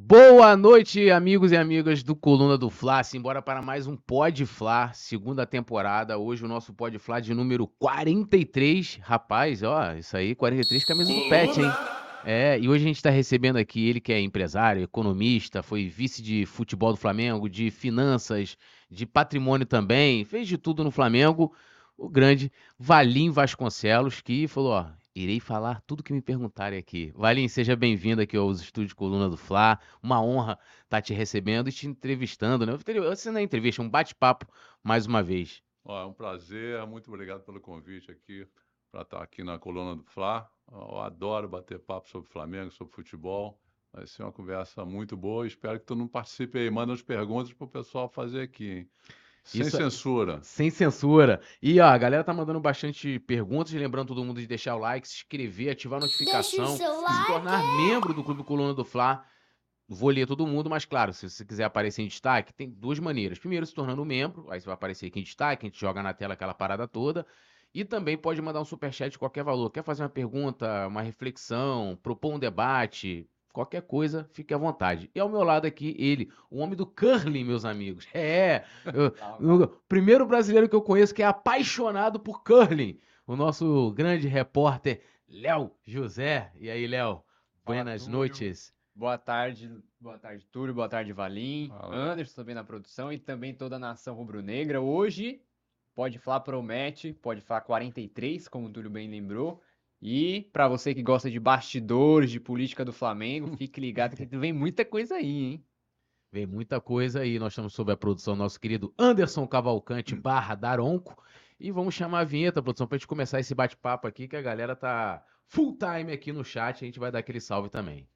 Boa noite, amigos e amigas do Coluna do Fla. Simbora para mais um Pod Fla, segunda temporada. Hoje o nosso Pod Fla de número 43. Rapaz, ó, isso aí, 43 camisa do pet, hein? É, e hoje a gente está recebendo aqui ele que é empresário, economista, foi vice de futebol do Flamengo, de finanças, de patrimônio também, fez de tudo no Flamengo. O grande Valim Vasconcelos, que falou: ó, Irei falar tudo que me perguntarem aqui. Valim, seja bem-vindo aqui aos estúdios Coluna do Fla. Uma honra estar te recebendo e te entrevistando, né? Você não é entrevista, é um bate-papo mais uma vez. é um prazer, muito obrigado pelo convite aqui para estar aqui na Coluna do Fla. Eu adoro bater papo sobre Flamengo, sobre futebol. Vai ser uma conversa muito boa. Espero que todo mundo participe aí. Manda as perguntas para o pessoal fazer aqui, hein? Sem Isso, censura. Sem censura. E ó, a galera tá mandando bastante perguntas, lembrando todo mundo de deixar o like, se inscrever, ativar a notificação, se tornar membro do Clube Coluna do Fla. Vou ler todo mundo, mas claro, se você quiser aparecer em destaque, tem duas maneiras. Primeiro, se tornando membro, aí você vai aparecer aqui em destaque, a gente joga na tela aquela parada toda. E também pode mandar um superchat de qualquer valor. Quer fazer uma pergunta, uma reflexão, propor um debate, Qualquer coisa, fique à vontade. E ao meu lado aqui, ele, o homem do curling, meus amigos. É, o primeiro brasileiro que eu conheço que é apaixonado por curling. O nosso grande repórter, Léo José. E aí, Léo? Buenas noites. Boa tarde, boa tarde, Túlio, boa tarde, Valim, Fala. Anderson também na produção e também toda a nação rubro-negra. Hoje, pode falar promete, pode falar 43, como o Túlio bem lembrou. E para você que gosta de bastidores, de política do Flamengo, fique ligado que vem muita coisa aí, hein? Vem muita coisa aí. Nós estamos sob a produção do nosso querido Anderson Cavalcante barra Daronco. E vamos chamar a vinheta, produção, para a gente começar esse bate-papo aqui, que a galera tá full time aqui no chat. A gente vai dar aquele salve também.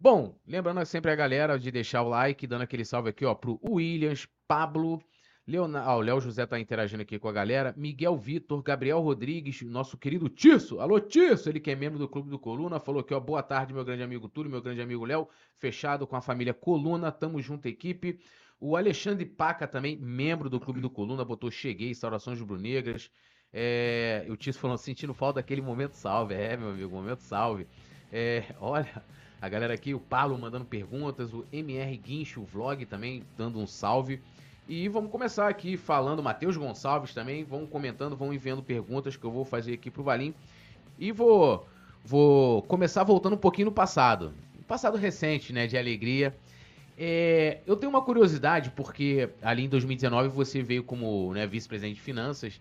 Bom, lembrando sempre a galera de deixar o like, dando aquele salve aqui, ó, pro Williams, Pablo, Leonardo, o Léo José tá interagindo aqui com a galera, Miguel Vitor, Gabriel Rodrigues, nosso querido Tirso, alô Tirso, ele que é membro do Clube do Coluna, falou aqui, ó, boa tarde, meu grande amigo Túlio, meu grande amigo Léo, fechado com a família Coluna, tamo junto, equipe. O Alexandre Paca também, membro do Clube do Coluna, botou cheguei, saudações rubro-negras. É, o Tirso falou, sentindo falta daquele momento salve, é, meu amigo, momento salve. É, olha, a galera aqui, o Paulo mandando perguntas, o MR Guincho, vlog também dando um salve. E vamos começar aqui falando, Matheus Gonçalves também, vão comentando, vão enviando perguntas que eu vou fazer aqui pro Valim. E vou, vou começar voltando um pouquinho no passado. Passado recente, né, de alegria. É, eu tenho uma curiosidade, porque ali em 2019 você veio como né, vice-presidente de finanças.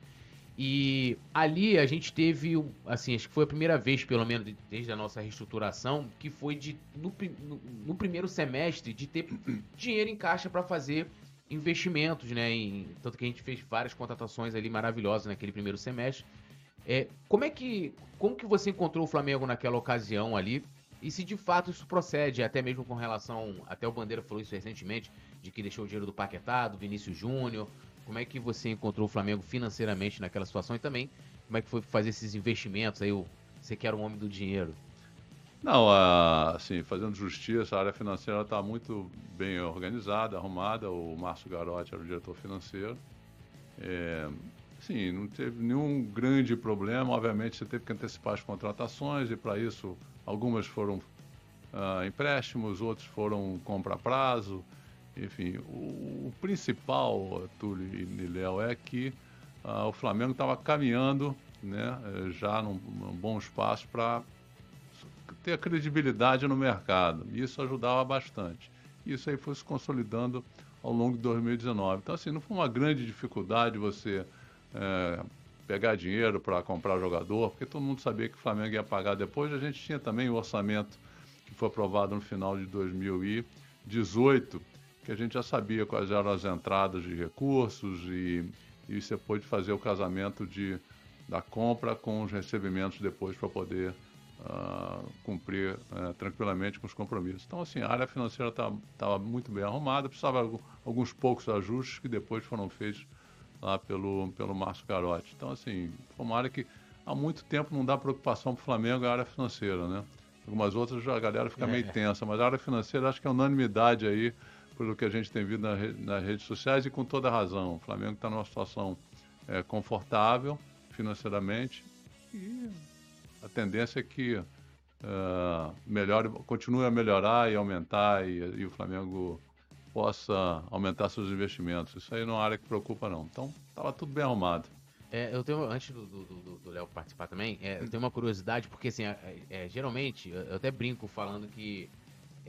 E ali a gente teve, assim, acho que foi a primeira vez, pelo menos desde a nossa reestruturação, que foi de no, no, no primeiro semestre de ter dinheiro em caixa para fazer investimentos, né? Em, tanto que a gente fez várias contratações ali maravilhosas naquele primeiro semestre. É, como é que, como que você encontrou o Flamengo naquela ocasião ali? E se de fato isso procede, até mesmo com relação, até o Bandeira falou isso recentemente, de que deixou o dinheiro do Paquetá, do Vinícius Júnior, como é que você encontrou o Flamengo financeiramente naquela situação e também como é que foi fazer esses investimentos aí? Você que era um homem do dinheiro. Não, assim, fazendo justiça, a área financeira está muito bem organizada, arrumada. O Márcio Garotti era o diretor financeiro. É, sim, não teve nenhum grande problema. Obviamente, você teve que antecipar as contratações e, para isso, algumas foram ah, empréstimos, outros foram compra a prazo. Enfim, o, o principal, Túlio e Léo, é que uh, o Flamengo estava caminhando né, já num, num bom espaço para ter credibilidade no mercado. Isso ajudava bastante. Isso aí foi se consolidando ao longo de 2019. Então, assim, não foi uma grande dificuldade você é, pegar dinheiro para comprar jogador, porque todo mundo sabia que o Flamengo ia pagar depois. A gente tinha também o orçamento que foi aprovado no final de 2018 que a gente já sabia quais eram as entradas de recursos e, e você pôde fazer o casamento de, da compra com os recebimentos depois para poder uh, cumprir uh, tranquilamente com os compromissos. Então, assim, a área financeira estava tá, muito bem arrumada, precisava de alguns poucos ajustes que depois foram feitos lá pelo, pelo Márcio Garotti. Então, assim, foi uma área que há muito tempo não dá preocupação para o Flamengo, a área financeira, né? Algumas outras a galera fica meio é. tensa, mas a área financeira acho que é unanimidade aí pelo que a gente tem visto na, nas redes sociais e com toda razão. O Flamengo está numa situação é, confortável financeiramente e a tendência é que uh, melhore, continue a melhorar e aumentar e, e, o Flamengo possa aumentar seus investimentos. Isso aí não é uma área que preocupa não. Então, estava tudo bem arrumado. É, eu tenho, antes do Léo participar também, é, eu tenho uma curiosidade, porque assim, é, é geralmente, eu até brinco falando que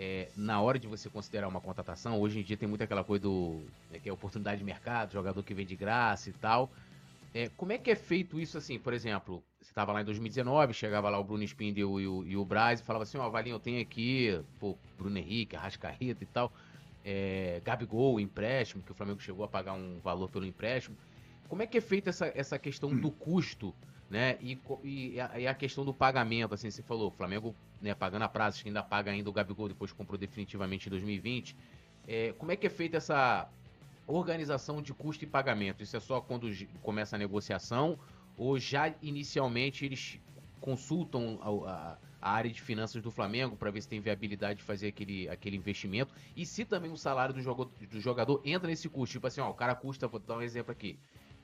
é, na hora de você considerar uma contratação, hoje em dia tem muito aquela coisa do. Né, que é oportunidade de mercado, jogador que vem de graça e tal. É, como é que é feito isso assim? Por exemplo, você estava lá em 2019, chegava lá o Bruno Spindel e o, e o Braz e falava assim: Ó, oh, Valinho, eu tenho aqui, pô, Bruno Henrique, Arrascaeta e tal. É, Gabigol, empréstimo, que o Flamengo chegou a pagar um valor pelo empréstimo. Como é que é feita essa, essa questão do custo né? E, e, a, e, a, questão do pagamento, assim, você falou, o Flamengo né, pagando a prazo, que ainda paga ainda o Gabigol, depois comprou definitivamente em 2020. É, como é que é feita essa organização de custo e pagamento? Isso é só quando começa a negociação ou já inicialmente eles consultam a, a, a área de finanças do Flamengo para ver se tem viabilidade de fazer aquele, aquele investimento e se também o salário do jogador, do jogador entra nesse custo? Tipo assim, ó, o cara custa, vou dar um exemplo aqui,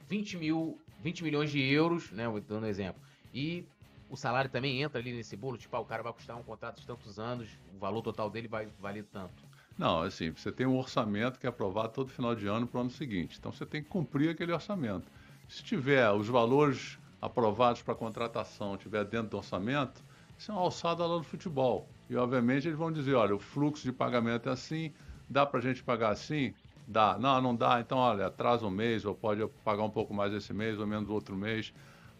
20, mil, 20 milhões de euros, né? Dando um exemplo. E o salário também entra ali nesse bolo, tipo, ah, o cara vai custar um contrato de tantos anos, o valor total dele vai valer tanto. Não, assim, você tem um orçamento que é aprovado todo final de ano para o ano seguinte. Então você tem que cumprir aquele orçamento. Se tiver os valores aprovados para contratação, tiver dentro do orçamento, isso é uma alçada lá do futebol. E obviamente eles vão dizer, olha, o fluxo de pagamento é assim, dá para a gente pagar assim? Dá. Não, não dá. Então, olha, atrasa um mês, ou pode pagar um pouco mais esse mês, ou menos outro mês.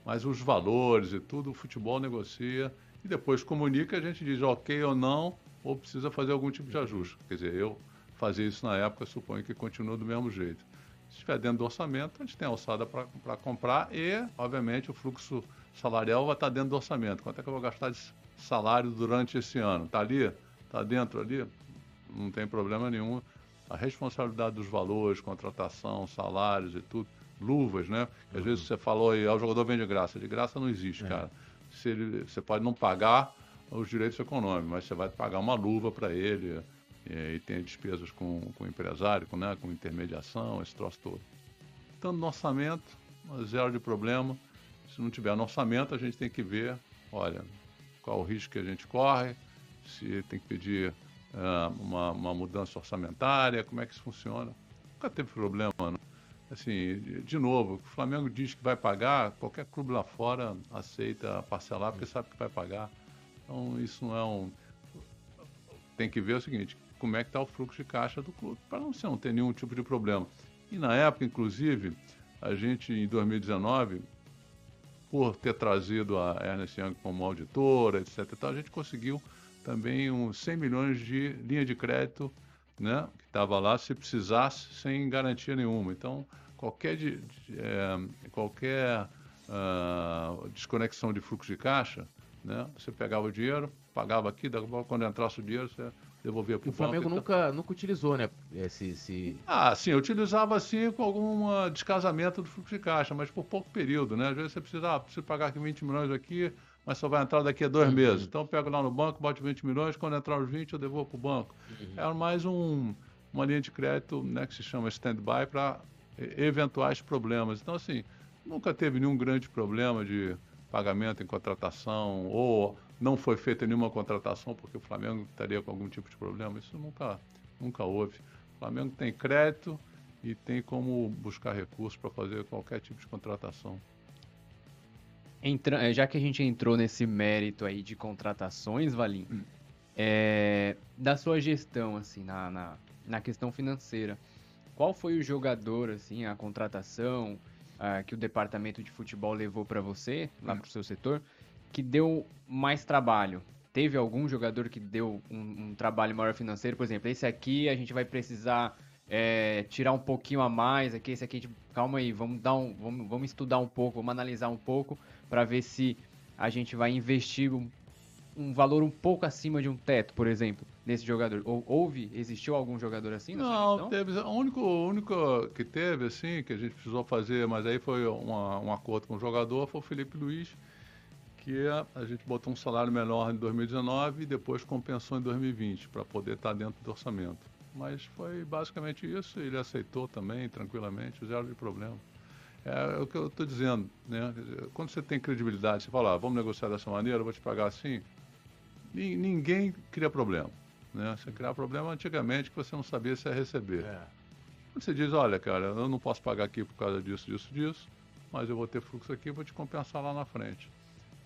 Mas os valores e tudo, o futebol negocia e depois comunica, a gente diz ok ou não, ou precisa fazer algum tipo de ajuste. Quer dizer, eu fazia isso na época, suponho que continua do mesmo jeito. Se estiver dentro do orçamento, a gente tem alçada para comprar e, obviamente, o fluxo salarial vai estar dentro do orçamento. Quanto é que eu vou gastar de salário durante esse ano? Está ali? Está dentro ali? Não tem problema nenhum a responsabilidade dos valores, contratação, salários e tudo, luvas, né? Às uhum. vezes você falou aí, ah, o jogador vem de graça. De graça não existe, é. cara. Se ele, você pode não pagar os direitos econômicos, mas você vai pagar uma luva para ele e, e, tem despesas com, com o empresário, com, né, com intermediação, esse troço todo. Estando no orçamento, zero de problema. Se não tiver no orçamento, a gente tem que ver, olha, qual o risco que a gente corre, se tem que pedir é, uma, uma, mudança orçamentária, como é que isso funciona. Nunca teve problema, não. Assim, de, novo, o Flamengo diz que vai pagar, qualquer clube lá fora aceita parcelar porque sabe que vai pagar. Então isso não é um. Tem que ver o seguinte, como é que está o fluxo de caixa do clube, para não, não ter nenhum tipo de problema. E na época, inclusive, a gente em 2019, por ter trazido a Ernest Young como auditora, etc. A gente conseguiu também uns 100 milhões de linha de crédito, né, que estava lá se precisasse sem garantia nenhuma. Então, qualquer, de, de, é, qualquer uh, desconexão de fluxo de caixa, né, você pegava o dinheiro, pagava aqui, quando entrasse o dinheiro, você devolvia para o banco. O Flamengo nunca, nunca utilizou, né? Esse, esse... Ah, sim, eu utilizava assim com algum descasamento do fluxo de caixa, mas por pouco período, né? Às vezes você precisa, ah, preciso pagar aqui 20 milhões aqui, mas só vai entrar daqui a dois uhum. meses. Então eu pego lá no banco, boto 20 milhões, quando entrar os 20 eu devolvo para o banco. Uhum. É mais um, uma linha de crédito né, que se chama stand-by para eventuais problemas. Então, assim, nunca teve nenhum grande problema de pagamento em contratação ou não foi feita nenhuma contratação porque o Flamengo estaria com algum tipo de problema. Isso nunca, nunca houve. O Flamengo tem crédito e tem como buscar recursos para fazer qualquer tipo de contratação. Entra, eh, já que a gente entrou nesse mérito aí de contratações, Valim, hum. é, da sua gestão, assim, na, na, na, questão financeira, qual foi o jogador, assim, a contratação uh, que o departamento de futebol levou para você, lá hum. para o seu setor, que deu mais trabalho? Teve algum jogador que deu um, um trabalho maior financeiro? Por exemplo, esse aqui a gente vai precisar é, tirar um pouquinho a mais aqui, esse aqui, tipo, calma aí, vamos dar um, vamos, vamos estudar um pouco, vamos analisar um pouco para ver se a gente vai investir um, um, valor um pouco acima de um teto, por exemplo, nesse jogador. Ou, houve, existiu algum jogador assim? Não, teve. O único, o único que teve, assim, que a gente precisou fazer, mas aí foi uma, um acordo com o jogador, foi o Felipe Luiz, que a, gente botou um salário menor em 2019 e depois compensou em 2020, para poder estar tá dentro do orçamento. Mas foi basicamente isso, ele aceitou também, tranquilamente, zero de problema. É, é o que eu estou dizendo, né? Quando você tem credibilidade, você fala, ah, vamos negociar dessa maneira, eu vou te pagar assim. Ninguém cria problema. Né? Você criava problema antigamente que você não sabia se ia receber. É. Você diz, olha, cara, eu não posso pagar aqui por causa disso, disso, disso, mas eu vou ter fluxo aqui e vou te compensar lá na frente.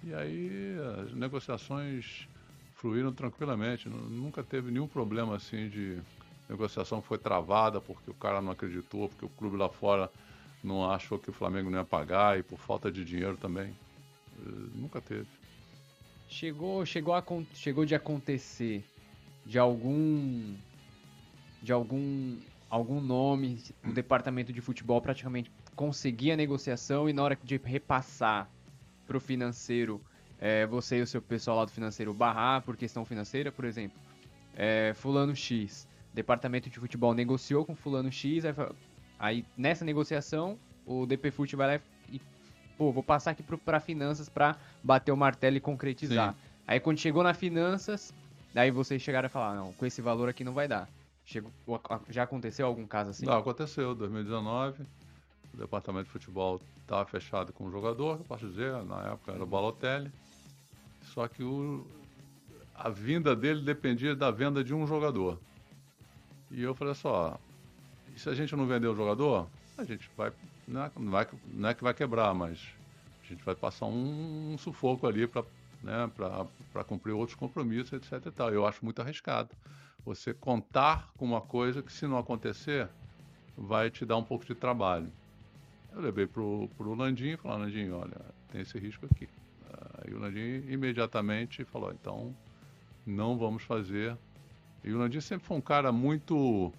E aí as negociações fluíram tranquilamente. Nunca teve nenhum problema assim de negociação foi travada porque o cara não acreditou, porque o clube lá fora não achou que o Flamengo não ia pagar e por falta de dinheiro também. Eh, nunca teve. Chegou, chegou, a, chegou de acontecer de algum de algum algum nome o departamento de futebol praticamente conseguir a negociação e na hora de repassar para o financeiro é, você e o seu pessoal lá do financeiro barrar por questão financeira, por exemplo, é, fulano X, departamento de futebol negociou com fulano X, aí, aí nessa negociação o DP Fute vai lá e pô, vou passar aqui para finanças para bater o martelo e concretizar. Sim. Aí quando chegou na finanças, daí vocês chegaram a falar, não, com esse valor aqui não vai dar. Chegou, já aconteceu algum caso assim? Não, aconteceu, 2019, o departamento de futebol estava fechado com o jogador, eu posso dizer, na época era o Balotelli, só que o, a vinda dele dependia da venda de um jogador. E eu falei só, e se a gente não vender o jogador, a gente vai não, é, não, não é que vai quebrar, mas a gente vai passar um, um sufoco ali para né, cumprir outros compromissos, etc. E tal. Eu acho muito arriscado. Você contar com uma coisa que, se não acontecer, vai te dar um pouco de trabalho. Eu levei para o Landim e falei, Landim, olha, tem esse risco aqui. Aí o Landim imediatamente falou, então não vamos fazer. E o Landim sempre foi um cara muito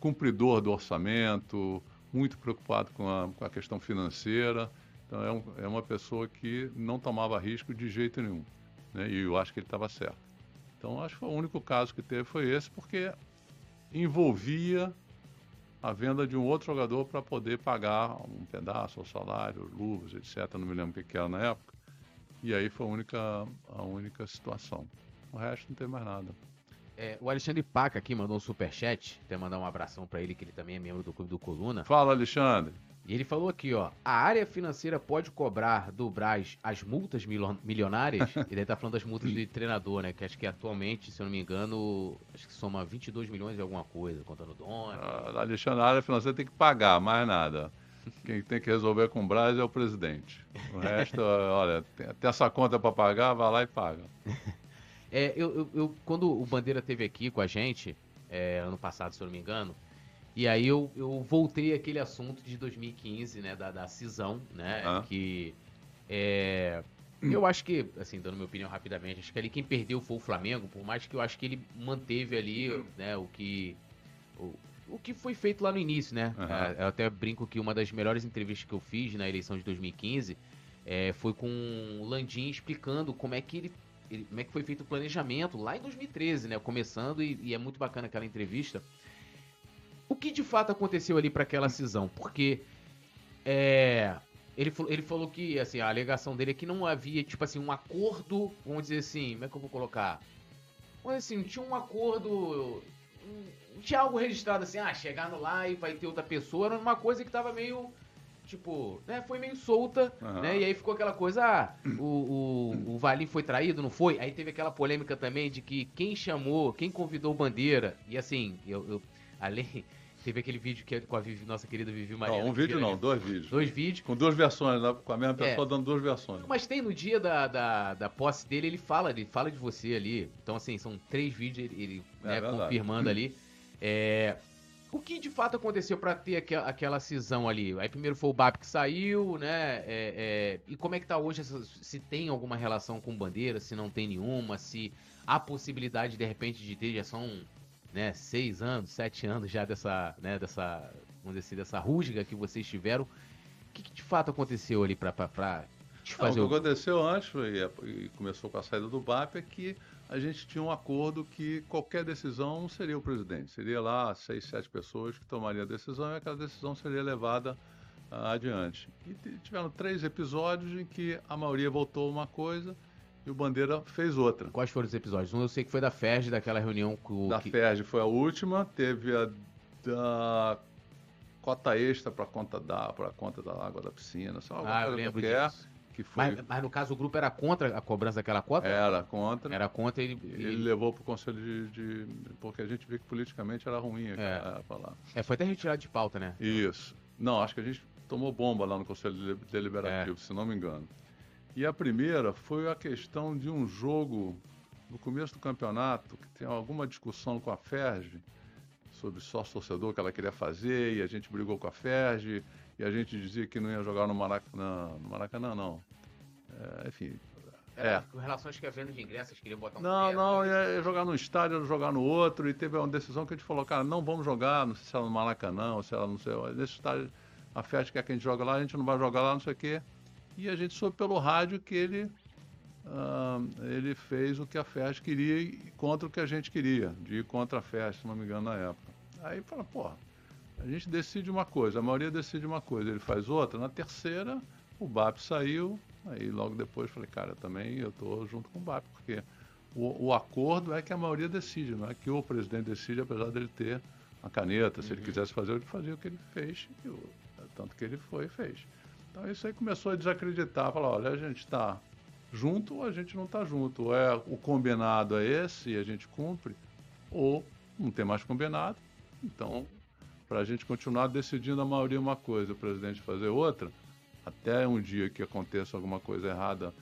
cumpridor do orçamento, muito preocupado com a, com a questão financeira. Então é, um, é, uma pessoa que não tomava risco de jeito nenhum. Né? E eu acho que ele estava certo. Então acho que o único caso que teve foi esse, porque envolvia a venda de um outro jogador para poder pagar um pedaço, o salário, luvas, etc. Não me lembro o que, que era na época. E aí foi a única, a única situação. O resto não tem mais nada. É, o Alexandre Paca aqui mandou um superchat. Até mandar um abração para ele, que ele também é membro do Clube do Coluna. Fala, Alexandre. E ele falou aqui, ó. A área financeira pode cobrar do Braz as multas milionárias? e daí tá falando das multas de treinador, né? Que acho que atualmente, se eu não me engano, acho que soma 22 milhões de alguma coisa, contando dono. Ah, Alexandre, a área financeira tem que pagar, mais nada. Quem tem que resolver com o Braz é o presidente. O resto, olha, tem, tem essa conta para pagar, vai lá e paga. É, eu, eu, eu, quando o Bandeira teve aqui com a gente, é, ano passado, se eu não me engano, e aí eu, eu voltei aquele assunto de 2015, né, da, da cisão, né, ah. que é, eu acho que, assim, dando minha opinião rapidamente, acho que ali quem perdeu foi o Flamengo, por mais que eu acho que ele manteve ali, né, o que o, o que foi feito lá no início, né? Uhum. eu até brinco que uma das melhores entrevistas que eu fiz na eleição de 2015 é, foi com o Landim explicando como é que ele ele, como é que foi feito o planejamento lá em 2013, né? Começando, e, e é muito bacana aquela entrevista. O que de fato aconteceu ali para aquela cisão? Porque é, ele, ele falou que assim, a alegação dele é que não havia, tipo assim, um acordo, vamos dizer assim, como é que eu vou colocar? Mas assim, tinha um acordo. Tinha algo registrado assim, ah, chegando lá e vai ter outra pessoa, era uma coisa que tava meio tipo, né, foi meio solta, uhum. né? E aí ficou aquela coisa, ah, o, o, o Valim foi traído, não foi? Aí teve aquela polêmica também de que quem chamou, quem convidou o Bandeira, e assim, eu, eu além... Teve aquele vídeo que é com a Vivi, nossa querida Vivi Maria. Não, um vídeo não, dois vídeos. Dois vídeos. Com duas versões, né? com a mesma pessoa é. dando duas versões. Mas tem no dia da, da, da posse dele, ele fala, ele fala de você ali. Então, assim, são três vídeos, ele, ele é né, confirmando ali. É, o que de fato aconteceu para ter aquela, aquela cisão ali? Aí primeiro foi o BAP que saiu, né? É, é, e como é que tá hoje? Se tem alguma relação com bandeira, se não tem nenhuma, se há possibilidade de repente de ter, já são né, seis anos, sete anos já dessa, né, dessa, vamos dizer assim, dessa rusga que vocês tiveram. O que, que de fato aconteceu ali para desfazer não, o que aconteceu antes, e começou com a saída do BAP, é que a gente tinha um acordo que qualquer decisão seria o presidente. Seria lá seis, sete pessoas que tomariam a decisão e aquela decisão seria levada uh, adiante. E tiveram três episódios em que a maioria votou uma coisa e o Bandeira fez outra. Quais foram os episódios? Um eu sei que foi da FERJ, daquela reunião com Da que... FERJ foi a última, teve a da cota extra para conta da para conta da água da piscina, só ah, eu lembro qualquer, disso. Que foi mas, mas, no caso o grupo era contra a cobrança daquela cota? Era contra. Era contra ele ele, ele levou para o conselho de, de, porque a gente viu que politicamente era ruim é. falar. É, foi até retirado de pauta, né? Isso. Não, acho que a gente tomou bomba lá no conselho deliberativo, é. se não me engano. E a primeira foi a questão de um jogo no começo do campeonato que tem alguma discussão com a Ferge sobre sócio torcedor que ela queria fazer e a gente brigou com a Ferge e a gente dizia que não ia jogar no Maracanã, no Maracanã não. É, enfim. É. Com relação às que a venda de ingressos, queria botar um Não, não, ia jogar num estádio, ia jogar no outro, e teve uma decisão que a gente falou, cara, não vamos jogar, não sei se era no Maracanã, ou se era não sei, nesse estádio, a Ferge quer que a gente joga lá, a gente não vai jogar lá, não sei o quê. E a gente soube pelo rádio que ele uh, ele fez o que a Ferge queria e contra o que a gente queria, de ir contra a Ferge, se não me engano, na época. Aí fala, pô, a gente decide uma coisa, a maioria decide uma coisa, ele faz outra. Na terceira, o BAP saiu, aí logo depois falei, cara, também eu estou junto com o BAP, porque o, o, acordo é que a maioria decide, não é que o presidente decide, apesar dele ter a caneta, se uhum. ele quisesse fazer, ele fazia o que ele fez, tanto que ele foi e fez. Então isso aí começou a desacreditar, falar, olha, a gente está junto ou a gente não está junto. Ou é o combinado é esse e a gente cumpre, ou não tem mais combinado. Então, para a gente continuar decidindo a maioria uma coisa, o presidente fazer outra, até um dia que aconteça alguma coisa errada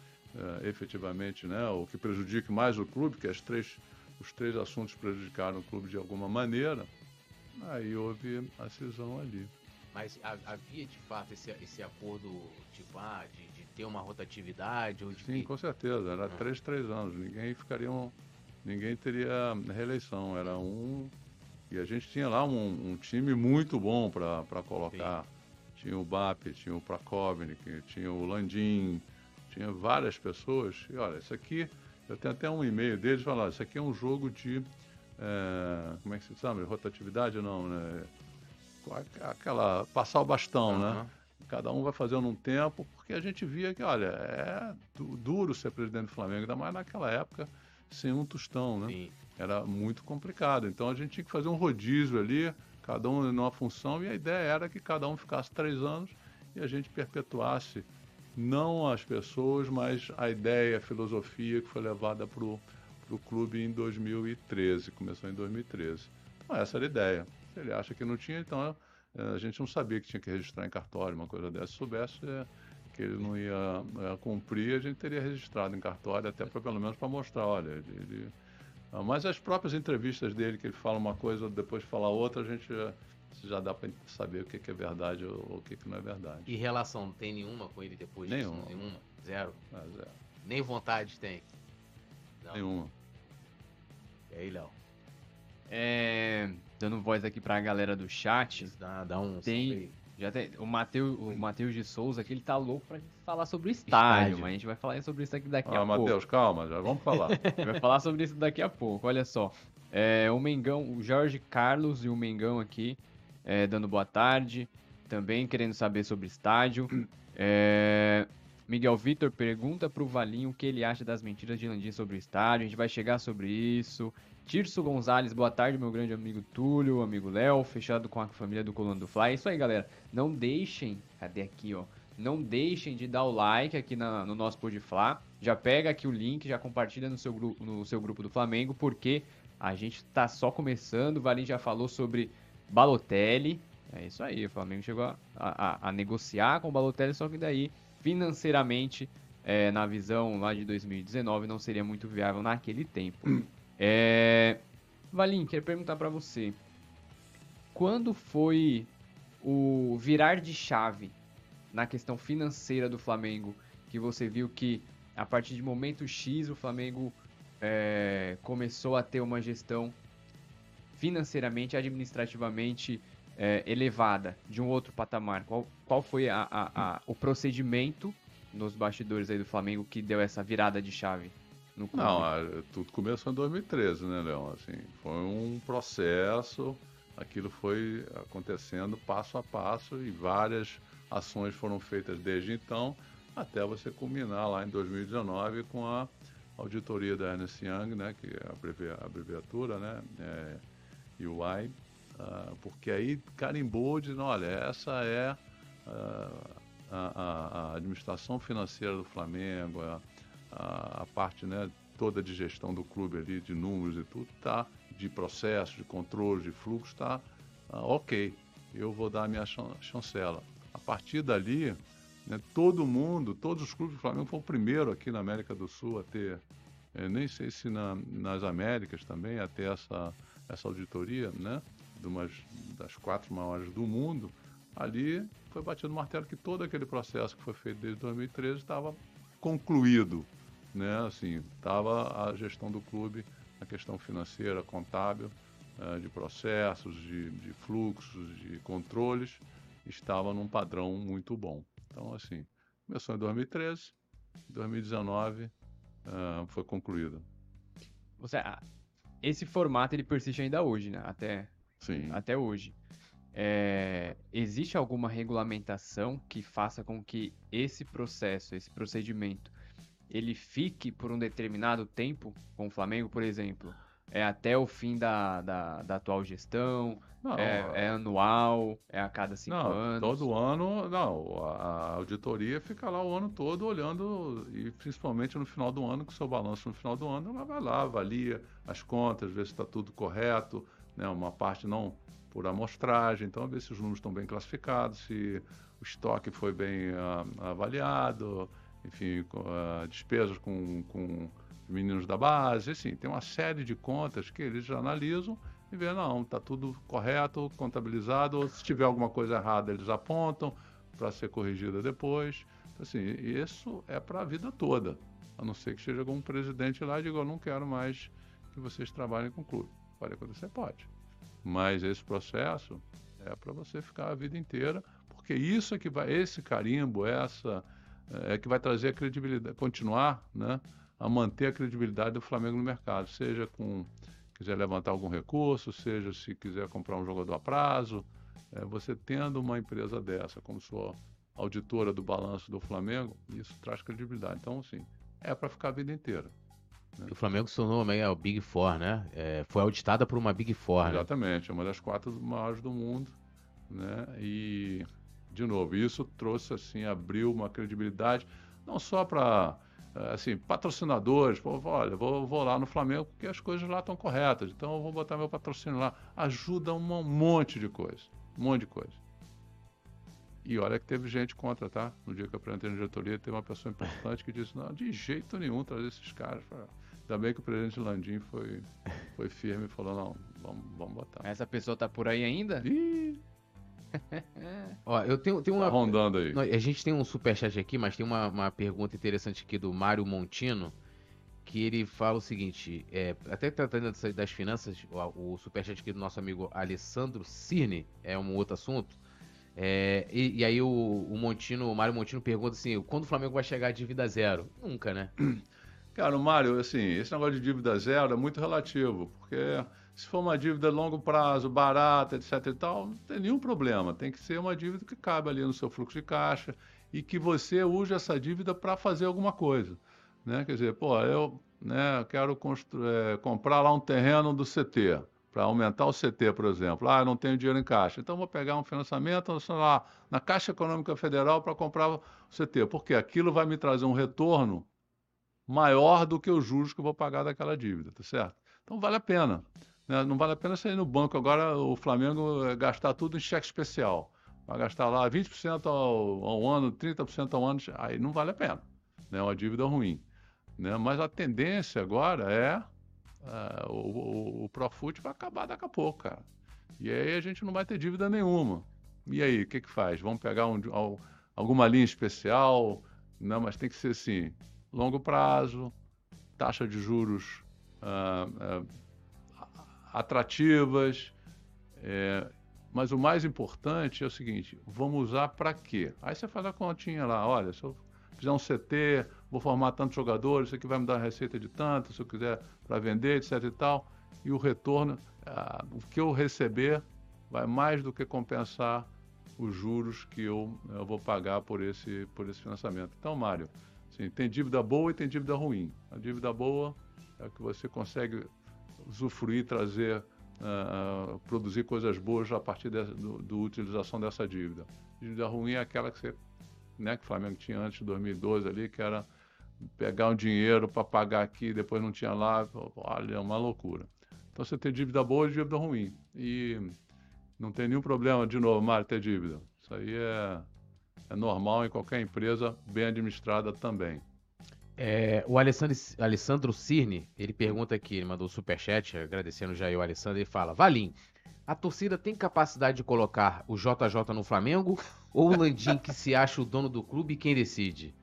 é, efetivamente, né, ou que prejudique mais o clube, que as três, os três assuntos prejudicaram o clube de alguma maneira, aí houve a cisão ali. Mas havia de fato esse, esse acordo, tipo, ah, de, de ter uma rotatividade? Ou de Sim, que... com certeza. Era ah. três, três anos. Ninguém ficaria. Um, ninguém teria reeleição. Era um. E a gente tinha lá um, um time muito bom para colocar. Sim. Tinha o BAP, tinha o Prakovnik, tinha o Landim, tinha várias pessoas. E olha, isso aqui, eu tenho até um e-mail deles falando, isso aqui é um jogo de. É, como é que se chama? Rotatividade não, né? aquela passar o bastão, uhum. né? Cada um vai fazendo um tempo, porque a gente via que, olha, é duro ser presidente do Flamengo, ainda mais naquela época, sem um tostão, né? Sim. Era muito complicado. Então a gente tinha que fazer um rodízio ali, cada um numa função, e a ideia era que cada um ficasse três anos e a gente perpetuasse não as pessoas, mas a ideia, a filosofia que foi levada para o clube em 2013, começou em 2013. Então essa era a ideia. Se ele acha que não tinha, então é, a gente não sabia que tinha que registrar em cartório, uma coisa dessa. Se soubesse é, que ele não ia é, cumprir, a gente teria registrado em cartório, até pra, pelo menos para mostrar, olha, ele, ele... Ah, mas as próprias entrevistas dele, que ele fala uma coisa, depois fala outra, a gente já, já dá para saber o que, que, é verdade ou, ou o que, que, não é verdade. E relação, não tem nenhuma com ele depois nenhuma. disso? Nenhuma? Zero? É, zero. Nem vontade tem? Não. Nenhuma. E aí, Léo? É, dando voz aqui pra galera do chat. Dá, dá um. Tem, já tem, o Matheus o Mateus de Souza que ele tá louco pra gente falar sobre o estádio, estádio. mas a gente vai falar sobre isso aqui daqui ah, a Mateus, pouco. Matheus, calma, já vamos falar. a gente vai falar sobre isso daqui a pouco, olha só. É, o Mengão, o Jorge Carlos e o Mengão aqui, é, dando boa tarde, também querendo saber sobre estádio. É, Miguel Vitor pergunta pro Valinho o que ele acha das mentiras de Landim sobre o estádio, a gente vai chegar sobre isso. Tirso Gonzalez, boa tarde, meu grande amigo Túlio, amigo Léo, fechado com a família do Coluna do Fly. É isso aí, galera. Não deixem, cadê aqui, ó? Não deixem de dar o like aqui na, no nosso Podflá. Já pega aqui o link, já compartilha no seu, grupo, no seu grupo do Flamengo, porque a gente tá só começando. O Valim já falou sobre Balotelli. É isso aí, o Flamengo chegou a, a, a negociar com o Balotelli, só que daí, financeiramente, é, na visão lá de 2019, não seria muito viável naquele tempo. É... Valim, quero perguntar para você. Quando foi o virar de chave na questão financeira do Flamengo que você viu que a partir de momento X o Flamengo é, começou a ter uma gestão financeiramente, administrativamente é, elevada de um outro patamar? Qual, qual foi a, a, a, o procedimento nos bastidores aí do Flamengo que deu essa virada de chave? Clube? Não, tudo começou em 2013, né, Leão? Assim, foi um processo, aquilo foi acontecendo passo a passo e várias ações foram feitas desde então, até você culminar lá em 2019 com a auditoria da Ernest Young, né, que é a abreviatura, né, é, UI, uh, porque aí carimbou dizendo, olha, essa é uh, a, a, administração financeira do Flamengo, a, a, parte né, toda de gestão do clube ali, de números e tudo, tá, de processo, de controle, de fluxo, está ok. Eu vou dar a minha chancela. A partir dali, né, todo mundo, todos os clubes do Flamengo foi o primeiro aqui na América do Sul a ter, eh, nem sei se na, nas Américas também, a ter essa, essa auditoria, né? De umas das quatro maiores do mundo, ali foi batido no martelo que todo aquele processo que foi feito desde 2013 estava concluído, né? Assim, estava a gestão do clube, a questão financeira, contábil, uh, de processos, de, de fluxos, de controles, estava num padrão muito bom. Então, assim, começou em 2013, 2019 uh, foi concluído. Você, esse formato ele persiste ainda hoje, né? Até, Sim. até hoje. É, existe alguma regulamentação que faça com que esse processo, esse procedimento, ele fique por um determinado tempo com o Flamengo, por exemplo? É até o fim da, da, da atual gestão? Não, é, é, anual? É a cada cinco não, anos? Todo ano, não. A auditoria fica lá o ano todo olhando, e principalmente no final do ano, com o seu balanço no final do ano, ela vai lá, avalia as contas, vê se está tudo correto, né? uma parte não por amostragem, então ver se os números estão bem classificados, se o estoque foi bem uh, avaliado, enfim, uh, despesas com, com meninos da base, assim, tem uma série de contas que eles analisam e vê, não, está tudo correto, contabilizado, ou se tiver alguma coisa errada, eles apontam para ser corrigida depois. Assim, isso é para a vida toda. A não ser que chegue algum presidente lá e diga, eu não quero mais que vocês trabalhem com o clube. Pode acontecer? Pode. Mas esse processo é para você ficar a vida inteira, porque isso é que vai, esse carimbo, essa é que vai trazer a credibilidade, continuar, né, a manter a credibilidade do Flamengo no mercado, seja com quiser levantar algum recurso, seja se quiser comprar um jogador a prazo, é, você tendo uma empresa dessa como sua auditora do balanço do Flamengo, isso traz credibilidade. Então, assim, é para ficar a vida inteira. Né? O Flamengo se tornou meio o Big Four, né? É, foi auditada por uma Big Four, né? Exatamente, né? é uma das quatro maiores do mundo, né? E, de novo, isso trouxe, assim, abriu uma credibilidade, não só para é, assim, patrocinadores, pô, olha, vou, vou lá no Flamengo porque as coisas lá estão corretas, então eu vou botar meu patrocínio lá. Ajuda um monte de coisa, um monte de coisa. E olha que teve gente contra, tá? No dia que eu apresentei na diretoria, teve uma pessoa importante que disse, não, de jeito nenhum trazer esses caras. Ainda bem que o presidente Landim foi, foi firme e falou, não, vamos, vamos botar. Essa pessoa tá por aí ainda? Ih! Ó, eu tenho, tenho uma. Tá rondando aí. A gente tem um superchat aqui, mas tem uma, uma pergunta interessante aqui do Mário Montino. Que ele fala o seguinte: é, até tratando das finanças, o, o superchat aqui do nosso amigo Alessandro Cirne é um outro assunto. É, e, e, aí o, o Montino, o Mário Montino pergunta assim: quando o Flamengo vai chegar a dívida zero? Nunca, né? Cara, o Mário, assim, esse negócio de dívida zero é muito relativo, porque se for uma dívida longo prazo, barata, etc e tal, não tem nenhum problema. Tem que ser uma dívida que cabe ali no seu fluxo de caixa e que você use essa dívida para fazer alguma coisa. Né? Quer dizer, pô, eu né, quero é, comprar lá um terreno do CT, para aumentar o CT, por exemplo. Ah, eu não tenho dinheiro em caixa. Então, vou pegar um financiamento lá, na Caixa Econômica Federal para comprar o CT. Porque aquilo vai me trazer um retorno maior do que os juros que eu vou pagar daquela dívida, tá certo? Então, vale a pena. Né? Não vale a pena sair no banco agora, o Flamengo eh, gastar tudo em cheque especial. Vai gastar lá 20% ao, ao ano, 30% ao ano, aí não vale a pena. É né? uma dívida ruim. Né? Mas a tendência agora é, é o, o, Profut vai acabar daqui a pouco, cara. E aí a gente não vai ter dívida nenhuma. E aí, o que, que faz? Vamos pegar um, alguma linha especial? Não, mas tem que ser assim, longo prazo, taxa de juros uh, uh, atrativas. É, mas o mais importante é o seguinte: vamos usar para quê? Aí você faz a continha lá, olha, se eu fizer um CT, vou formar tantos jogadores, isso aqui vai me dar receita de tanto, se eu quiser para vender, etc e tal. E o retorno, ah, o que eu receber, vai mais do que compensar os juros que eu, eu vou pagar por esse, por esse financiamento. Então, Mário, assim, tem dívida boa e tem dívida ruim. A dívida boa é que você consegue usufruir, trazer uh, produzir coisas boas a partir da utilização dessa dívida. Dívida ruim é aquela que você, né, que o Flamengo tinha antes de 2012 ali, que era pegar um dinheiro para pagar aqui, depois não tinha lá, olha, é uma loucura. Então você tem dívida boa e dívida ruim. E não tem nenhum problema, de novo, Mário, ter dívida. Isso aí é, é normal em qualquer empresa bem administrada também. É, o Alessandro, Alessandro Cirne, ele pergunta aqui, ele mandou o superchat, agradecendo já o Alessandro, ele fala, Valim, a torcida tem capacidade de colocar o JJ no Flamengo ou o Landim que se acha o dono do clube quem decide?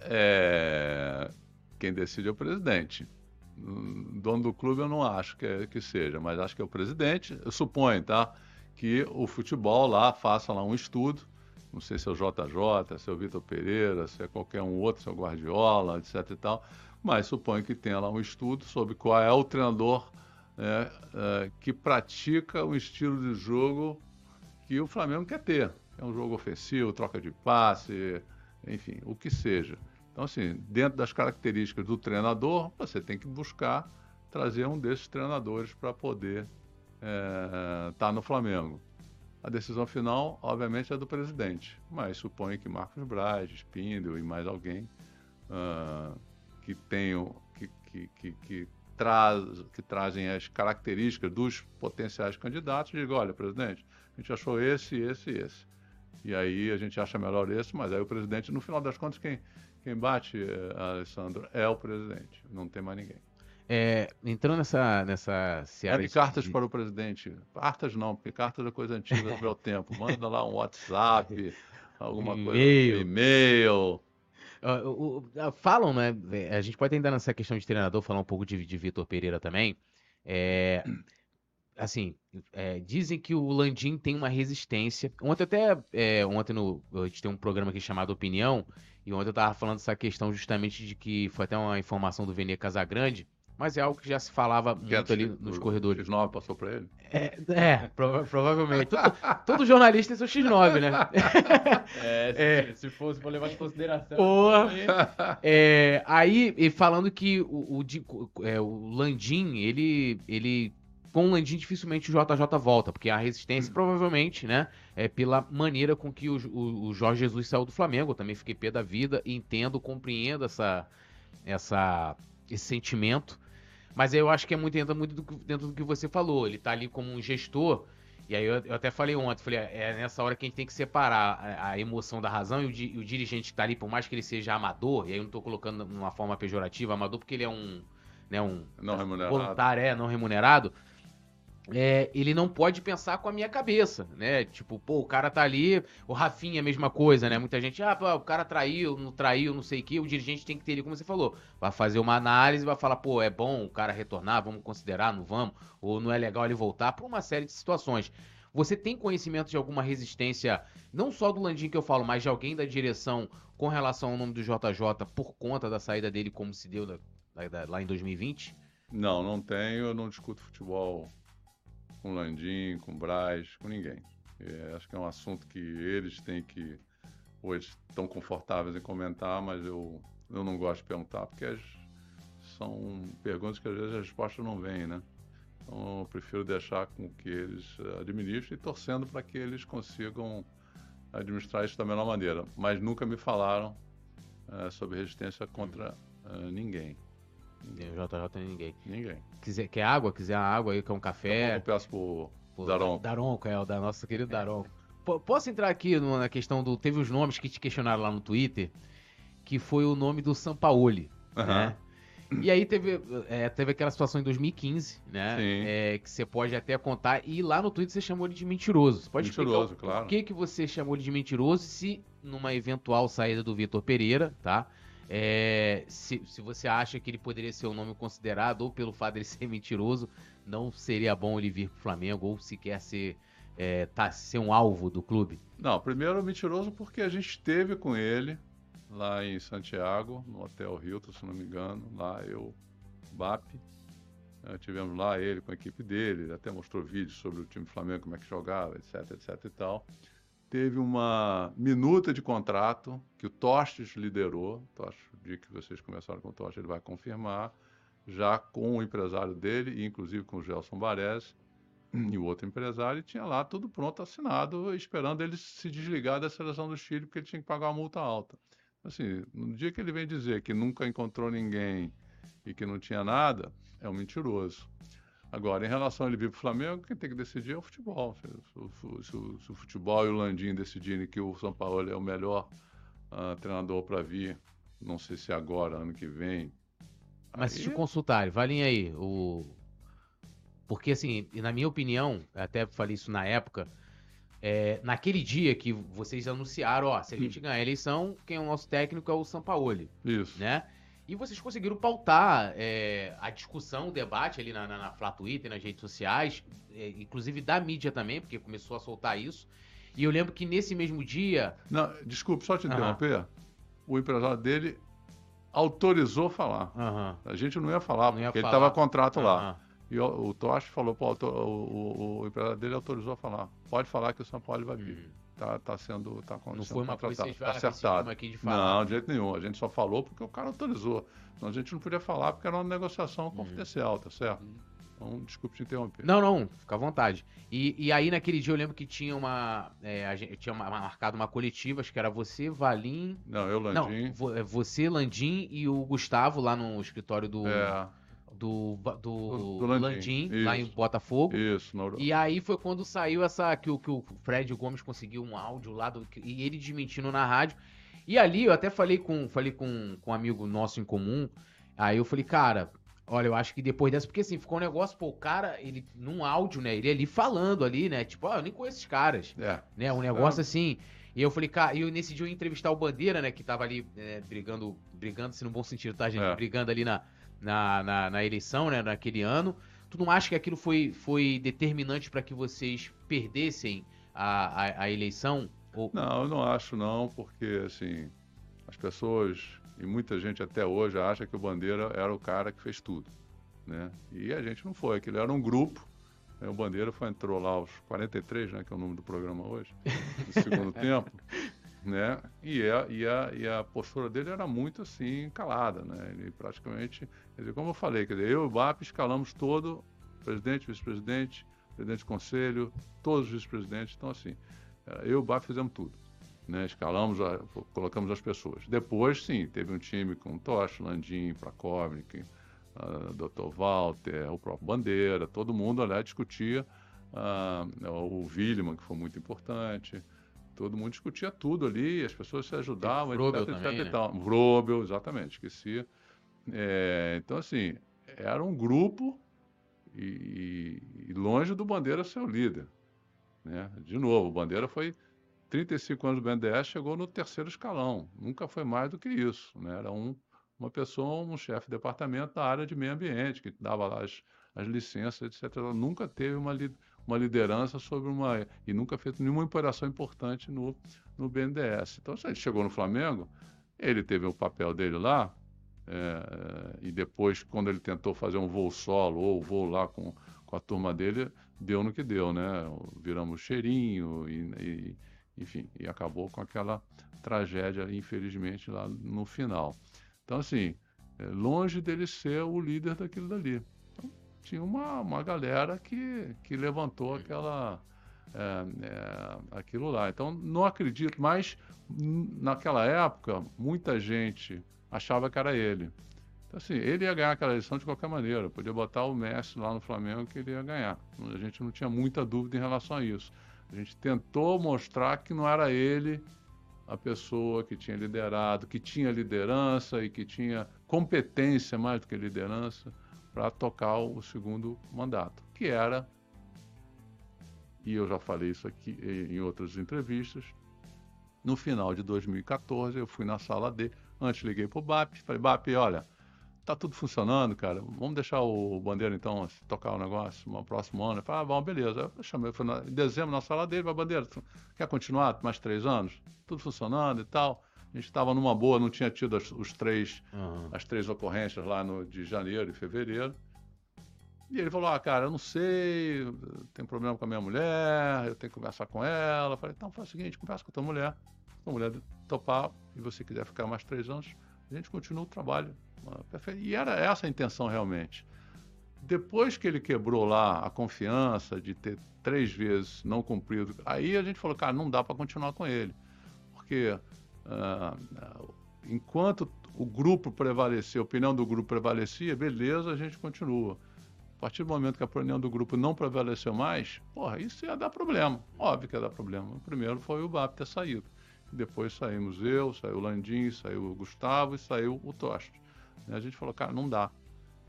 É... Quem decide é o presidente. Dono do clube eu não acho que, é, que seja, mas acho que é o presidente. Eu suponho, tá? Que o futebol lá faça lá um estudo. Não sei se é o JJ, se é o Vitor Pereira, se é qualquer um outro, se é o Guardiola, etc e tal. Mas suponho que tenha lá um estudo sobre qual é o treinador né, é, que pratica o estilo de jogo que o Flamengo quer ter. É um jogo ofensivo, troca de passe, enfim, o que seja. Então, assim, dentro das características do treinador, você tem que buscar trazer um desses treinadores para poder estar é, tá no Flamengo. A decisão final, obviamente, é do presidente, mas suponho que Marcos Braz, Spindle e mais alguém uh, que tenham, que, que, que, que, traz, que trazem as características dos potenciais candidatos, digam, olha, presidente, a gente achou esse, esse e esse. E aí a gente acha melhor esse, mas aí o presidente, no final das contas, quem, quem bate, eh, Alessandro, é o presidente, não tem mais ninguém. É, entrando nessa, nessa seara... cartas de... para o presidente. Cartas não, porque cartas é coisa antiga do meu tempo. Manda lá um WhatsApp, alguma coisa, um e-mail. Uh, uh, falam, né? A gente pode ainda nessa questão de treinador falar um pouco de, de Vitor Pereira também. É, assim, é, dizem que o Landim tem uma resistência. Ontem até, é, ontem no, a gente tem um programa aqui chamado Opinião, e ontem eu tava falando essa questão justamente de que foi até uma informação do Vene Casagrande, mas é algo que já se falava muito ali nos o, corredores. O X9 passou para ele? É, é prova provavelmente. todo, todo, jornalista tem seu X9, né? É, se, é. se fosse para levar em consideração. Porra. É, aí, e falando que o, o, é, o Landim, ele, ele com o Landim dificilmente o JJ volta, porque a resistência, provavelmente, né, é pela maneira com que o, o, o, Jorge Jesus saiu do Flamengo. Eu também fiquei pé da vida, entendo, compreendo essa, essa, esse sentimento. Mas eu acho que é muito, entra muito do, dentro do que você falou. Ele tá ali como um gestor. E aí eu, eu até falei ontem, falei, é nessa hora que a gente tem que separar a, a emoção da razão e o, di, o, dirigente que tá ali, por mais que ele seja amador, e aí eu não tô colocando de uma forma pejorativa, amador porque ele é um, né, um não remunerado. voluntário, é, não remunerado é, ele não pode pensar com a minha cabeça, né? Tipo, pô, o cara tá ali, o Rafinha é a mesma coisa, né? Muita gente, ah, pô, o cara traiu, não traiu, não sei o que, o dirigente tem que ter ele, como você falou, vai fazer uma análise, vai falar, pô, é bom o cara retornar, vamos considerar, não vamos, ou não é legal ele voltar, por uma série de situações. Você tem conhecimento de alguma resistência, não só do Landim que eu falo, mas de alguém da direção com relação ao nome do JJ por conta da saída dele, como se deu da, da, lá em 2020? Não, não tenho, eu não discuto futebol com Landim, com Braz, com ninguém. É, acho que é um assunto que eles têm que, ou eles estão confortáveis em comentar, mas eu, eu não gosto de perguntar, porque as, são perguntas que às vezes a resposta não vem, né? Então eu prefiro deixar com que eles administrem e torcendo para que eles consigam administrar isso da melhor maneira. Mas nunca me falaram é, sobre resistência contra é, ninguém. Ninguém, o JJ tem ninguém. Ninguém. Quiser, quer água? Quiser água aí, quer um café? Eu peço pro, pro Daronco. Daronco, é, o da nosso querido é. Daronco. Posso entrar aqui na questão do. Teve os nomes que te questionaram lá no Twitter, que foi o nome do Sampaoli, uhum. né? E aí teve, é, teve aquela situação em 2015, né? É, que você pode até contar. E lá no Twitter você chamou ele de mentiroso. Você pode mentiroso, claro. Por que, que você chamou ele de mentiroso se numa eventual saída do Vitor Pereira, tá? É, se, se você acha que ele poderia ser um nome considerado, ou pelo fato de ele ser mentiroso, não seria bom ele vir pro Flamengo, ou sequer ser, é, tá, ser um alvo do clube? Não, primeiro mentiroso porque a gente esteve com ele lá em Santiago, no Hotel Hilton, se não me engano, lá eu, BAP, é, tivemos lá ele com a equipe dele, ele até mostrou vídeos sobre o time Flamengo, como é que jogava, etc, etc e tal teve uma minuta de contrato que o Tostes liderou. Tostes, o dia que vocês começaram com o Tostes, ele vai confirmar. já com o empresário dele, inclusive com o Gelson Baresi e o outro empresário, e tinha lá tudo pronto, assinado, esperando ele se desligar da seleção do Chile, porque ele tinha que pagar uma multa alta. Assim, no dia que ele vem dizer que nunca encontrou ninguém e que não tinha nada, é um mentiroso. Agora, em relação a ele vir para o Flamengo, quem tem que decidir é o futebol. Se, se, se, se o futebol e o Landim decidirem que o São Paulo é o melhor uh, treinador para vir, não sei se agora, ano que vem. Mas aí... se te consultarem, valem aí, o... porque assim, na minha opinião, até falei isso na época, é, naquele dia que vocês anunciaram, ó, se a gente ganhar a eleição, quem é o nosso técnico é o Sampaoli. Isso. Né? E vocês conseguiram pautar é, a discussão, o debate ali na, na, na Flá Twitter, nas redes sociais, é, inclusive da mídia também, porque começou a soltar isso. E eu lembro que nesse mesmo dia. Não, desculpe, só te interromper. Uhum. O empresário dele autorizou falar. Uhum. A gente não ia falar, não porque ia ele estava contrato uhum. lá. E o, o Tosh falou, o, o, o, empresário dele autorizou a falar. Pode falar que o São Paulo vai vir. Tá, tá sendo. Tá não foi uma coisa que tá acertado. Aqui de falar. Não, de jeito nenhum. A gente só falou porque o cara autorizou. Então a gente não podia falar porque era uma negociação uhum. confidencial, tá certo? Uhum. Então, desculpe te interromper. Não, não, fica à vontade. E, e aí, naquele dia, eu lembro que tinha uma. É, a gente tinha uma, marcado uma coletiva, acho que era você, Valim. Não, eu, Landim. Não, é, você, Landim e o Gustavo lá no escritório do. É do, do, do, do Landim, Landim lá em Botafogo. Isso, no... E aí foi quando saiu essa. Que o, que o Fred Gomes conseguiu um áudio lá do, e ele desmentindo na rádio. E ali eu até falei com, falei com, com um amigo nosso em comum. Aí eu falei, cara, olha, eu acho que depois dessa, porque assim, ficou um negócio, pô, o cara, ele, num áudio, né? Ele ali falando ali, né? Tipo, ó, oh, eu nem conheço esses caras. É. Né? Um negócio é. assim. E eu falei, cara, e eu, nesse dia eu ia entrevistar o Bandeira, né? Que tava ali é, brigando, brigando, se no bom sentido, tá, gente? É. Brigando ali na, na, na, na, eleição, né, naquele ano. Tu não acha que aquilo foi, foi determinante para que vocês perdessem a, a, a eleição? Ou... Não, eu não acho não, porque assim, as pessoas, e muita gente até hoje acha que o Bandeira era o cara que fez tudo. Né? E a gente não foi, aquilo era um grupo. Né? O Bandeira foi, entrou lá aos 43, né, que é o nome do programa hoje, no segundo tempo né? E a, e, a, e a postura dele era muito assim, calada, né? Ele praticamente, quer dizer, como eu falei, quer dizer, eu e o BAP escalamos todo, presidente, vice-presidente, presidente do conselho, todos os vice-presidentes, então assim, eu e o BAP fizemos tudo. Né, escalamos, colocamos as pessoas. Depois, sim, teve um time com Tocha, Landim, Prakovnik, uh, Dr. Walter, o próprio Bandeira, todo mundo lá discutia, uh, o Willeman, que foi muito importante, todo mundo discutia tudo ali, as pessoas se ajudavam, etc, também, etc, né? tal. Vrobel, exatamente, esqueci. É, então, assim, era um grupo e, e, longe do Bandeira ser o líder. Né? De novo, o Bandeira foi 35 anos do BNDES, chegou no terceiro escalão. Nunca foi mais do que isso. Né? Era um, uma pessoa, um chefe de departamento da área de meio ambiente, que dava lá as, as licenças, etc. Ela nunca teve uma liderança uma liderança sobre uma. e nunca fez nenhuma operação importante no, no BNDES. Então, se ele chegou no Flamengo, ele teve o papel dele lá, é, e depois, quando ele tentou fazer um voo solo ou voo lá com, com a turma dele, deu no que deu, né? Viramos cheirinho, e, e enfim, e acabou com aquela tragédia, infelizmente, lá no final. Então, assim, é longe dele ser o líder daquilo dali tinha uma, uma galera que, que levantou aquela, é, é, aquilo lá. Então, não acredito, mas naquela época, muita gente achava que era ele. Então, assim, ele ia ganhar aquela eleição de qualquer maneira. Podia botar o Messi lá no Flamengo que ele ia ganhar. A gente não tinha muita dúvida em relação a isso. A gente tentou mostrar que não era ele a pessoa que tinha liderado, que tinha liderança e que tinha competência mais do que liderança para tocar o segundo mandato, que era, e eu já falei isso aqui em outras entrevistas, no final de 2014 eu fui na sala D, antes liguei para o BAP, falei, BAP, olha, tá tudo funcionando, cara, vamos deixar o Bandeira então tocar o negócio no próximo ano? Eu falei, ah, bom, beleza. Eu chamei, fui na, em dezembro na sala dele, vai Bandeira, quer continuar mais três anos? Tudo funcionando e tal. A gente estava numa boa, não tinha tido as, os três, uhum. as três ocorrências lá no, de janeiro e fevereiro. E ele falou: Ah, cara, eu não sei, tem problema com a minha mulher, eu tenho que conversar com ela. Eu falei: Então faz o seguinte, conversa com a tua mulher. A mulher topar e você quiser ficar mais três anos, A gente continua o trabalho. E era essa a intenção realmente. Depois que ele quebrou lá a confiança de ter três vezes não cumprido, aí a gente falou, cara, não dá para continuar com ele. Porque uh, enquanto o grupo prevalecia, a opinião do grupo prevalecia, beleza, a gente continua. A partir do momento que a opinião do grupo não prevaleceu mais, porra, isso ia dar problema. Óbvio que ia dar problema. O primeiro foi o BAP ter saído. Depois saímos eu, saiu o Landim, saiu o Gustavo e saiu o Toste. A gente falou, cara, não dá.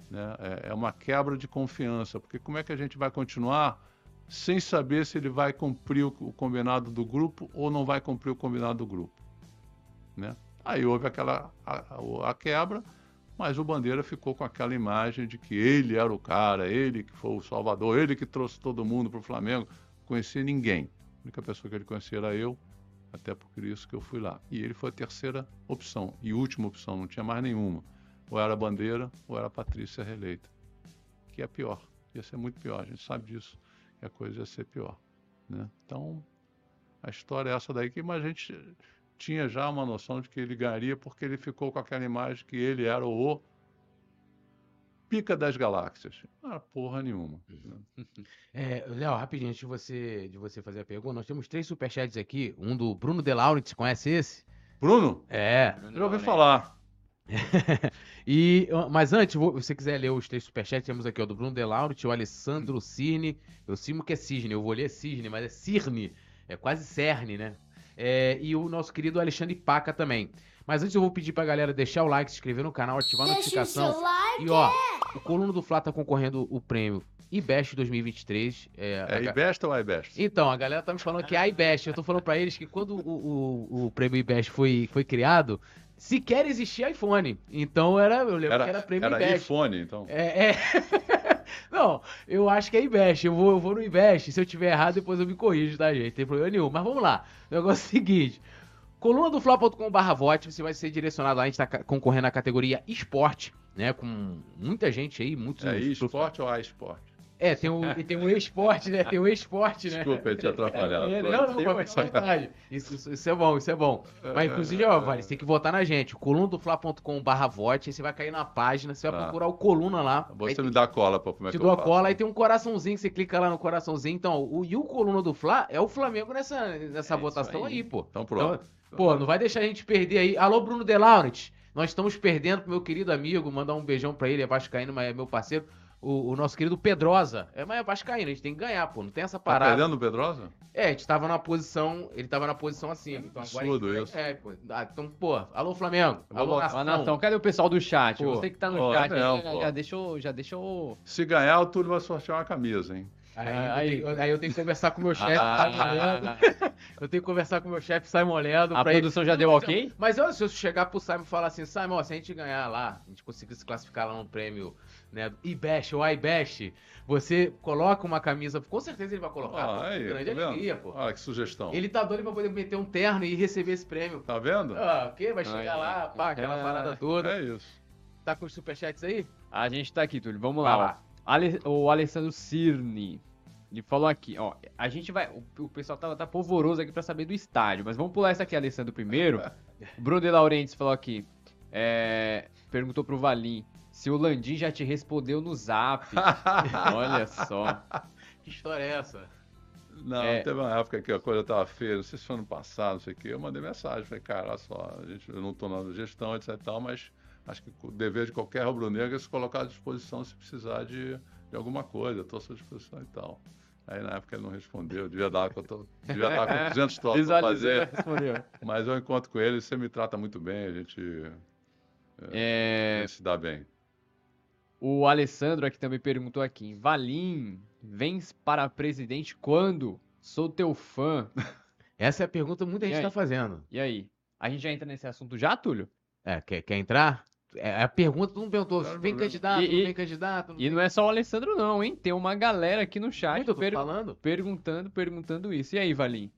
Né? É, é uma quebra de confiança, porque como é que a gente vai continuar sem saber se ele vai cumprir o combinado do grupo ou não vai cumprir o combinado do grupo? Né? Aí houve aquela a, a, quebra, mas o Bandeira ficou com aquela imagem de que ele era o cara, ele que foi o salvador, ele que trouxe todo mundo para o Flamengo. Conhecia ninguém. A única pessoa que ele conhecia era eu, até por isso que eu fui lá. E ele foi a terceira opção e última opção, não tinha mais nenhuma. Ou era Bandeira ou era Patrícia reeleita. Que é pior. Ia ser muito pior, a gente sabe disso, que a coisa ia ser pior. Né? Então, a história é essa daí, que mas a gente tinha já uma noção de que ele ganharia porque ele ficou com aquela imagem que ele era o pica das galáxias. Não era porra nenhuma. É, Léo, rapidinho, antes de você, de você fazer a pergunta, nós temos três superchats aqui. Um do Bruno De Laurentiis, conhece esse? Bruno? É. Eu já ouvi falar. e, mas antes, se você quiser ler os três superchats, temos aqui o do Bruno De Laurentiis, o Alessandro Cirne. Eu cimo que é Cisne, eu vou ler Cisne, mas é Cirne. É quase Cerne, né? É, e o nosso querido Alexandre Paca também. Mas antes eu vou pedir pra galera deixar o like, se inscrever no canal, ativar a notificação. Like. E ó, o Coluna do Fla tá concorrendo o prêmio IBEST 2023. É, é IBEST ou iBest? Então, a galera tá me falando que é IBEST. Eu tô falando pra eles que quando o, o, o prêmio IBEST foi, foi criado, sequer existia iPhone. Então era, eu lembro era, que era prêmio era IBEST. iPhone, então. É, é. Não, eu acho que é Invest. Eu vou, eu vou no Invest. Se eu tiver errado, depois eu me corrijo, tá, gente? Não tem problema nenhum. Mas vamos lá. O negócio é o seguinte. Coluna do Fla.com.br vote, você vai ser direcionado lá. A gente tá concorrendo na categoria esporte, né? Com muita gente aí, muitos. É esporte ou a esporte? É, tem o, tem o esporte, né? Tem o esporte, né? Desculpa, eu te atrapalhado. É, não, não, não, mas vontade. Isso, isso, isso, é bom, isso é bom. Mas, inclusive, ó, Vale, você tem que votar na gente. colunadofla.com barra vote, aí você vai cair na página, você vai tá. procurar o coluna lá. Você me dá cola pra como é te dou a cola, aí tem um coraçãozinho, você clica lá no coraçãozinho. Então, o, e o coluna do Fla é o Flamengo nessa, nessa é votação aí. aí. pô. Então pronto. Então, pô, não vai deixar a gente perder aí. Alô, Bruno De Laurent. Nós estamos perdendo pro meu querido amigo, mandar um beijão pra ele, é vascaíno, mas é meu parceiro o, o, nosso querido Pedrosa. É, mas é Vascaíno, a gente tem que ganhar, pô. Não tem essa tá parada. Tá perdendo o Pedrosa? É, a gente tava na posição. Ele tava na posição assim. Então Absurdo agora isso. É, pô. Ah, então, pô, alô Flamengo. Alô, nação. nação. Cadê o pessoal do chat? Pô. Você que tá no pô, chat, não, já, já, deixou, já deixou. Se ganhar, o Túlio vai sortear uma camisa, hein? Aí, aí, eu, tenho, aí eu tenho que conversar com o meu chefe, ah, Eu tenho que conversar com o meu chefe, Simon Leandro. A produção ele... já deu ok? Mas olha, se eu chegar pro Simon e falar assim, Simon, se a gente ganhar lá, a gente conseguir se classificar lá no prêmio né, IBEST ou iBest, você coloca uma camisa, com certeza ele vai colocar. Ah, aí, grande tá alegria, pô. Ah, que sugestão. Ele tá doido pra poder meter um terno e receber esse prêmio. Tá vendo? Ah, o quê? Vai chegar lá, pá, aquela é, parada toda. É isso. Tá com os superchats aí? A gente tá aqui, Túlio. Vamos lá. lá. Ale, o Alessandro Cirne. Ele falou aqui, ó. A gente vai. O, o pessoal tá, tá polvoroso aqui pra saber do estádio, mas vamos pular essa aqui, Alessandro, primeiro. Bruno de Laurentiis falou aqui. É, perguntou pro Valim. Se o Landim já te respondeu no zap. Olha só. Que história é essa? Não, é... teve uma época que a coisa estava feia, não sei se foi ano passado, não sei o quê. Eu mandei mensagem, falei, cara, olha só, a gente, eu não estou na gestão, etc e tal, mas acho que o dever de qualquer rubro-negro é se colocar à disposição se precisar de, de alguma coisa, estou à sua disposição e tal. Aí na época ele não respondeu, devia dar, eu tô, devia estar com 200 trocos para fazer. Mas eu encontro com ele, você me trata muito bem, a gente, é... a gente se dá bem. O Alessandro aqui também perguntou aqui: Valim, vens para presidente quando? Sou teu fã. Essa é a pergunta que muita gente está fazendo. E aí? A gente já entra nesse assunto já, Túlio? É, quer, quer entrar? É a pergunta, todo mundo perguntou, vem candidato, e, vem candidato. e não é só o Alessandro não, hein? Tem uma galera aqui no chat Muito, per falando. perguntando, perguntando isso. E aí, Valim?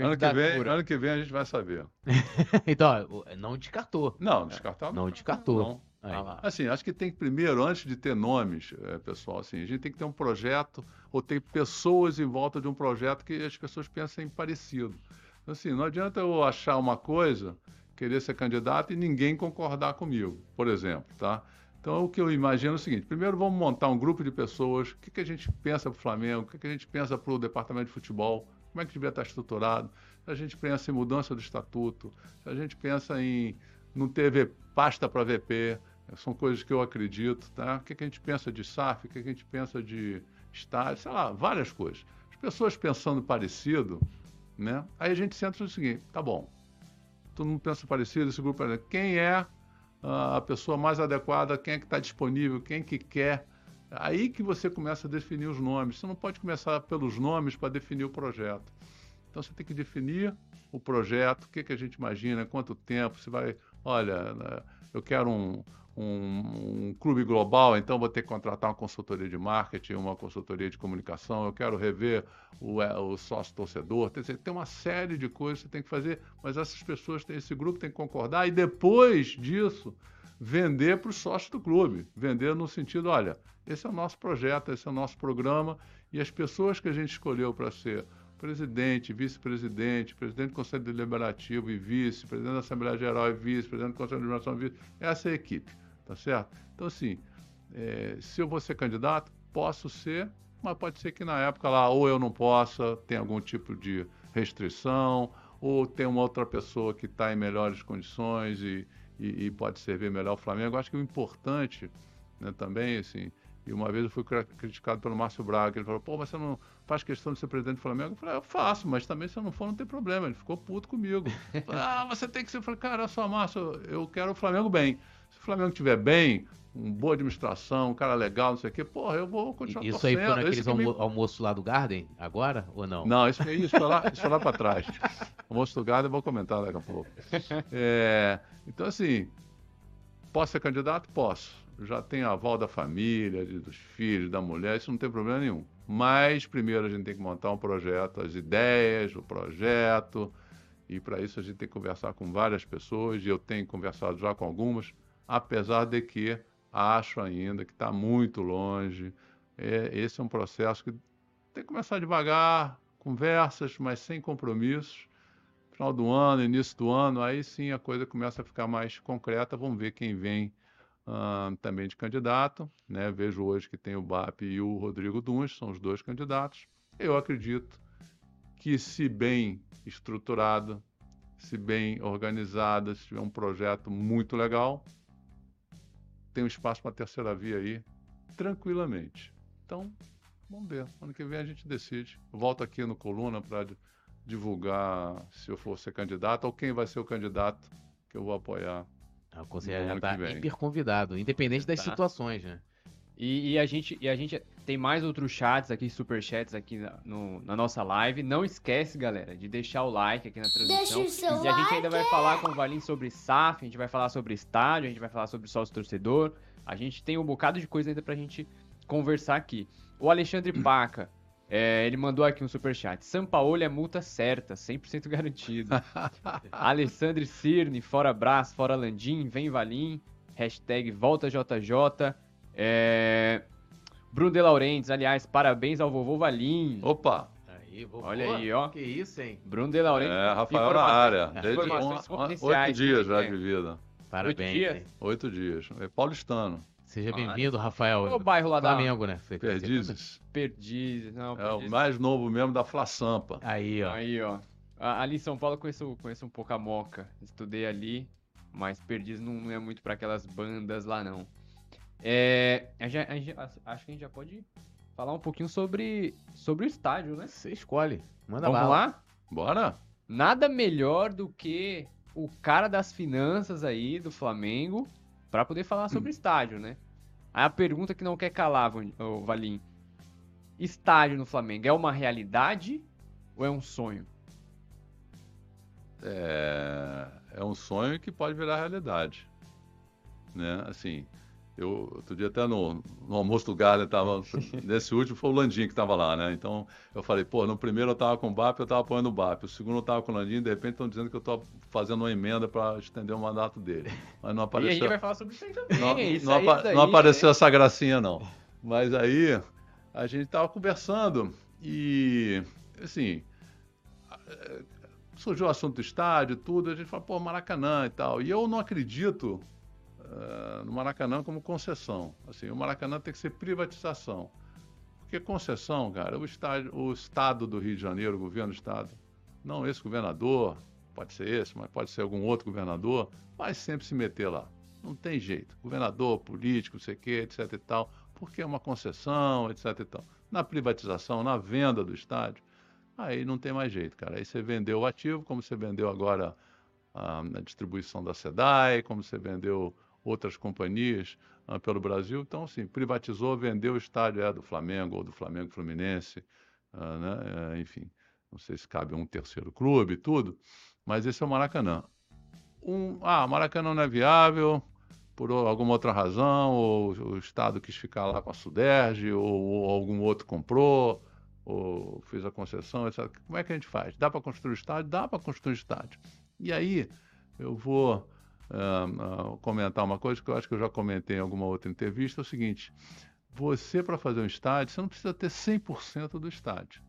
Ano que, vem, ano que vem a gente vai saber. então, não descartou. Não, descartar não. Não descartou. Não. Ah, assim, acho que tem que primeiro, antes de ter nomes, é, pessoal, assim, a gente tem que ter um projeto ou ter pessoas em volta de um projeto que as pessoas pensem parecido. Assim, não adianta eu achar uma coisa querer ser candidato e ninguém concordar comigo, por exemplo, tá? Então, o que eu imagino é o seguinte: primeiro, vamos montar um grupo de pessoas. O que, que a gente pensa para o Flamengo? O que, que a gente pensa para o departamento de futebol? Como é que devia estar estruturado? Se a gente pensa em mudança do estatuto, se a gente pensa em não ter pasta para VP, são coisas que eu acredito, tá? O que, que a gente pensa de SAF? O que, que a gente pensa de estádio? Sei lá, várias coisas. As pessoas pensando parecido, né? Aí a gente senta no seguinte: tá bom, todo mundo pensa parecido, esse grupo é. Quem é a pessoa mais adequada, quem é que está disponível, quem que quer. Aí que você começa a definir os nomes. Você não pode começar pelos nomes para definir o projeto. Então você tem que definir o projeto, o que, que a gente imagina, quanto tempo, se vai, olha, né, eu quero um, um, um, clube global, então vou ter que contratar uma consultoria de marketing, uma consultoria de comunicação, eu quero rever o, é, o sócio torcedor. Tem, tem uma série de coisas que você tem que fazer, mas essas pessoas, têm, esse grupo tem que concordar e depois disso vender para os sócios do clube. Vender no sentido, olha, esse é o nosso projeto, esse é o nosso programa e as pessoas que a gente escolheu para ser presidente, vice-presidente, presidente do Conselho Deliberativo e vice, presidente da Assembleia Geral e vice, presidente do Conselho de Administração e vice, essa é a equipe tá certo? Então, assim, é, se eu vou ser candidato, posso ser, mas pode ser que na época lá ou eu não possa, tem algum tipo de restrição, ou tem uma outra pessoa que está em melhores condições e, e, e, pode servir melhor o Flamengo. Eu acho que o importante né, também, assim, e uma vez eu fui criticado pelo Márcio Braga, ele falou, pô, mas você não faz questão de ser presidente do Flamengo? Eu falei, eu faço, mas também se eu não for, não tem problema. Ele ficou puto comigo. ah, você tem que ser. Eu falei, cara, só, Márcio, eu quero o Flamengo bem. Se o Flamengo estiver bem, uma boa administração, um cara legal, não sei o quê, porra, eu vou continuar Isso torcendo. aí foi naqueles almo me... almoços lá do Garden, agora, ou não? Não, isso, isso foi lá, isso foi lá para trás. Almoço do Garden eu vou comentar daqui a pouco. É, então, assim, posso ser candidato? Posso. Já tenho aval da família, dos filhos, da mulher, isso não tem problema nenhum. Mas, primeiro, a gente tem que montar um projeto, as ideias, o projeto, e para isso a gente tem que conversar com várias pessoas, e eu tenho conversado já com algumas, apesar de que acho ainda que está muito longe. É, esse é um processo que tem que começar devagar, conversas, mas sem compromissos. Final do ano, início do ano, aí sim a coisa começa a ficar mais concreta. Vamos ver quem vem uh, também de candidato. Né? Vejo hoje que tem o BAP e o Rodrigo Duns, são os dois candidatos. Eu acredito que, se bem estruturado, se bem organizada, se tiver um projeto muito legal, tem um espaço para a terceira via aí, tranquilamente. Então, vamos ver. Ano que vem a gente decide. Volto aqui no Coluna para divulgar se eu for ser candidato ou quem vai ser o candidato que eu vou apoiar. Ah, o conselheiro já está hiper convidado, independente das tá. situações, né? E, e, a gente, e a gente tem mais outros chats aqui, super chats aqui na, no, na nossa live. Não esquece, galera, de deixar o like aqui na transmissão. Deixa o seu e a gente ainda vai falar com o Valim sobre SAF, a gente vai falar sobre estádio, a gente vai falar sobre sócio torcedor. A gente tem um bocado de coisa ainda pra gente conversar aqui. O Alexandre Paca, é, ele mandou aqui um super chat. Sampaoli é multa certa, 100% garantido. Alessandro Cirne, fora Brás, fora Landim, vem Valim. Hashtag volta JJ. É... Bruno De Laurentiis, aliás, parabéns ao vovô Valim. Opa! Aí, vovô. Olha aí, ó. Que isso, hein? Bruno De Laurentiis. É, Rafael na área. Desde um, oito dias já de vida. Parabéns. Oito dias? Oito dias. É paulistano. Seja bem-vindo, Rafael. O bairro lá Flamengo, da... né? Perdizes. Perdizes, não. Perdizes. É o mais novo mesmo da Fla Sampa. Aí, ó. Aí, ó. Ali em São Paulo eu conheço, conheço um pouco a Moca. Estudei ali, mas Perdizes não é muito para aquelas bandas lá, não. É, a gente, a gente, acho que a gente já pode falar um pouquinho sobre, sobre o estádio, né? Você escolhe. Manda Vamos lá? Bora. Nada melhor do que o cara das finanças aí do Flamengo para poder falar sobre o estádio, né? Aí a pergunta que não quer calar, Valim. Estádio no Flamengo é uma realidade ou é um sonho? É, é um sonho que pode virar realidade. Né? Assim, eu, outro dia até no, no almoço do Garden, tava, nesse último foi o Landim que estava lá, né? Então eu falei, pô, no primeiro eu estava com o BAP, eu estava apoiando o BAP. O segundo eu estava com o Landim, de repente estão dizendo que eu estou fazendo uma emenda para estender o mandato dele. Mas não apareceu. E a gente vai falar sobre isso aí também. Não, isso não, aí, apa não apareceu essa gracinha, não. Mas aí a gente estava conversando e, assim, surgiu o assunto do estádio, tudo, a gente fala, pô, Maracanã e tal. E eu não acredito uh, no Maracanã como concessão. Assim, o Maracanã tem que ser privatização. Porque concessão, cara, o, estádio, o Estado do Rio de Janeiro, o governo do Estado, não esse governador, pode ser esse, mas pode ser algum outro governador, vai sempre se meter lá. Não tem jeito. Governador, político, não sei o quê, etc e tal, porque é uma concessão, etc e tal. Na privatização, na venda do estádio, aí não tem mais jeito, cara. Aí você vendeu o ativo, como você vendeu agora a, a distribuição da SEDAI, como você vendeu outras companhias uh, pelo Brasil. Então, assim, privatizou, vendeu o estádio é, do Flamengo ou do Flamengo Fluminense, uh, né? Uh, enfim, não sei se cabe um terceiro clube, tudo, mas esse é o Maracanã. Um, ah, Maracanã não é viável por alguma outra razão, ou o Estado quis ficar lá com a Suderge, ou, ou algum outro comprou, ou fez a concessão, etc. Como é que a gente faz? Dá para construir estádio? Dá para construir estádio. E aí eu vou uh, comentar uma coisa que eu acho que eu já comentei em alguma outra entrevista, é o seguinte, você para fazer um estádio, você não precisa ter 100% do estádio.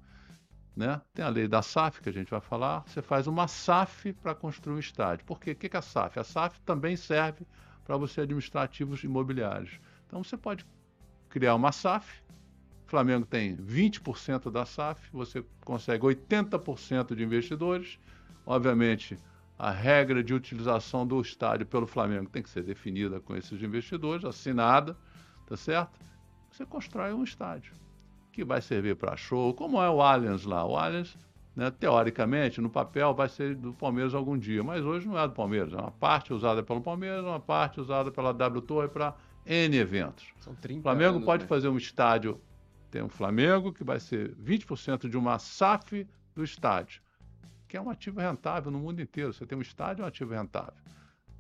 Né? Tem a lei da SAF, que a gente vai falar, você faz uma SAF para construir um estádio. Por quê? O que é a SAF? A SAF também serve para você administrar ativos imobiliários. Então você pode criar uma SAF, Flamengo tem 20% da SAF, você consegue 80% de investidores. Obviamente, a regra de utilização do estádio pelo Flamengo tem que ser definida com esses investidores, assinada, tá certo? Você constrói um estádio que vai servir para show, como é o Allianz lá. O Allianz, né, teoricamente, no papel, vai ser do Palmeiras algum dia, mas hoje não é do Palmeiras. É uma parte usada pelo Palmeiras, uma parte usada pela W Torre para N eventos. São 30 O Flamengo anos, pode né? fazer um estádio tem o Flamengo, que vai ser 20% de uma SAF do estádio, que é um ativo rentável no mundo inteiro. Você tem um estádio, é um ativo rentável.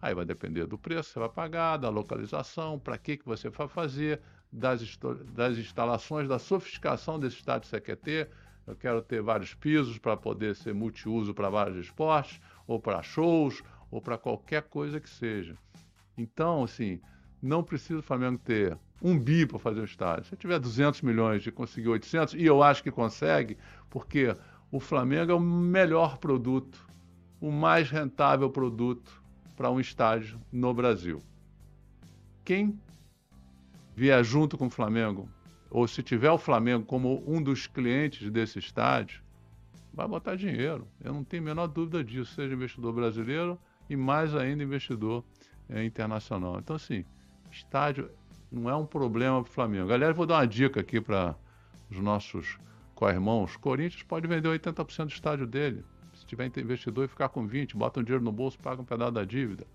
Aí vai depender do preço que você vai pagar, da localização, para que, que você vai fazer, das, das instalações, da sofisticação desse estádio que você quer ter. Eu quero ter vários pisos para poder ser multiuso para vários esportes, ou para shows, ou para qualquer coisa que seja. Então, assim, não precisa o Flamengo ter um bi para fazer o estádio. Se tiver 200 milhões de conseguir 800, e eu acho que consegue, porque o Flamengo é o melhor produto, o mais rentável produto para um estádio no Brasil. Quem vier junto com o Flamengo, ou se tiver o Flamengo como um dos clientes desse estádio, vai botar dinheiro. Eu não tenho a menor dúvida disso, seja investidor brasileiro e mais ainda investidor é, internacional. Então, assim, estádio não é um problema para o Flamengo. Galera, vou dar uma dica aqui para os nossos co-irmãos. Corinthians pode vender 80% do estádio dele. Se tiver investidor e ficar com 20%, bota um dinheiro no bolso, paga um pedaço da dívida.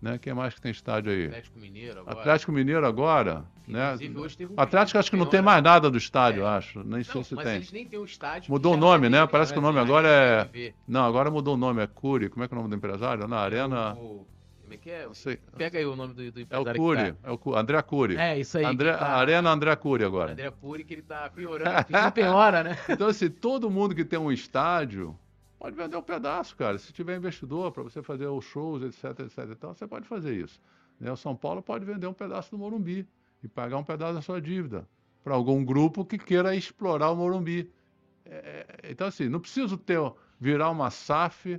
Né? Quem mais que tem estádio aí? Atlético Mineiro agora. Atlético Mineiro agora. Né? Um Atlético acho que não tem mais nada do estádio, é. acho. Nem não, sei se mas tem. Eles nem têm estádio. Mudou o nome, né? Parece que o nome agora é. Não, agora mudou o nome, é Cury. Como é que é o nome do empresário? Na Arena. O... Como é que é? Pega aí o nome do, do empresário. É o Cury, tá. é o André Cury. É, isso aí. André, tá... Arena André Cury agora. André Cury que ele tá piorando, que piora, né? então, assim, todo mundo que tem um estádio pode vender um pedaço, cara. Se tiver investidor para você fazer os shows, etc, etc e tal, você pode fazer isso. Né? O São Paulo pode vender um pedaço do Morumbi e pagar um pedaço da sua dívida para algum grupo que queira explorar o Morumbi. É, é então, assim, não preciso ter virar uma SAF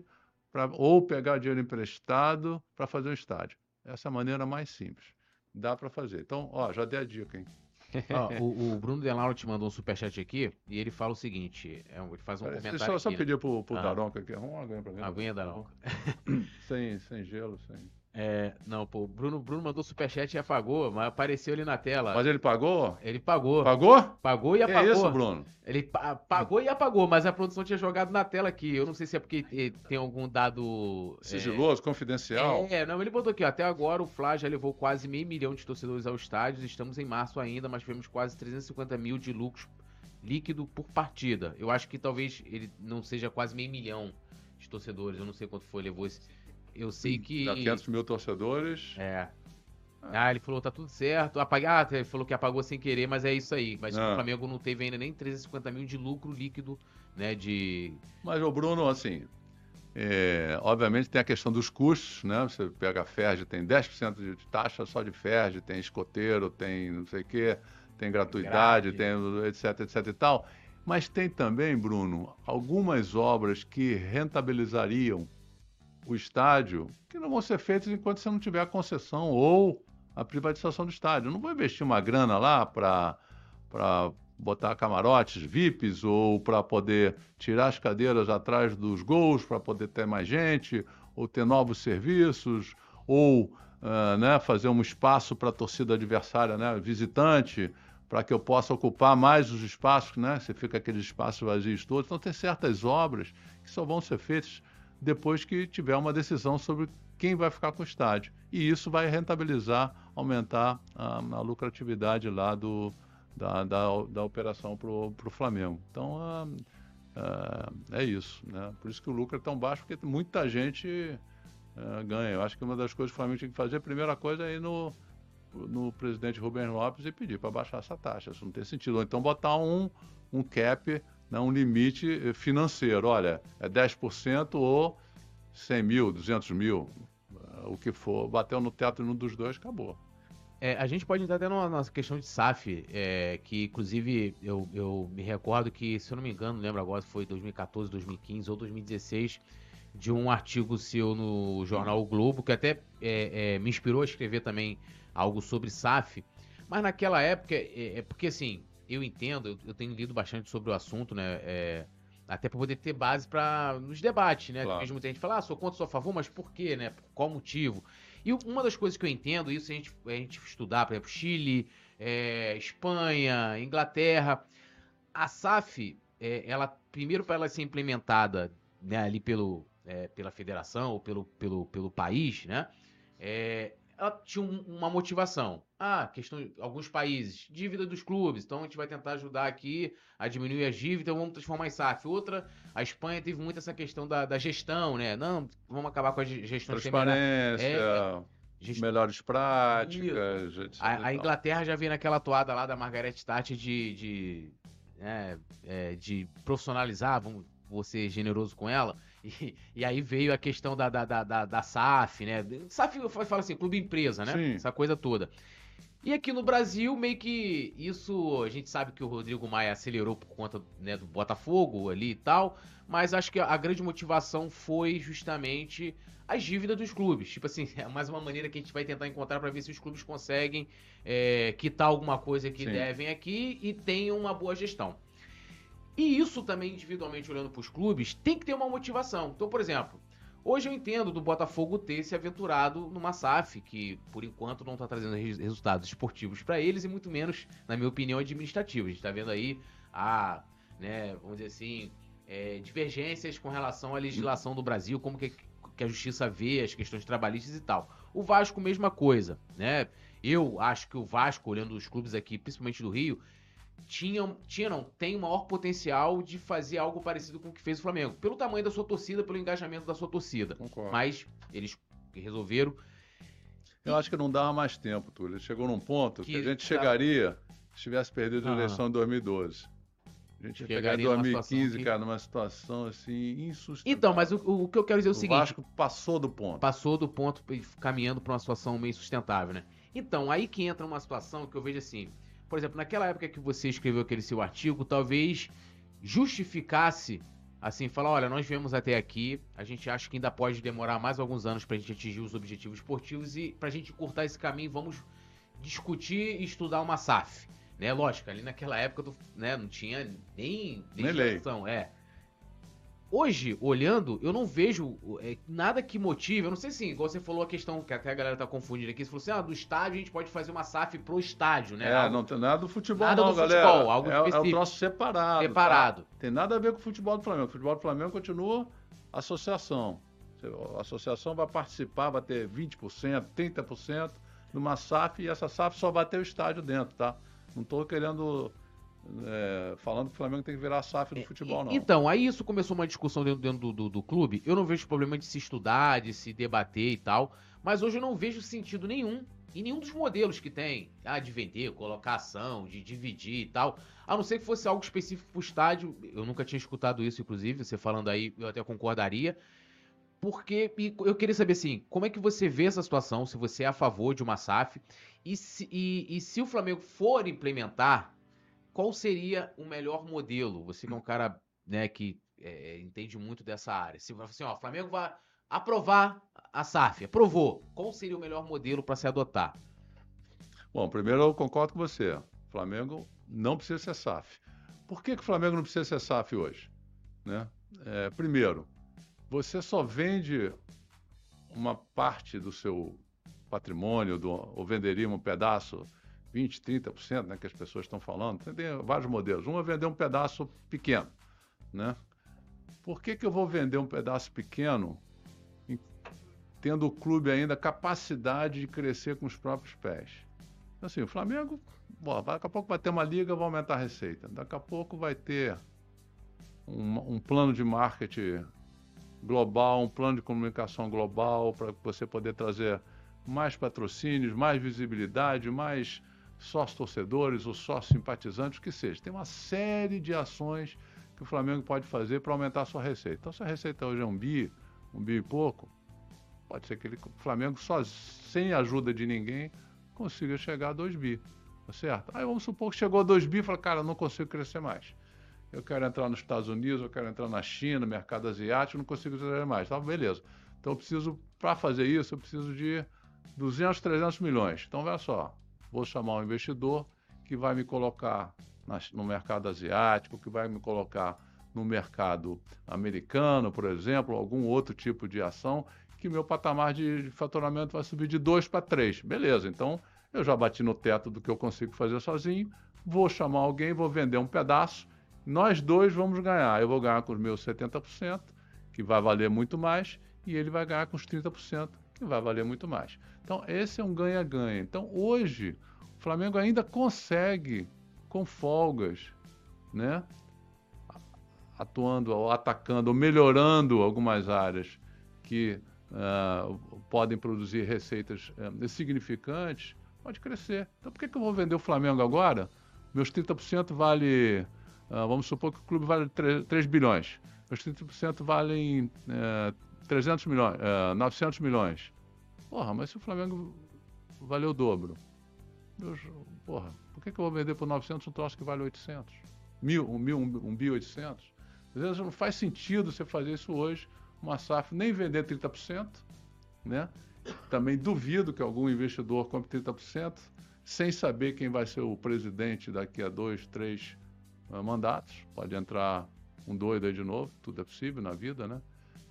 pra, ou pegar dinheiro emprestado para fazer um estádio. Essa é a maneira mais simples. Dá para fazer. Então, ó, já dei a dica, hein? Ó, o, o, Bruno Delauro te mandou um superchat aqui e ele fala o seguinte: é, ele faz um comentário. Deixa eu só aqui, pedir pro, pro ah. Daronca aqui, arruma uma aguinha pra mim. Aguinha Daronca. sem, sem gelo, sem. É, não, pô, Bruno, Bruno mandou superchat e apagou, mas apareceu ali na tela. Mas ele pagou? Ele pagou. Pagou? Pagou e apagou. É isso, Bruno? Ele pa pagou e apagou, mas a produção tinha jogado na tela aqui. Eu não sei se é porque tem algum dado... É, Sigiloso, é... confidencial? É, não, ele botou aqui, ó, até agora o Fla já levou quase meio milhão de torcedores ao estádio, estamos em março ainda, mas tivemos quase 350 mil de lucros líquido por partida. Eu acho que talvez ele não seja quase meio milhão de torcedores, eu não sei quanto foi, levou esse eu sei que. Dá 500 mil torcedores. É. Ah, ele falou, tá tudo certo. Apagar, ah, ele falou que apagou sem querer, mas é isso aí. Mas ah. o Flamengo não teve ainda nem 350 mil de lucro líquido, né? De. Mas o Bruno, assim. É, obviamente tem a questão dos custos, né? Você pega a Ferge, tem 10% de taxa só de Ferge, tem escoteiro, tem não sei o quê, tem gratuidade, Grade. tem etc, etc e tal. Mas tem também, Bruno, algumas obras que rentabilizariam o estádio que não vão ser feitas enquanto você não tiver a concessão ou a privatização do estádio. Eu não vou investir uma grana lá para botar camarotes VIPs ou para poder tirar as cadeiras atrás dos gols para poder ter mais gente ou ter novos serviços ou uh, né, fazer um espaço para a torcida adversária, né, visitante, para que eu possa ocupar mais os espaços, né? Você fica aqueles espaços vazios todos. Então tem certas obras que só vão ser feitas depois que tiver uma decisão sobre quem vai ficar com o estádio. E isso vai rentabilizar, aumentar a, a lucratividade lá do, da, da, da operação para o Flamengo. Então, é isso. Né? Por isso que o lucro é tão baixo, porque muita gente é, ganha. Eu acho que uma das coisas que o Flamengo tinha que fazer, a primeira coisa é ir no, no presidente Rubens Lopes e pedir para baixar essa taxa. Isso não tem sentido. Ou então botar um, um cap né, um limite financeiro. Olha, é 10% ou 100 mil, 200 mil, o que for. Bateu no teto num dos dois, acabou. É, a gente pode entrar até numa, numa questão de SAF, é, que inclusive eu, eu me recordo que, se eu não me engano, lembro agora se foi 2014, 2015 ou 2016, de um artigo seu no jornal o Globo, que até é, é, me inspirou a escrever também algo sobre SAF. Mas naquela época, é, é porque assim, eu entendo, eu, eu, tenho lido bastante sobre o assunto, né? É, até para poder ter base para nos debates, né? Claro. Mesmo muita gente fala, ah, sou contra, sou a favor, mas por quê, né? Por qual motivo? E uma das coisas que eu entendo, isso a gente, a gente estudar, por exemplo, Chile, é, Espanha, Inglaterra, a SAF, é, ela primeiro para ela ser implementada né, ali pelo, é, pela federação ou pelo, pelo, pelo país, né? É, ela tinha um, uma motivação. Ah, questão alguns países, dívida dos clubes, então a gente vai tentar ajudar aqui a diminuir as dívidas, então vamos transformar em SAF. Outra, a Espanha teve muito essa questão da, da gestão, né? Não, vamos acabar com a gestão Transparência, é, gest... melhores práticas. A, a, Inglaterra já vem naquela toada lá da Margaret Thatcher de, de, né, é, de profissionalizar, vamos, vou ser generoso com ela e, e, aí veio a questão da, da, da, da, SAF, né? SAF fala assim, clube empresa, né? Sim. Essa coisa toda. E aqui no Brasil, meio que isso, a gente sabe que o Rodrigo Maia acelerou por conta né, do Botafogo ali e tal, mas acho que a grande motivação foi justamente as dívidas dos clubes. Tipo assim, é mais uma maneira que a gente vai tentar encontrar para ver se os clubes conseguem é, quitar alguma coisa que Sim. devem aqui e tenham uma boa gestão. E isso também, individualmente olhando para os clubes, tem que ter uma motivação. Então, por exemplo, hoje eu entendo do Botafogo ter se aventurado numa SAF, que por enquanto não está trazendo resultados esportivos para eles e muito menos, na minha opinião, administrativos. A gente está vendo aí a, né, vamos dizer assim, é, divergências com relação à legislação do Brasil, como que, que a justiça vê as questões trabalhistas e tal. O Vasco, mesma coisa, né? Eu acho que o Vasco, olhando os clubes aqui, principalmente do Rio, tinham, tinha não, tem o maior potencial de fazer algo parecido com o que fez o Flamengo. Pelo tamanho da sua torcida, pelo engajamento da sua torcida. Concordo. Mas eles resolveram. Eu acho que não dava mais tempo, Túlio. Chegou num ponto que, que a gente chegaria se tivesse perdido a eleição em 2012. A gente ia pegar em 2015, que... cara, numa situação assim insustentável. Então, mas o, o que eu quero dizer é o, o seguinte: Vasco passou do ponto. Passou do ponto, caminhando para uma situação meio sustentável, né? Então, aí que entra uma situação que eu vejo assim por exemplo, naquela época que você escreveu aquele seu artigo, talvez justificasse assim, falar, olha, nós viemos até aqui, a gente acha que ainda pode demorar mais alguns anos para a gente atingir os objetivos esportivos e para a gente cortar esse caminho, vamos discutir e estudar uma SAF, né? Lógico, ali naquela época, né, não tinha nem legislação, é. Hoje, olhando, eu não vejo é, nada que motive. Eu não sei se, igual você falou a questão que até a galera tá confundindo aqui. Você falou assim: ah, do estádio a gente pode fazer uma SAF pro estádio, né? É, algo, não tem nada do futebol, nada não, do galera. Futebol, algo é, específico. é um troço separado. Separado. Tá? Tem nada a ver com o futebol do Flamengo. O futebol do Flamengo continua associação. A associação vai participar, vai ter 20%, 30% numa SAF e essa SAF só vai ter o estádio dentro, tá? Não estou querendo é, falando que o Flamengo tem que virar SAF do é, futebol, não. Então, aí isso começou uma discussão dentro, dentro do, do, do, clube. Eu não vejo problema de se estudar, de se debater e tal. Mas hoje eu não vejo sentido nenhum em nenhum dos modelos que tem. Ah, de vender, colocar ação, de dividir e tal. A não ser que fosse algo específico pro estádio. Eu nunca tinha escutado isso, inclusive. Você falando aí, eu até concordaria. Porque eu queria saber assim, como é que você vê essa situação, se você é a favor de uma SAF, e se, e, e se o Flamengo for implementar qual seria o melhor modelo? Você que é um cara né, que é, entende muito dessa área. Se assim, ó, o Flamengo vai aprovar a SAF, aprovou. Qual seria o melhor modelo para se adotar? Bom, primeiro eu concordo com você. O Flamengo não precisa ser SAF. Por que, que o Flamengo não precisa ser SAF hoje? Né? É, primeiro, você só vende uma parte do seu patrimônio, do, ou venderia um pedaço, 20%, 30%, né, que as pessoas estão falando. Tem vários modelos. Um é vender um pedaço pequeno. Né? Por que, que eu vou vender um pedaço pequeno tendo o clube ainda capacidade de crescer com os próprios pés? Assim, o Flamengo, bom, daqui a pouco vai ter uma liga, vai aumentar a receita. Daqui a pouco vai ter um, um plano de marketing global, um plano de comunicação global para você poder trazer mais patrocínios, mais visibilidade, mais sócios torcedores ou sócios simpatizantes, o que seja. Tem uma série de ações que o Flamengo pode fazer para aumentar a sua receita. Então, se a receita hoje é um bi, um bi e pouco, pode ser que ele, o Flamengo, só, sem ajuda de ninguém, consiga chegar a 2 bi. Tá certo? Aí vamos supor que chegou a 2 bi e fala, cara, não consigo crescer mais. Eu quero entrar nos Estados Unidos, eu quero entrar na China, mercado asiático, não consigo crescer mais. Tá, beleza. Então eu preciso, para fazer isso, eu preciso de 200, 300 milhões. Então, olha só, vou chamar um investidor que vai me colocar no mercado asiático, que vai me colocar no mercado americano, por exemplo, algum outro tipo de ação, que meu patamar de faturamento vai subir de 2 para 3. Beleza, então eu já bati no teto do que eu consigo fazer sozinho, vou chamar alguém, vou vender um pedaço, nós dois vamos ganhar. Eu vou ganhar com os meus 70%, que vai valer muito mais, e ele vai ganhar com os 30%, que vai valer muito mais. Então, esse é um ganha-ganha. Então, hoje, o Flamengo ainda consegue com folgas, né? atuando ou atacando ou melhorando algumas áreas que uh, podem produzir receitas uh, significantes, pode crescer. Então por que, que eu vou vender o Flamengo agora? Meus 30% vale, uh, vamos supor que o clube vale 3, 3 bilhões. Meus 30% valem 300 milhões, 900 milhões. Porra, mas se o Flamengo valeu o dobro, porra, por que, que eu vou vender por 900 um troço que vale 800? Mil, um, mil, um bi 800? Às vezes não faz sentido você fazer isso hoje, uma SAF nem vender 30%, né? Também duvido que algum investidor compre 30%, sem saber quem vai ser o presidente daqui a dois, três uh, mandatos. Pode entrar um doido aí de novo, tudo é possível na vida, né?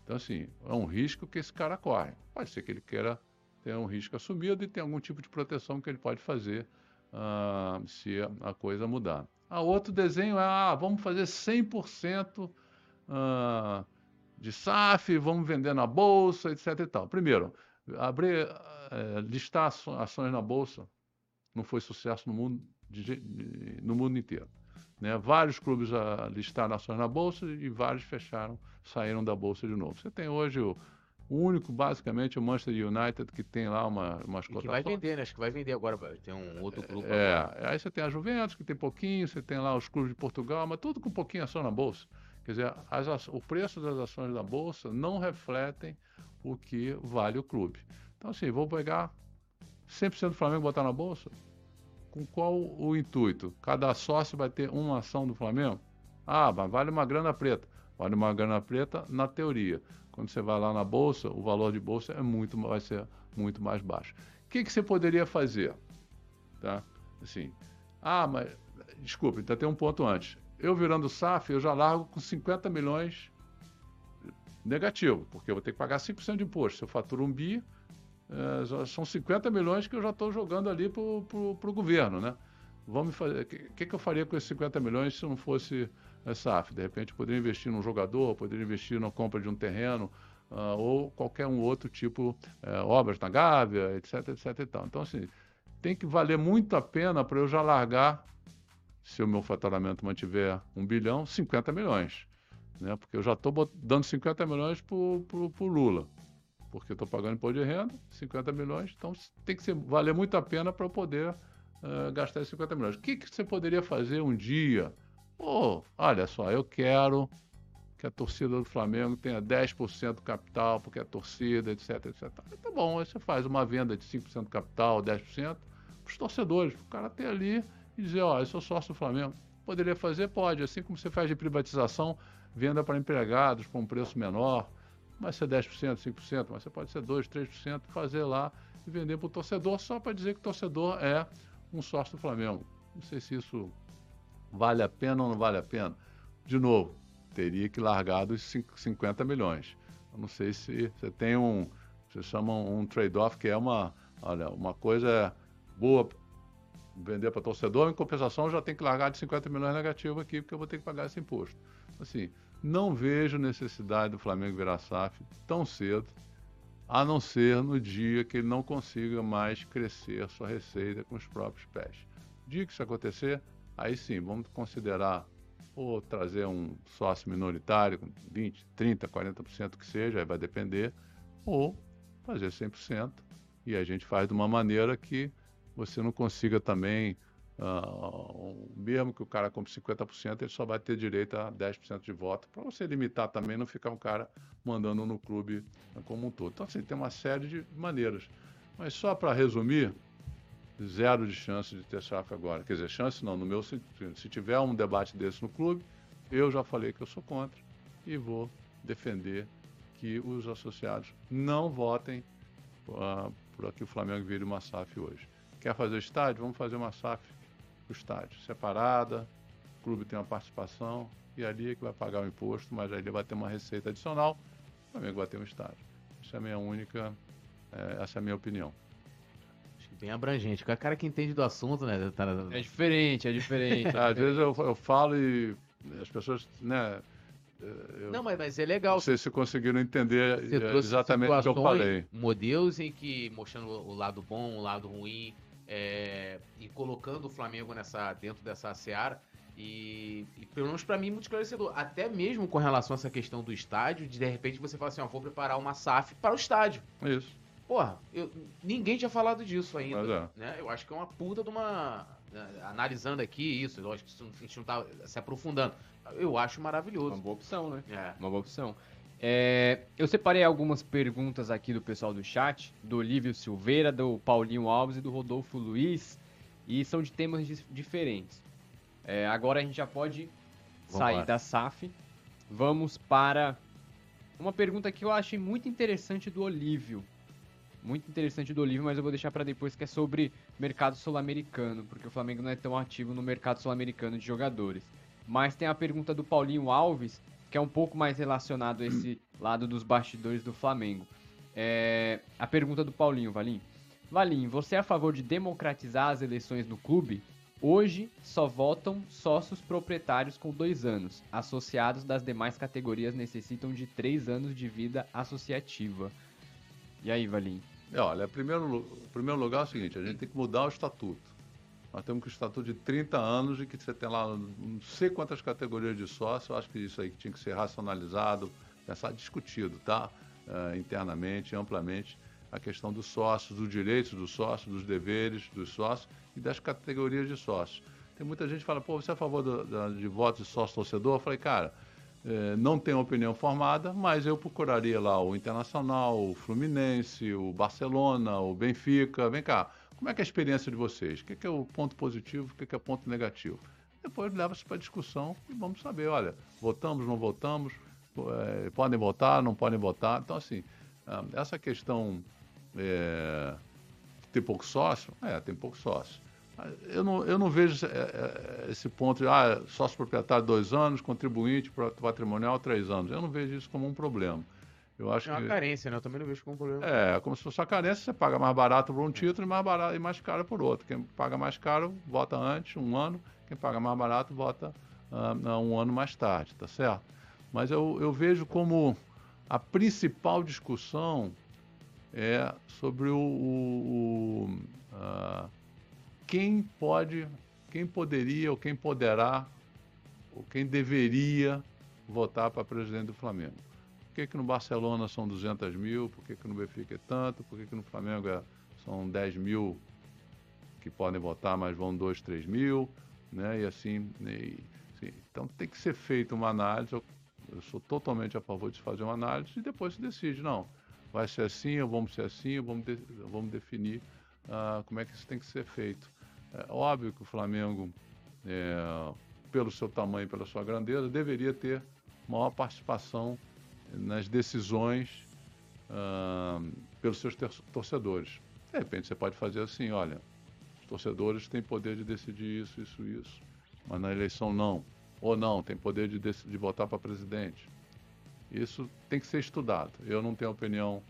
Então, assim, é um risco que esse cara corre. Pode ser que ele queira ter um risco assumido e tem algum tipo de proteção que ele pode fazer uh, se a coisa mudar. A outro desenho é, ah, vamos fazer 100% uh, ah, de SAF, vamos vender na bolsa, etc e tal. Primeiro, abrir, uh, listar ações na bolsa não foi sucesso no mundo, de, no mundo inteiro. Né? Vários clubes listaram ações na bolsa e vários fecharam, saíram da bolsa de novo. Você tem hoje o o único, basicamente, é o Manchester United, que tem lá uma, umas cotações. Que vai vender, né? Acho que vai vender agora. Tem um outro clube. É, agora. aí você tem a Juventus, que tem pouquinho, você tem lá os clubes de Portugal, mas tudo com pouquinho ação na bolsa. Quer dizer, as, o preço das ações da bolsa não refletem o que vale o clube. Então, assim, vou pegar 100% do Flamengo e botar na bolsa? Com qual o intuito? Cada sócio vai ter uma ação do Flamengo? Ah, mas vale uma grana preta. Vale uma grana preta na teoria. Quando você vai lá na bolsa, o valor de bolsa é muito, vai ser muito mais baixo. O que, que você poderia fazer? Tá? Assim, ah, mas desculpe, ainda tem um ponto antes. Eu virando SAF, eu já largo com 50 milhões negativo, porque eu vou ter que pagar 5% de imposto. Se eu faturo um bi, é, são 50 milhões que eu já estou jogando ali para o governo, né? Vamos fazer. O que, que eu faria com esses 50 milhões se não fosse é SAF. De repente, poderia investir num jogador, poderia investir na compra de um terreno, uh, ou qualquer um outro tipo, uh, obras na Gávea, etc, etc e tal. Então, assim, tem que valer muito a pena para eu já largar, se o meu faturamento mantiver um bilhão, 50 milhões. Né? Porque eu já estou dando 50 milhões para o Lula. Porque eu estou pagando imposto de renda, 50 milhões, então tem que ser, valer muito a pena para eu poder uh, gastar esses 50 milhões. O que, que você poderia fazer um dia? Pô, olha só, eu quero que a torcida do Flamengo tenha 10% do capital, porque é torcida, etc, etc. Tá bom, aí você faz uma venda de 5% do capital, 10%, para os torcedores, para o cara ter ali e dizer, ó, eu sou sócio do Flamengo. Poderia fazer? Pode. Assim como você faz de privatização, venda para empregados por um preço menor, vai ser 10%, 5%, mas você pode ser 2%, 3%, fazer lá e vender para o torcedor só para dizer que o torcedor é um sócio do Flamengo. Não sei se isso vale a pena ou não vale a pena. De novo, teria que largar dos 50 milhões. Eu não sei se você tem um, você chama um trade-off que é uma, olha, uma coisa boa vender para torcedor, em compensação já tem que largar de 50 milhões negativo aqui, porque eu vou ter que pagar esse imposto. Assim, não vejo necessidade do Flamengo virar SAF tão cedo, a não ser no dia que ele não consiga mais crescer sua receita com os próprios pés. dia que isso acontecer, aí sim, vamos considerar ou trazer um sócio minoritário com 20, 30, 40% que seja, aí vai depender, ou fazer 100%, e a gente faz de uma maneira que você não consiga também Uh, mesmo que o cara compre 50%, ele só vai ter direito a 10% de voto, para você limitar também, não ficar um cara mandando no clube como um todo. Então, assim, tem uma série de maneiras. Mas só para resumir, zero de chance de ter SAF agora. Quer dizer, chance não, no meu sentido. Se tiver um debate desse no clube, eu já falei que eu sou contra e vou defender que os associados não votem uh, por que o Flamengo vire uma SAF hoje. Quer fazer estádio? Vamos fazer uma SAF o estádio, separada, o clube tem uma participação e ali é que vai pagar o imposto, mas ali vai ter uma receita adicional, o Flamengo vai ter um estádio. Essa é a minha única, é, essa é a minha opinião. Acho que bem abrangente. O cara que entende do assunto, né? Tá... É diferente, é diferente. Às vezes eu, eu falo e as pessoas, né? Eu não, mas, mas é legal. Não sei se conseguiram entender exatamente o que eu falei. Modelos em que mostrando o lado bom, o lado ruim, é, e colocando o Flamengo nessa dentro dessa seara. E, e pelo menos para mim, muito esclarecedor. Até mesmo com relação a essa questão do estádio, de de repente você fala assim: ó, vou preparar uma SAF para o estádio. Isso. Porra, eu, ninguém tinha falado disso ainda. É. Né? Eu acho que é uma puta de uma. Né, analisando aqui isso, lógico que a gente não tá se aprofundando. Eu acho maravilhoso. Uma boa opção, né? É. Uma boa opção. É, eu separei algumas perguntas aqui do pessoal do chat, do Olívio Silveira, do Paulinho Alves e do Rodolfo Luiz, e são de temas diferentes. É, agora a gente já pode Vamos sair lá. da SAF. Vamos para uma pergunta que eu achei muito interessante do Olívio. Muito interessante do Olívio, mas eu vou deixar para depois, que é sobre mercado sul-americano, porque o Flamengo não é tão ativo no mercado sul-americano de jogadores. Mas tem a pergunta do Paulinho Alves, que é um pouco mais relacionado a esse lado dos bastidores do Flamengo. É, a pergunta do Paulinho, Valim. Valim, você é a favor de democratizar as eleições no clube? Hoje só votam sócios proprietários com dois anos. Associados das demais categorias necessitam de três anos de vida associativa. E aí, Valim? Olha, em primeiro, primeiro lugar é o seguinte: a gente tem que mudar o estatuto. Nós temos o estatuto de 30 anos e que você tem lá não sei quantas categorias de sócio. Eu acho que isso aí tinha que ser racionalizado, pensar, discutido, tá? Uh, internamente, amplamente, a questão dos sócios, dos direitos dos sócios, dos deveres dos sócios e das categorias de sócios. Tem muita gente que fala, pô, você é a favor do, do, de votos de sócio-torcedor? Eu falei, cara, eh, não tenho opinião formada, mas eu procuraria lá o Internacional, o Fluminense, o Barcelona, o Benfica. Vem cá, como é que é a experiência de vocês? O que é o ponto positivo, o que é o ponto negativo? Depois leva-se para discussão e vamos saber, olha, votamos, não votamos, é, podem votar, não podem votar. Então, assim, ah, essa questão é, tem pouco sócio, é, tem pouco sócio. Eu não, eu não vejo é, esse ponto de ah, sócio proprietário dois anos, contribuinte patrimonial três anos. Eu não vejo isso como um problema. Eu acho é uma que... carência, né? Eu também não vejo como problema. É, como se fosse uma carência, você paga mais barato por um título e mais, barato, e mais caro por outro. Quem paga mais caro, vota antes, um ano. Quem paga mais barato, vota uh, um ano mais tarde, tá certo? Mas eu, eu vejo como a principal discussão é sobre o, o, o uh, quem pode, quem poderia ou quem poderá ou quem deveria votar para presidente do Flamengo que, que no Barcelona são 200 mil, por que, que no Benfica é tanto, por que, que no Flamengo é, são 10 mil que podem votar, mas vão 2, 3 mil, né? E assim, e, assim, então tem que ser feita uma análise. Eu, eu, sou totalmente a favor de fazer uma análise e depois se decide, não, vai ser assim, ou vamos ser assim, ou vamos, de, vamos definir uh, como é que isso tem que ser feito. É óbvio que o Flamengo é, pelo seu tamanho pela sua grandeza, deveria ter maior participação nas decisões pelos seus torcedores. De repente você pode fazer assim, olha, os torcedores têm poder de decidir isso, isso, isso, mas na eleição não. Ou não, tem poder de, de votar para presidente. Isso tem que ser estudado. Eu não tenho opinião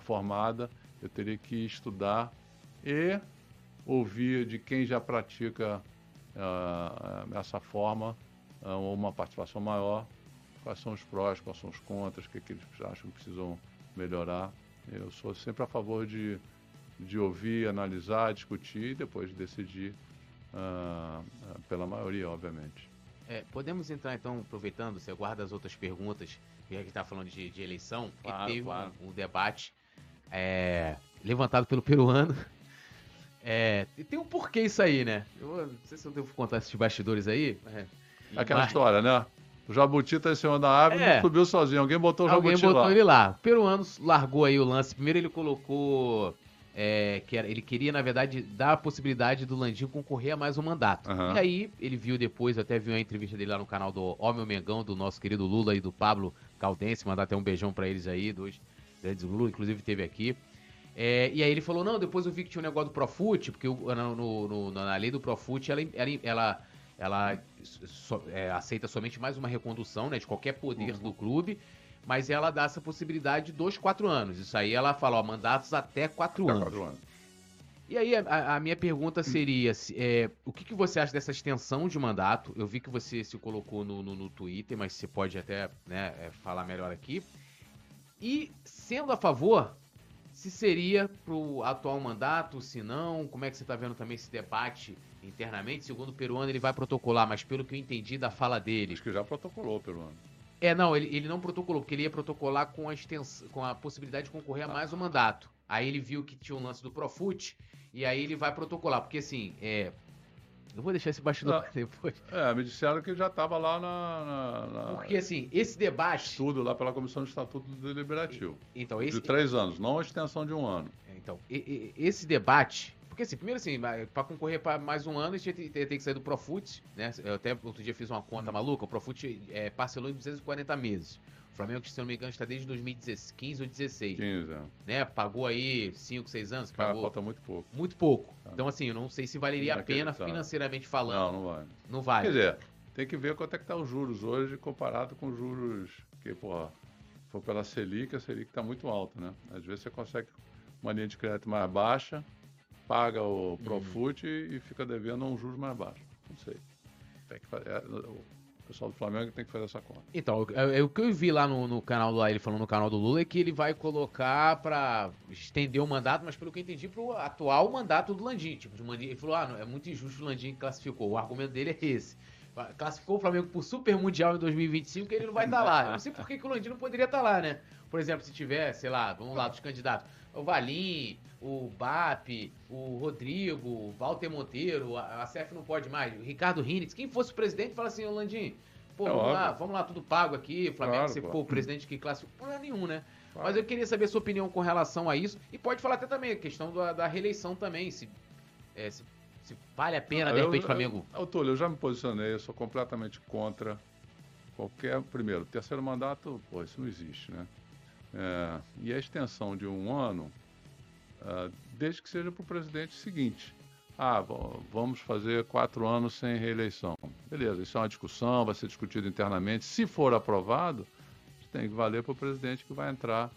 formada, eu teria que estudar e ouvir de quem já pratica uh, essa forma uh, uma participação maior, quais são os prós, quais são os contras, o que, que eles acham que precisam melhorar. Eu sou sempre a favor de, de ouvir, analisar, discutir e depois decidir uh, pela maioria, obviamente. É, podemos entrar então, aproveitando, você guarda as outras perguntas, que a gente está falando de, de, eleição, claro, teve claro. Um, um, debate é, levantado pelo peruano. É, tem um porquê isso aí, né? Eu não sei se eu devo contar esses bastidores aí. É, Aquela mas... história, né? O Jabuti tá em cima da árvore e é. subiu sozinho. Alguém botou o Jabuti Alguém botou lá. ele lá. O peruano largou aí o lance. Primeiro ele colocou é, que era, ele queria, na verdade, dar a possibilidade do Landim concorrer a mais um mandato. Uhum. E aí, ele viu depois, até viu a entrevista dele lá no canal do Homem Mengão, do nosso querido Lula e do Pablo Caldense, mandar até um beijão para eles aí, dois grandes Lula, inclusive teve aqui. É, e aí ele falou, não, depois eu vi que tinha um negócio do Profut, porque no, no, no, na lei do Profut, ela, ela, ela ela so, é, aceita somente mais uma recondução né, de qualquer poder uhum. do clube, mas ela dá essa possibilidade de dois, quatro anos. Isso aí ela fala, ó, mandatos até quatro, até anos. quatro anos. E aí a, a minha pergunta seria, é, o que, que, você acha dessa extensão de mandato? Eu vi que você se colocou no, no, no Twitter, mas você pode até né, é, falar melhor aqui. E sendo a favor, se seria para o atual mandato, se não, como é que você está vendo também esse debate internamente? Segundo o peruano, ele vai protocolar, mas pelo que eu entendi da fala dele. Acho que já protocolou o peruano. É, não, ele, ele não protocolou, porque ele ia protocolar com a, extens... com a possibilidade de concorrer a mais um mandato. Aí ele viu que tinha um lance do Profut, e aí ele vai protocolar, porque assim, é, eu vou deixar esse bastidor para depois. É, me disseram que já estava lá na, na, na, Porque, assim, esse debate. Estudo lá pela Comissão de Estatuto Deliberativo. Então, esse... De três anos, não a extensão de um ano. É, então, e, e, esse debate. Porque, assim, primeiro, assim, para concorrer para mais um ano, a gente tem, tem que sair do Profut, né? Eu até outro dia fiz uma conta hum. maluca. O Profut é, parcelou em 240 meses. O Flamengo, se não me engano, está desde 2015 ou 2016. 15, é. Né? Pagou aí 5, 6 anos. Cara, pagou... falta muito pouco. Muito pouco. Tá. Então, assim, eu não sei se valeria a pena financeiramente falando. Não, não vale. Não vale. Quer dizer, tem que ver quanto é que tá os juros hoje comparado com os juros que, porra, for pela Selic, a Selic está muito alta, né? Às vezes você consegue uma linha de crédito mais baixa, paga o uhum. Profut hum. e fica devendo um juros mais baixo. Não sei. Tem que fazer. É, o pessoal do Flamengo tem que fazer essa conta. Então, é, o que eu vi lá no, no canal lá, ele falando no canal do Lula, é que ele vai colocar para estender o mandato, mas pelo que eu entendi, pro atual mandato do Landim. Tipo, Landim, ele falou, ah, não, é muito injusto o Landim que classificou. O argumento dele é esse. Classificou o Flamengo por Super Mundial em 2025 que ele não vai estar tá lá. Eu não sei por que, que o Landim não poderia estar tá lá, né? Por exemplo, se tiver, sei lá, vamos lá, dos candidatos. O Valim, o BAP, o Rodrigo, o Walter Monteiro, a, a CF não pode mais, o Ricardo Rinitz, quem fosse o presidente, fala assim, Landim, pô, é vamos óbvio. lá, vamos lá, tudo pago aqui, o Flamengo, claro, você claro. for o presidente que classificou, problema nenhum, né? Claro. Mas eu queria saber a sua opinião com relação a isso, e pode falar até também a questão da, da reeleição também, se, é, se, se, vale a pena, de repente, o Flamengo... Eu, Túlio, eu já me posicionei, eu sou completamente contra qualquer, primeiro, terceiro mandato, pô, isso não existe, né? É, e a extensão de um ano desde que seja para o presidente seguinte. Ah, vamos fazer quatro anos sem reeleição. Beleza, isso é uma discussão, vai ser discutido internamente. Se for aprovado, tem que valer para o presidente que vai entrar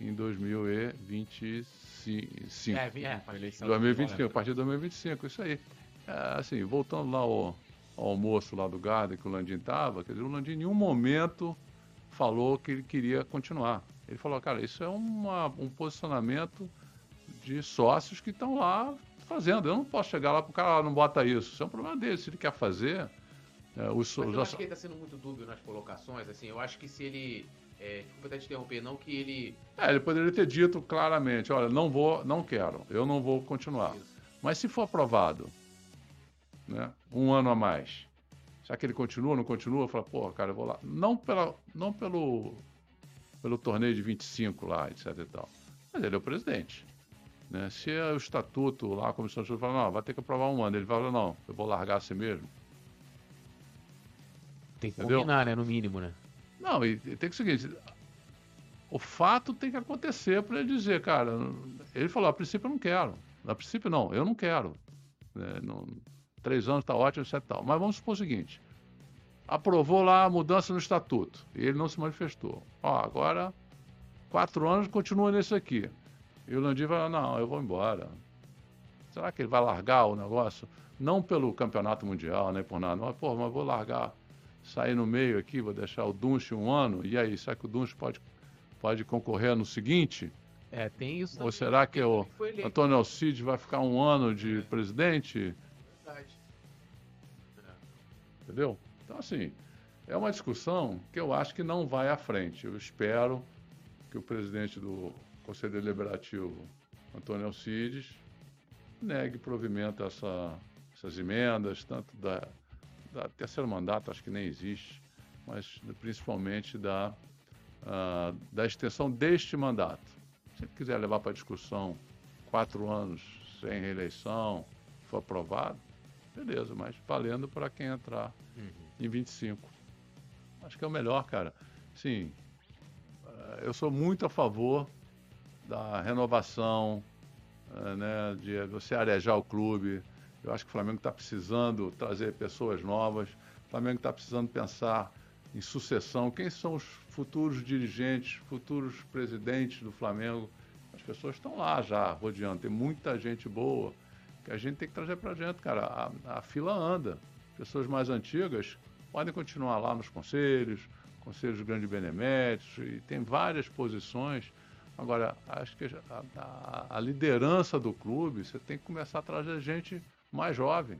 em 2025. É, é, a eleição 2025, a partir de 2025, isso aí. É, assim, voltando lá ao, ao almoço lá do Garda que o Landim estava, quer dizer, o Landim em nenhum momento falou que ele queria continuar. Ele falou, cara, isso é uma, um posicionamento de sócios que estão lá fazendo. Eu não posso chegar lá para o cara não bota isso. Isso é um problema dele. Se ele quer fazer. É, os, Mas eu acho que ele está sendo muito dúbio nas colocações. Assim, eu acho que se ele. É, desculpa até te interromper, não que ele. É, ele poderia ter dito claramente: olha, não vou, não quero, eu não vou continuar. Isso. Mas se for aprovado, né, um ano a mais, será que ele continua, não continua? Fala, pô, cara, eu vou lá. Não, pela, não pelo, pelo torneio de 25 lá, etc e tal. Mas ele é o presidente. Né? Se é o estatuto lá, a comissão de estatuto fala, não, vai ter que aprovar um ano. Ele fala, não, eu vou largar assim mesmo. Tem que Entendeu? combinar, né? No mínimo, né? Não, e, e tem que o seguinte: o fato tem que acontecer para ele dizer, cara, ele falou, a princípio eu não quero. A princípio não, eu não quero. É, não, três anos está ótimo, etc. Tal. Mas vamos supor o seguinte: aprovou lá a mudança no estatuto e ele não se manifestou. Ó, agora quatro anos continua nesse aqui. E o Landim vai, não, eu vou embora. Será que ele vai largar o negócio? Não pelo campeonato mundial, nem por nada. Mas, pô, mas vou largar, sair no meio aqui, vou deixar o Dunst um ano. E aí, será que o Dunst pode, pode concorrer no seguinte? É, tem isso Ou será que o Antônio Alcide vai ficar um ano de é. presidente? Verdade. Entendeu? Então, assim, é uma discussão que eu acho que não vai à frente. Eu espero que o presidente do Conselho Deliberativo, Antônio Alcides, negue provimento a essa, essas emendas, tanto da, da terceiro mandato, acho que nem existe, mas principalmente da, uh, da extensão deste mandato. Se ele quiser levar para discussão quatro anos sem reeleição, for aprovado, beleza, mas valendo para quem entrar uhum. em 25. Acho que é o melhor, cara. Sim, eh, eu sou muito a favor da renovação, eh, né, de você arejar o clube. Eu acho que o Flamengo está precisando trazer pessoas novas. O Flamengo está precisando pensar em sucessão. Quem são os futuros dirigentes, futuros presidentes do Flamengo? As pessoas estão lá já rodeando. Tem muita gente boa que a gente tem que trazer para gente, cara. A, a fila anda. Pessoas mais antigas podem continuar lá nos conselhos, conselhos de grandes beneméritos, e tem várias posições Agora, acho que a, a, a, liderança do clube, você tem que começar a trazer gente mais jovem,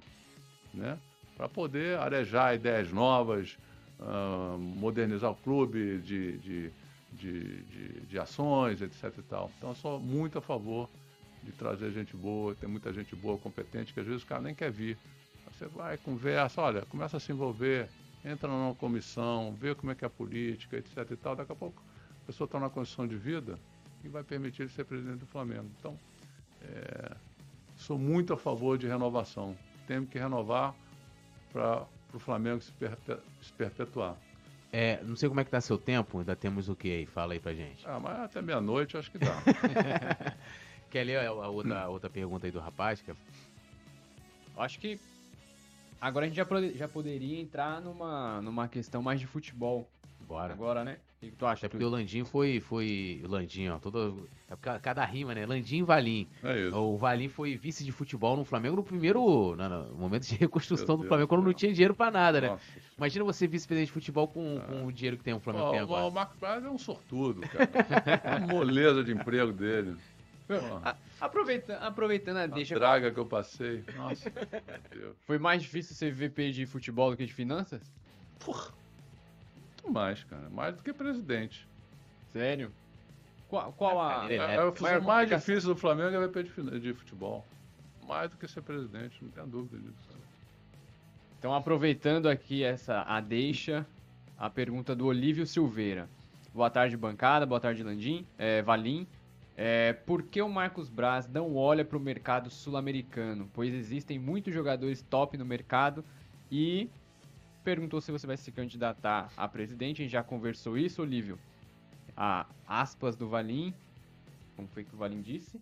né? Para poder arejar ideias novas, uh, modernizar o clube de, de, de, de, de ações, etc e tal. Então, eu sou muito a favor de trazer gente boa, tem muita gente boa, competente, que às vezes o cara nem quer vir. Você vai, conversa, olha, começa a se envolver, entra numa comissão, vê como é que é a política, etc e tal. Daqui a pouco a pessoa está numa condição de vida, que vai permitir ele ser presidente do Flamengo. Então, é, sou muito a favor de renovação. Temos que renovar para o Flamengo se, perpe se perpetuar. É, não sei como é que tá seu tempo, ainda temos o que aí? Fala aí pra gente. Ah, mas até meia-noite acho que dá. Quer ler a outra, a outra pergunta aí do rapaz? Que... Acho que agora a gente já, já poderia entrar numa, numa questão mais de futebol. Bora. Agora, né? O que tu acha? É porque o Landim foi, foi. O Landim, ó, todo. É cada rima, né? Landim e Valim. É isso. O Valim foi vice de futebol no Flamengo no primeiro. No, no momento de reconstrução do Flamengo, quando não tinha dinheiro pra nada, né? Nossa. Imagina você vice-presidente de futebol com, é. com o dinheiro que tem o Flamengo tem agora. O Marcos Braz é um sortudo, cara. uma moleza de emprego dele. Aproveitando, aproveitando a, deixa. A draga que eu passei. Nossa, meu Deus. Foi mais difícil ser VP de futebol do que de finanças? Porra. Muito mais, cara. Mais do que presidente. Sério? Qual, qual a. É, é, é, mais difícil do Flamengo é VP de, de futebol. Mais do que ser presidente, não tenha dúvida disso. Então, aproveitando aqui essa a deixa, a pergunta do Olívio Silveira. Boa tarde, bancada. Boa tarde, Landim. É, Valim. É, por que o Marcos Braz não olha para o mercado sul-americano? Pois existem muitos jogadores top no mercado e perguntou se você vai se candidatar a presidente. A gente já conversou isso, Olívio. A aspas do Valim. Como foi que o Valim disse?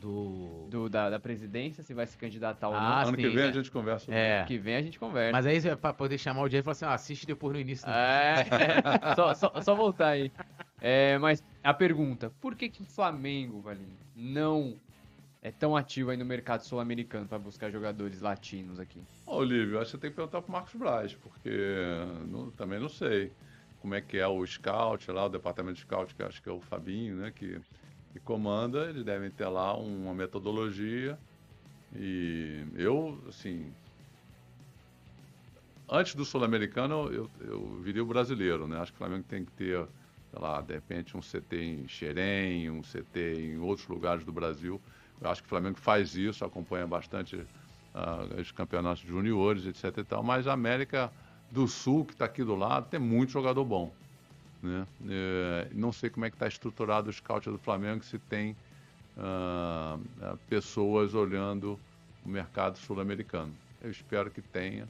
Do... do da, da, presidência, se vai se candidatar ou ah, não. Ano sim, que vem a gente conversa. É. Ano que vem a gente conversa. Mas aí, pra poder chamar o dia e falar assim, ah, assiste depois no início. É, é só, só, só, voltar aí. É, mas a pergunta, por que que o Flamengo, Valim, não é tão ativo aí no mercado sul-americano para buscar jogadores latinos aqui? Ô, Olívio, acho que você tem que perguntar para Marcos Braz, porque não, também não sei como é que é o scout lá, o departamento de scout, que acho que é o Fabinho, né, que, que comanda, eles devem ter lá uma metodologia e eu, assim, antes do sul-americano, eu, eu viria o brasileiro, né? Acho que o Flamengo tem que ter, sei lá, de repente um CT em Xerém, um CT em outros lugares do Brasil, eu acho que o Flamengo faz isso, acompanha bastante uh, os campeonatos juniores, etc. E tal, mas a América do Sul, que está aqui do lado, tem muito jogador bom. Né? É, não sei como é que está estruturado o scout do Flamengo, se tem uh, pessoas olhando o mercado sul-americano. Eu espero que tenha,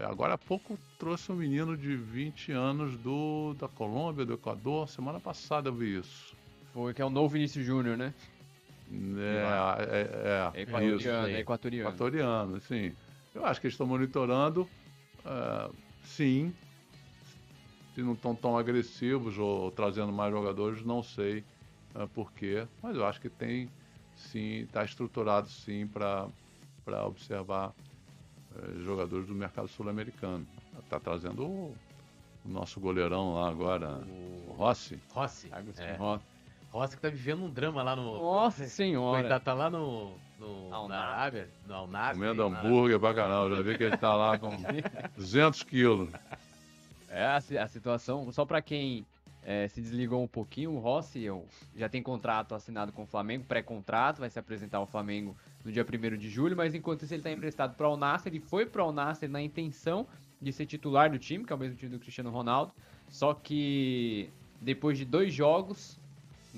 Agora há pouco trouxe um menino de 20 anos do, da Colômbia, do Equador. Semana passada eu vi isso. Foi que é o novo Vinícius Júnior, né? É, é, é, é equatoriano, é equatoriano. Equatoriano, sim. Eu acho que eles estão monitorando, uh, sim. Se não estão tão agressivos ou trazendo mais jogadores, não sei uh, por quê. Mas eu acho que tem, sim, está estruturado, sim, para observar uh, jogadores do mercado sul-americano. Está trazendo o, o, nosso goleirão lá agora, o, o Rossi. Rossi. É. Rossi. Rossi que tá vivendo um drama lá no. Nossa senhora! Tá, tá lá no. no na Arábia, no Alnab. Comendo hambúrguer pra caramba. Já vi que ele tá lá com 200 quilos. É a, a situação, só para quem é, se desligou um pouquinho, o Rossi já tem contrato assinado com o Flamengo, pré-contrato, vai se apresentar ao Flamengo no dia 1 de julho, mas enquanto isso ele está emprestado para o Nasser, ele foi para o Nasser na intenção de ser titular do time, que é o mesmo time do Cristiano Ronaldo, só que depois de dois jogos,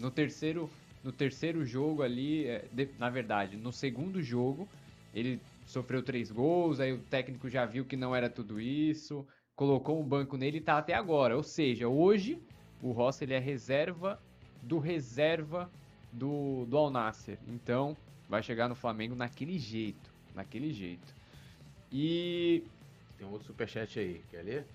no terceiro, no terceiro jogo ali, é, na verdade, no segundo jogo, ele sofreu três gols, aí o técnico já viu que não era tudo isso, colocou um banco nele e tá até agora. Ou seja, hoje o Rossi ele é reserva do reserva do, do Al Nasser. Então, vai chegar no Flamengo naquele jeito, naquele jeito. E tem um outro superchat aí, quer ler?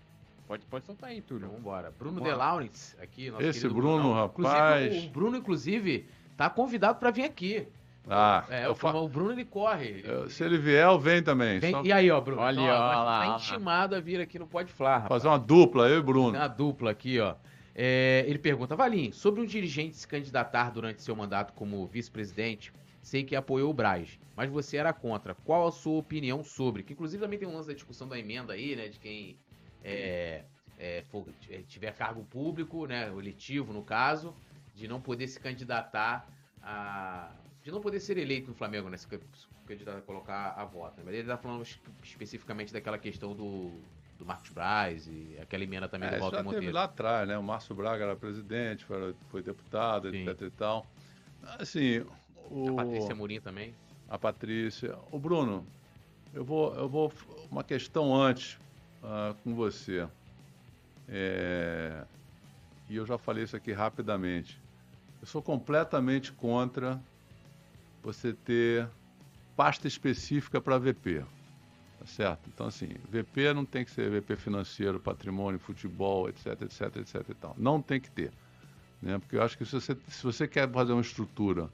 Pode, pode soltar aí, Túlio. Então, vambora. Bruno De Laurens, aqui. Esse Bruno, Bruno, rapaz. Inclusive, o Bruno, inclusive, tá convidado para vir aqui. Ah, é, o, fa... o Bruno ele corre. Se ele vier, vem também. Vem... Só... E aí, ó, Bruno? Olha, ó, ó, lá, tá intimado a vir aqui no Pode Falar, rapaz. Fazer uma dupla, eu e Bruno. Uma dupla aqui, ó. É, ele pergunta, Valim, sobre um dirigente se candidatar durante seu mandato como vice-presidente, sei que apoiou o Braz, mas você era contra. Qual a sua opinião sobre? Que inclusive também tem um lance da discussão da emenda aí, né? De quem é, é, for, é, tiver cargo público, né? Eletivo, no caso, de não poder se candidatar a de não poder ser eleito no Flamengo, né? Se candidato a colocar a voto. Mas ele tá falando especificamente daquela questão do, do Marcos Braz e aquela emenda também é, do Walter já Monteiro. Teve lá atrás, né? O Márcio Braga era presidente, foi, foi deputado, Sim. etc e tal. Assim, o... A Patrícia Murim também. A Patrícia. O Bruno, eu vou, eu vou uma questão antes uh, com você. É... E eu já falei isso aqui rapidamente. Eu sou completamente contra você ter pasta específica para VP. Tá certo? Então, assim, VP não tem que ser VP financeiro, patrimônio, futebol, etc, etc, etc e tal. Não tem que ter. Né? Porque eu acho que se você, se você quer fazer uma estrutura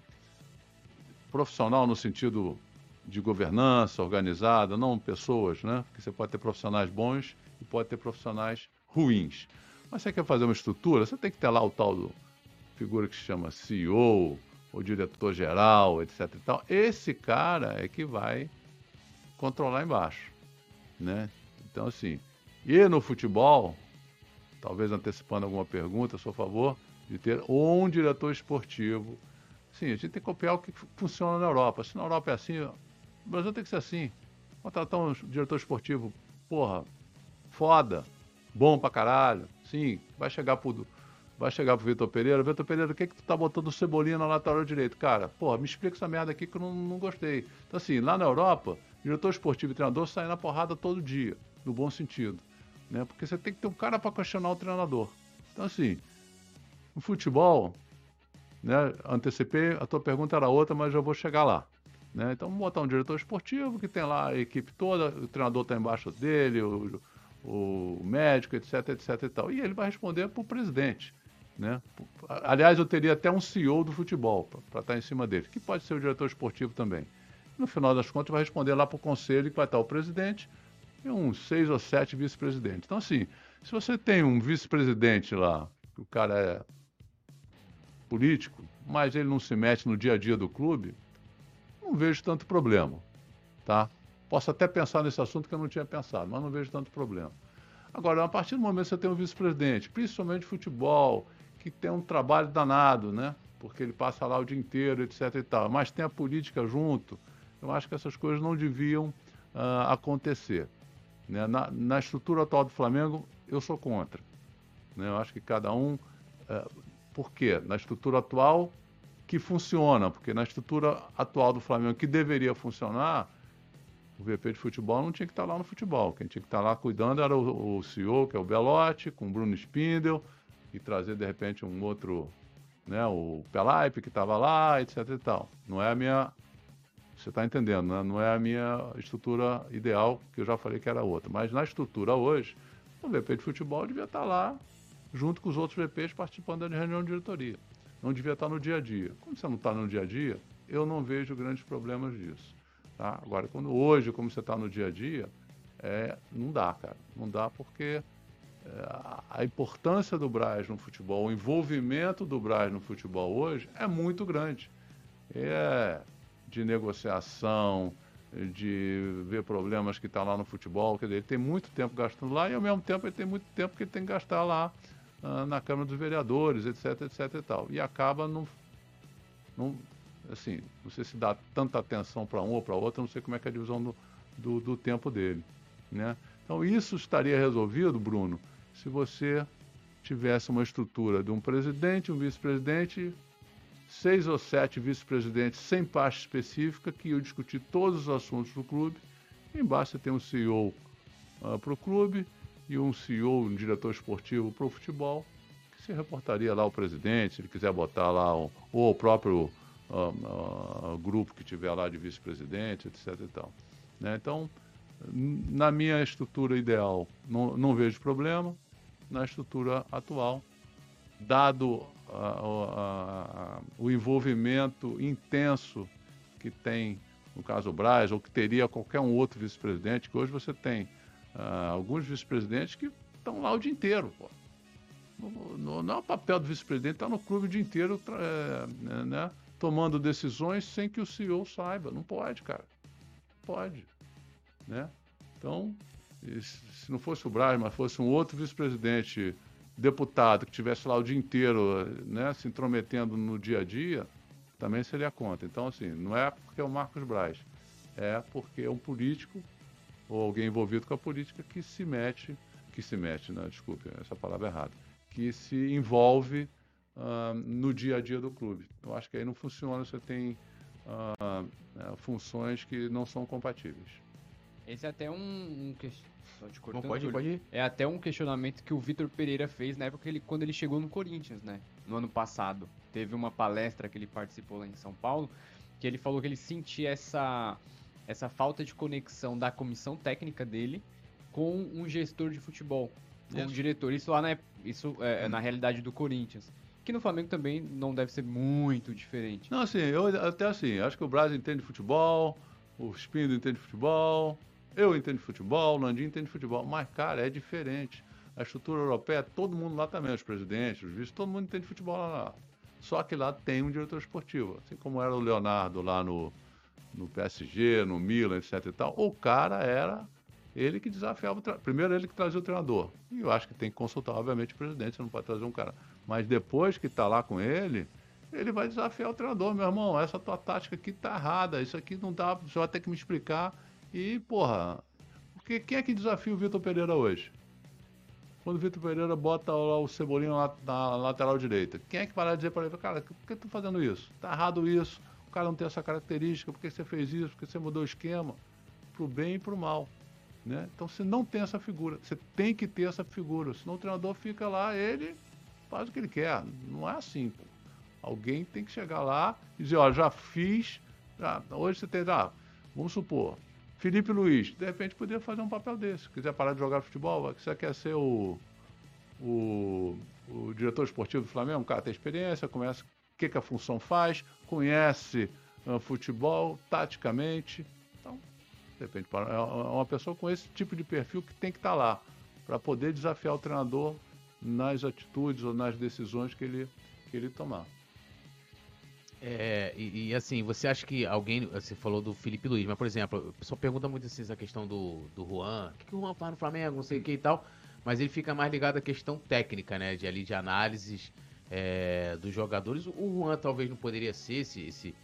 profissional no sentido de governança organizada, não pessoas, né? Porque você pode ter profissionais bons e pode ter profissionais ruins. Mas você quer fazer uma estrutura, você tem que ter lá o tal do figura que se chama CEO, o diretor-geral, etc. E tal, esse cara é que vai controlar embaixo. Né? Então, assim, e no futebol, talvez antecipando alguma pergunta, a favor de ter um diretor esportivo. Sim, a gente tem que copiar o que funciona na Europa. Se na Europa é assim, o Brasil tem que ser assim. Contratar um diretor esportivo, porra, foda, bom pra caralho. Sim, vai chegar pro vai chegar pro Vitor Pereira, Vitor Pereira, o que que tu tá botando cebolinha na lateral direito? Cara, porra, me explica essa merda aqui que eu não, não gostei. Então, assim, lá na Europa, diretor esportivo e treinador saem na porrada todo dia, no bom sentido. Né? Porque você tem que ter um cara para questionar o treinador. Então, assim, no futebol, né, antecipei, a tua pergunta era outra, mas já vou chegar lá. Né? Então, botar um diretor esportivo que tem lá a equipe toda, o treinador está embaixo dele, o, o médico, etc, etc e tal. E ele vai responder para o presidente. Né? Aliás, eu teria até um CEO do futebol para estar tá em cima dele, que pode ser o diretor esportivo também. No final das contas, vai responder lá para o conselho, que vai estar o presidente e uns seis ou sete vice-presidentes. Então, assim, se você tem um vice-presidente lá, que o cara é político, mas ele não se mete no dia a dia do clube, não vejo tanto problema, tá? Posso até pensar nesse assunto que eu não tinha pensado, mas não vejo tanto problema. Agora, a partir do momento que você tem um vice-presidente, principalmente futebol, que tem um trabalho danado, né? Porque ele passa lá o dia inteiro, etc e tal. Mas tem a política junto. Eu acho que essas coisas não deviam uh, acontecer. Né? Na, na, estrutura atual do Flamengo, eu sou contra. Né? Eu acho que cada um. Uh, por quê? Na estrutura atual, que funciona, porque na estrutura atual do Flamengo, que deveria funcionar, o VP de futebol não tinha que estar lá no futebol. Quem tinha que estar lá cuidando era o, o CEO, que é o Belotti, com o Bruno Spindel, e trazer de repente um outro, né, o Pelaipe que estava lá, etc e tal. Não é a minha, você está entendendo, né? Não é a minha estrutura ideal, que eu já falei que era outra. Mas na estrutura hoje, o VP de futebol devia estar lá, junto com os outros VPs, participando da reunião de diretoria. Não devia estar no dia a dia. Como você não está no dia a dia, eu não vejo grandes problemas disso. Tá? Agora, quando hoje, como você está no dia a dia, é, não dá, cara. Não dá porque é, a importância do Braz no futebol, o envolvimento do Braz no futebol hoje é muito grande. É de negociação, de ver problemas que está lá no futebol. Quer dizer, ele tem muito tempo gastando lá e ao mesmo tempo ele tem muito tempo que ele tem que gastar lá na Câmara dos Vereadores, etc, etc e tal. E acaba não, não assim, você se dá tanta atenção para um ou para outro, não sei como é que é a divisão do, do, do tempo dele, né? Então isso estaria resolvido, Bruno, se você tivesse uma estrutura de um presidente, um vice-presidente seis ou sete vice-presidentes sem parte específica que iam discutir todos os assuntos do clube. Embaixo você tem um CEO uh, ah, para o clube e um CEO, um diretor esportivo para o futebol, que se reportaria lá ao presidente, se ele quiser botar lá, um, ou o próprio uh, uh, grupo que tiver lá de vice-presidente, etc. E tal. Né? Então, na minha estrutura ideal, não, não vejo problema. Na estrutura atual, dado o envolvimento intenso que tem, no caso o Braz, ou que teria qualquer um outro vice-presidente, que hoje você tem uh, alguns vice-presidentes que estão lá o dia inteiro. Pô. No, não é o papel do vice-presidente estar tá no clube o dia inteiro é, né, tomando decisões sem que o CEO saiba. Não pode, cara. Pode. Né? Então, se não fosse o Braz, mas fosse um outro vice-presidente deputado que tivesse lá o dia inteiro né, se intrometendo no dia a dia, também seria contra. Então, assim, não é porque é o Marcos Braz, é porque é um político ou alguém envolvido com a política que se mete, que se mete, né, desculpe, essa palavra é errada, que se envolve uh, no dia a dia do clube. Eu acho que aí não funciona, você tem uh, funções que não são compatíveis. Esse é até um, um, só te cortando. Não, pode ir, pode ir. É até um questionamento que o Vitor Pereira fez na época ele, quando ele chegou no Corinthians, né? No ano passado. Teve uma palestra que ele participou lá em São Paulo, que ele falou que ele sentia essa, essa falta de conexão da comissão técnica dele com um gestor de futebol, com um diretor. Isso lá na, isso é, é na realidade do Corinthians. Que no Flamengo também não deve ser muito diferente. Não, assim, eu até assim, acho que o Brasil entende futebol, o Spindo entende futebol, eu entendo futebol, o Landim entende de futebol, mas, cara, é diferente. A estrutura europeia, todo mundo lá também, os presidentes, os vice, todo mundo entende de futebol lá. Só que lá tem um diretor esportivo, assim como era o Leonardo lá no, no PSG, no Milan, etc e tal. O cara era ele que desafiava o. Primeiro ele que trazia o treinador. E eu acho que tem que consultar, obviamente, o presidente, você não pode trazer um cara. Mas depois que está lá com ele, ele vai desafiar o treinador, meu irmão, essa tua tática aqui tá errada, isso aqui não dá, você vai ter que me explicar e, porra, porque quem é que desafia o Vitor Pereira hoje? Quando o Vitor Pereira bota lá o Cebolinha lá na lateral direita, quem é que vai lá dizer para ele, cara, por que tu tá fazendo isso? Tá errado isso, o cara não tem essa característica, por que você fez isso, por que você mudou o esquema? Pro bem e pro mal. Né? Então você não tem essa figura, você tem que ter essa figura, senão o treinador fica lá, ele faz o que ele quer. Não é assim, pô. Alguém tem que chegar lá e dizer, ó, já fiz, já, hoje você tem, ah, vamos supor, Felipe Luiz, de repente poderia fazer um papel desse. Quiser parar de jogar futebol, você quer ser o, o, o diretor esportivo do Flamengo, o cara tem experiência, conhece o que, que a função faz, conhece uh, futebol taticamente. Então, de repente, é uma pessoa com esse tipo de perfil que tem que estar tá lá para poder desafiar o treinador nas atitudes ou nas decisões que ele, que ele tomar. É, e, e, assim, você acha que alguém. Você falou do Felipe Luiz, mas por exemplo, o pessoal pergunta muito assim essa questão do, do Juan. O que, que o Juan faz no Flamengo, não sei o que e tal. Mas ele fica mais ligado à questão técnica, né? De ali de análises é, dos jogadores. O Juan talvez não poderia ser esse, esse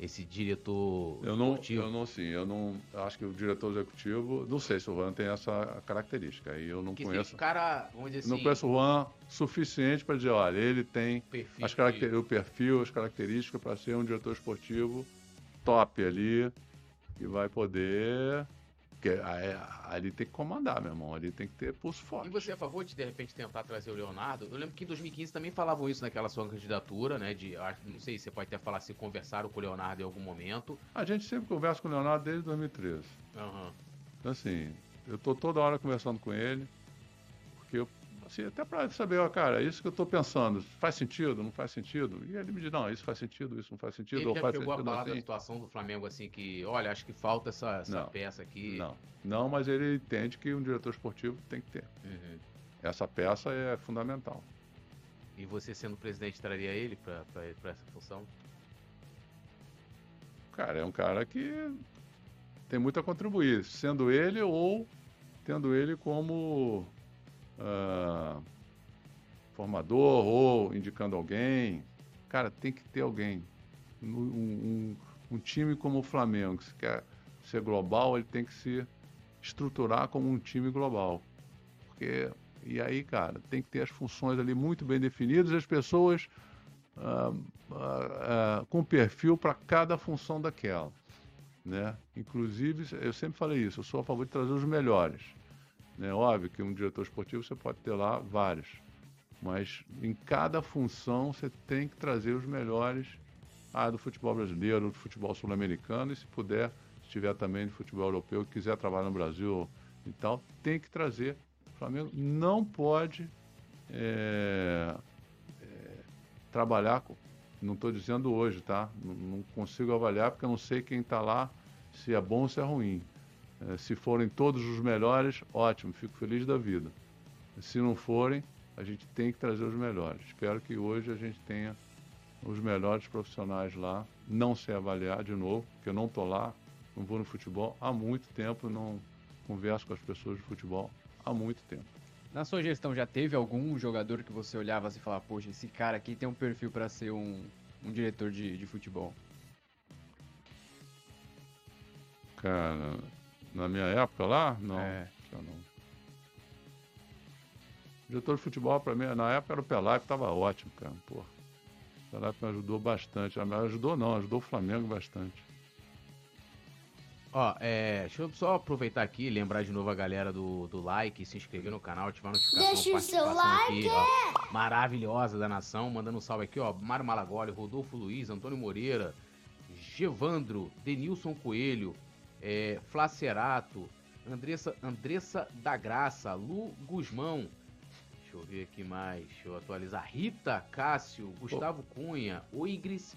esse diretor eu não, executivo? Eu não, sim, eu não acho que o diretor executivo, não sei se o Juan tem essa característica. Aí eu não que conheço. cara, vamos dizer assim, não conheço o Juan suficiente para dizer, olha, ele tem perfil as caracter... o perfil, as características para ser um diretor esportivo top ali, que vai poder Porque ali tem que comandar, meu irmão. Ali tem que ter pulso forte. E você é a favor de, de repente, tentar trazer o Leonardo? Eu lembro que em 2015 também falavam isso naquela sua candidatura, né? De, não sei, você pode até falar se conversaram com o Leonardo em algum momento. A gente sempre conversa com o Leonardo desde 2013. Uhum. Então, assim, eu tô toda hora conversando com ele, porque eu assim, até para saber, ó, cara, isso que eu estou pensando, faz sentido, não faz sentido? E ele me diz, não, isso faz sentido, isso não faz sentido. Ele ou já pegou a palavra assim. da situação do Flamengo, assim, que, olha, acho que falta essa, essa não, peça aqui. Não, não, mas ele entende que um diretor esportivo tem que ter. Uhum. Essa peça é fundamental. E você sendo presidente, traria ele para essa função? Cara, é um cara que tem muito a contribuir, sendo ele ou tendo ele como uh, formador ou indicando alguém. Cara, tem que ter alguém. Um, um, um, time como o Flamengo, se quer ser global, ele tem que se estruturar como um time global. Porque, e aí, cara, tem que ter as funções ali muito bem definidas, as pessoas uh, uh, com perfil para cada função daquela. Né? Inclusive, eu sempre falei isso, eu sou a favor de trazer os melhores. É óbvio que um diretor esportivo você pode ter lá vários, mas em cada função você tem que trazer os melhores ah, do futebol brasileiro, do futebol sul-americano e se puder, se tiver também de futebol europeu, quiser trabalhar no Brasil e tal, tem que trazer. O Flamengo não pode é, é, trabalhar, com, não estou dizendo hoje, tá? Não, não consigo avaliar porque eu não sei quem está lá, se é bom ou se é ruim. É, se forem todos os melhores, ótimo, fico feliz da vida. Se não forem, a gente tem que trazer os melhores. Espero que hoje a gente tenha os melhores profissionais lá. Não sei avaliar de novo, porque eu não estou lá, não vou no futebol há muito tempo, não converso com as pessoas de futebol há muito tempo. Na sua gestão, já teve algum jogador que você olhava assim e falava, poxa, esse cara aqui tem um perfil para ser um, um diretor de, de futebol? Cara, na minha época lá, não. É. não. Diretor de futebol, para mim, na época era o Pelé, que estava ótimo, cara. Porra. O Pelé me ajudou bastante. Me ajudou não, ajudou o Flamengo bastante. Ó, é, deixa eu só aproveitar aqui e lembrar de novo a galera do, do like, se inscrever no canal, ativar a notificação. Deixa o seu like! Aqui, ó, maravilhosa da nação, mandando um salve aqui, ó. Mário Malagoli, Rodolfo Luiz, Antônio Moreira, Gevandro, Denilson Coelho, é, Flacerato, Andressa, Andressa da Graça, Lu Guzmão, deixa eu ver aqui mais, deixa eu atualizar, Rita Cássio, Gustavo oh. Cunha, Oigris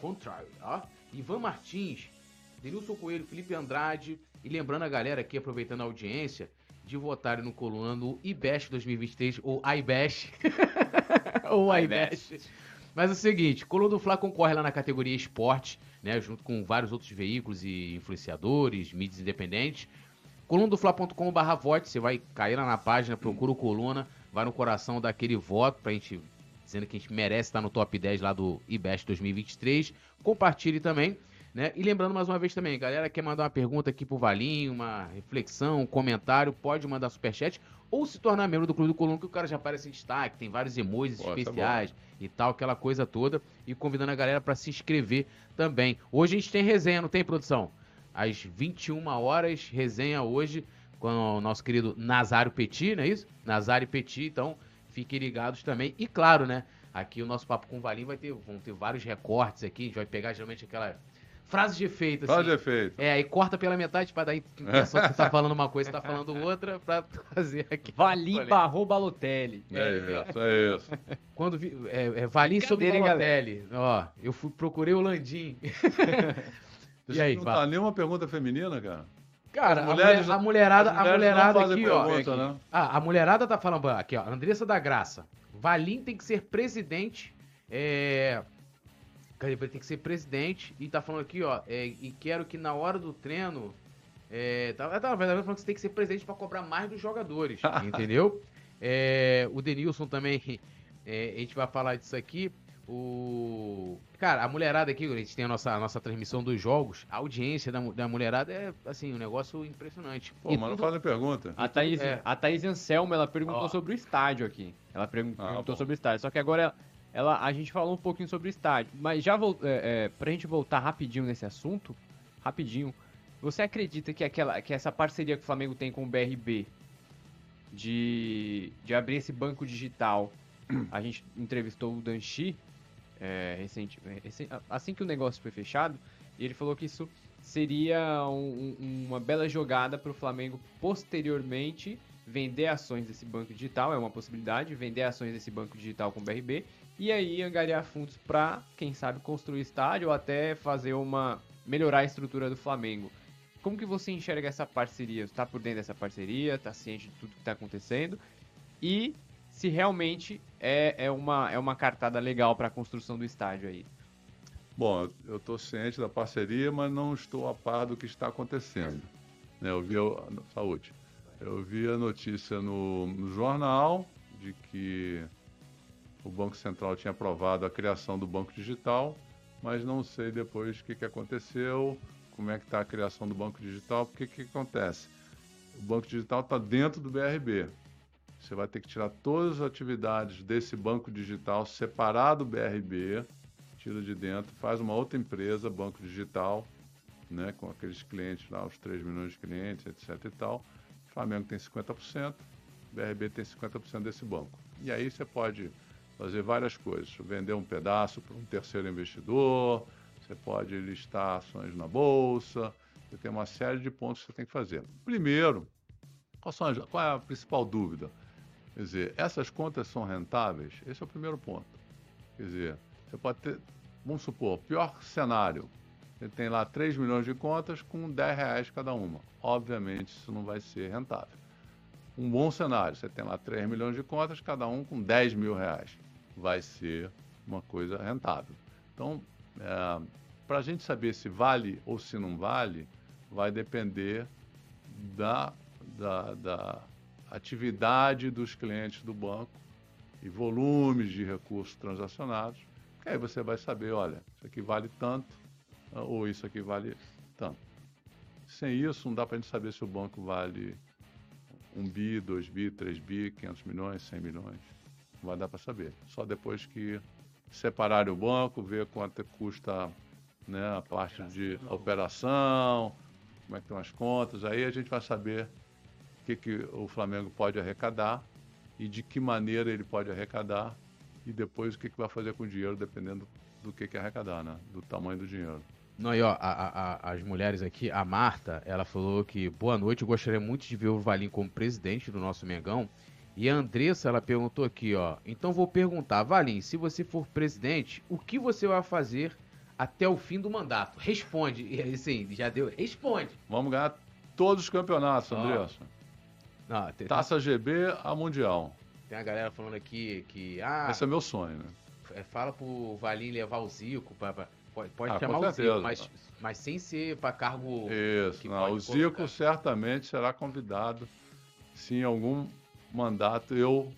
Contrário, ó, Ivan Martins, Denilson Coelho, Felipe Andrade, e lembrando a galera aqui, aproveitando a audiência, de votarem no coluna no IBEST 2023, ou IBEST, ou IBEST. Mas é o seguinte, Coluna do Fla concorre lá na categoria esporte, né, junto com vários outros veículos e influenciadores, mídias independentes. colunadofla.com.br vote, você vai cair lá na página, procura o Coluna, vai no coração daquele voto pra gente, dizendo que a gente merece estar no top 10 lá do IBEST 2023. Compartilhe também. Né? E lembrando mais uma vez também, galera quer mandar uma pergunta aqui pro Valinho, uma reflexão, um comentário, pode mandar superchat ou se tornar membro do Clube do Coluna, que o cara já aparece em destaque, tem vários emojis Pô, especiais tá e tal, aquela coisa toda. E convidando a galera para se inscrever também. Hoje a gente tem resenha, não tem, produção? Às 21 horas, resenha hoje com o nosso querido Nazário Petit, não é isso? Nazário Petit, então fiquem ligados também. E claro, né? Aqui o nosso papo com o Valim vai ter, vão ter vários recortes aqui, a gente vai pegar geralmente aquela frases de efeito. Frase assim. de efeito. É, aí corta pela metade para daí pessoa que tá falando uma coisa tá falando outra para fazer aqui. Valim barrou Balotelli. É, é isso, é isso. Quando vi, é, é Valim sobre Balotelli. Ó, eu fui, procurei o Landim. e aí, não tá nenhuma pergunta feminina, cara? Cara, a, mulher, a, mulherada, a mulherada aqui, ó. Pergunta, né? Ah, a mulherada tá falando aqui, ó. Andressa da Graça. Valim tem que ser presidente é, ele tem que ser presidente e tá falando aqui, ó, é, e quero que na hora do treino. É, tá, tá, verdade, falando que você tem que ser presidente para cobrar mais dos jogadores, entendeu? É, o Denilson também, é, a gente vai falar disso aqui. O. Cara, a mulherada aqui, a gente tem a nossa, a nossa transmissão dos jogos, a audiência da, da mulherada é, assim, um negócio impressionante. Pô, e mas tudo... não faz pergunta. A Thaís, é. a Thaís Anselmo, ela perguntou Ó. sobre o estádio aqui. Ela perguntou ah, sobre o estádio. Só que agora ela, a gente falou um pouquinho sobre o estádio, mas já é, é, pra gente voltar rapidinho nesse assunto, rapidinho, Você acredita que, aquela, que essa parceria que o Flamengo tem com o BRB de, de abrir esse banco digital, a gente entrevistou o Danchi é, recente, é, assim que o negócio foi fechado, ele falou que isso seria um, uma bela jogada para o Flamengo posteriormente vender ações desse banco digital, é uma possibilidade, vender ações desse banco digital com o BRB e aí angariar fundos para, quem sabe, construir estádio ou até fazer uma melhorar a estrutura do Flamengo. Como que você enxerga essa parceria? Está por dentro dessa parceria? Está ciente de tudo que está acontecendo? E se realmente é, é, uma, é uma cartada legal para a construção do estádio aí? Bom, eu estou ciente da parceria, mas não estou a par do que está acontecendo. Né, eu vi a, saúde. Eu vi a notícia no, no jornal de que o Banco Central tinha aprovado a criação do Banco Digital, mas não sei depois o que, que aconteceu, como é que está a criação do Banco Digital, porque o que, que acontece? O Banco Digital está dentro do BRB. Você vai ter que tirar todas as atividades desse Banco Digital, separar do BRB, tira de dentro, faz uma outra empresa, banco digital, né, com aqueles clientes lá, os 3 milhões de clientes, etc e tal. O Flamengo tem 50%, o BRB tem 50% desse banco. E aí você pode fazer várias coisas, vender um pedaço para um terceiro investidor, você pode listar ações na bolsa, você tem uma série de pontos que você tem que fazer. Primeiro, qual, qual é a principal dúvida? Quer dizer, essas contas são rentáveis? Esse é o primeiro ponto. Quer dizer, você pode ter, vamos supor, pior cenário. Você tem lá 3 milhões de contas com 10 reais cada uma. Obviamente isso não vai ser rentável. Um bom cenário, você tem lá 3 milhões de contas, cada um com 10 mil reais. Vai ser uma coisa rentável. Então, é, para a gente saber se vale ou se não vale, vai depender da, da, da atividade dos clientes do banco e volumes de recursos transacionados que aí você vai saber, olha, isso aqui vale tanto, ah, ou isso aqui vale tanto. Sem isso, não dá para a gente saber se o banco vale 1 bi, 2 bi, 3 bi, 500 milhões, 100 milhões. Vai dar para saber. Só depois que separar o banco, ver quanto custa né, a parte de operação, como é que estão as contas, aí a gente vai saber o que, que o Flamengo pode arrecadar e de que maneira ele pode arrecadar e depois o que, que vai fazer com o dinheiro, dependendo do que, que arrecadar, né? Do tamanho do dinheiro. Não, e ó, a, a, as mulheres aqui, a Marta, ela falou que boa noite, eu gostaria muito de ver o Valim como presidente do nosso Mengão. E a Andressa, ela perguntou aqui, ó. Então vou perguntar, Valim, se você for presidente, o que você vai fazer até o fim do mandato? Responde. E assim, já deu. Responde. Vamos ganhar todos os campeonatos, Andressa. Não, tem, Taça GB a Mundial. Tem a galera falando aqui que. Ah, Esse é meu sonho, né? É, fala pro Valim levar o Zico, pra, pra pode, pode ah, chamar o Zico, mas, mas sem ser para cargo. Isso, não, o Zico certamente será convidado se em algum mandato eu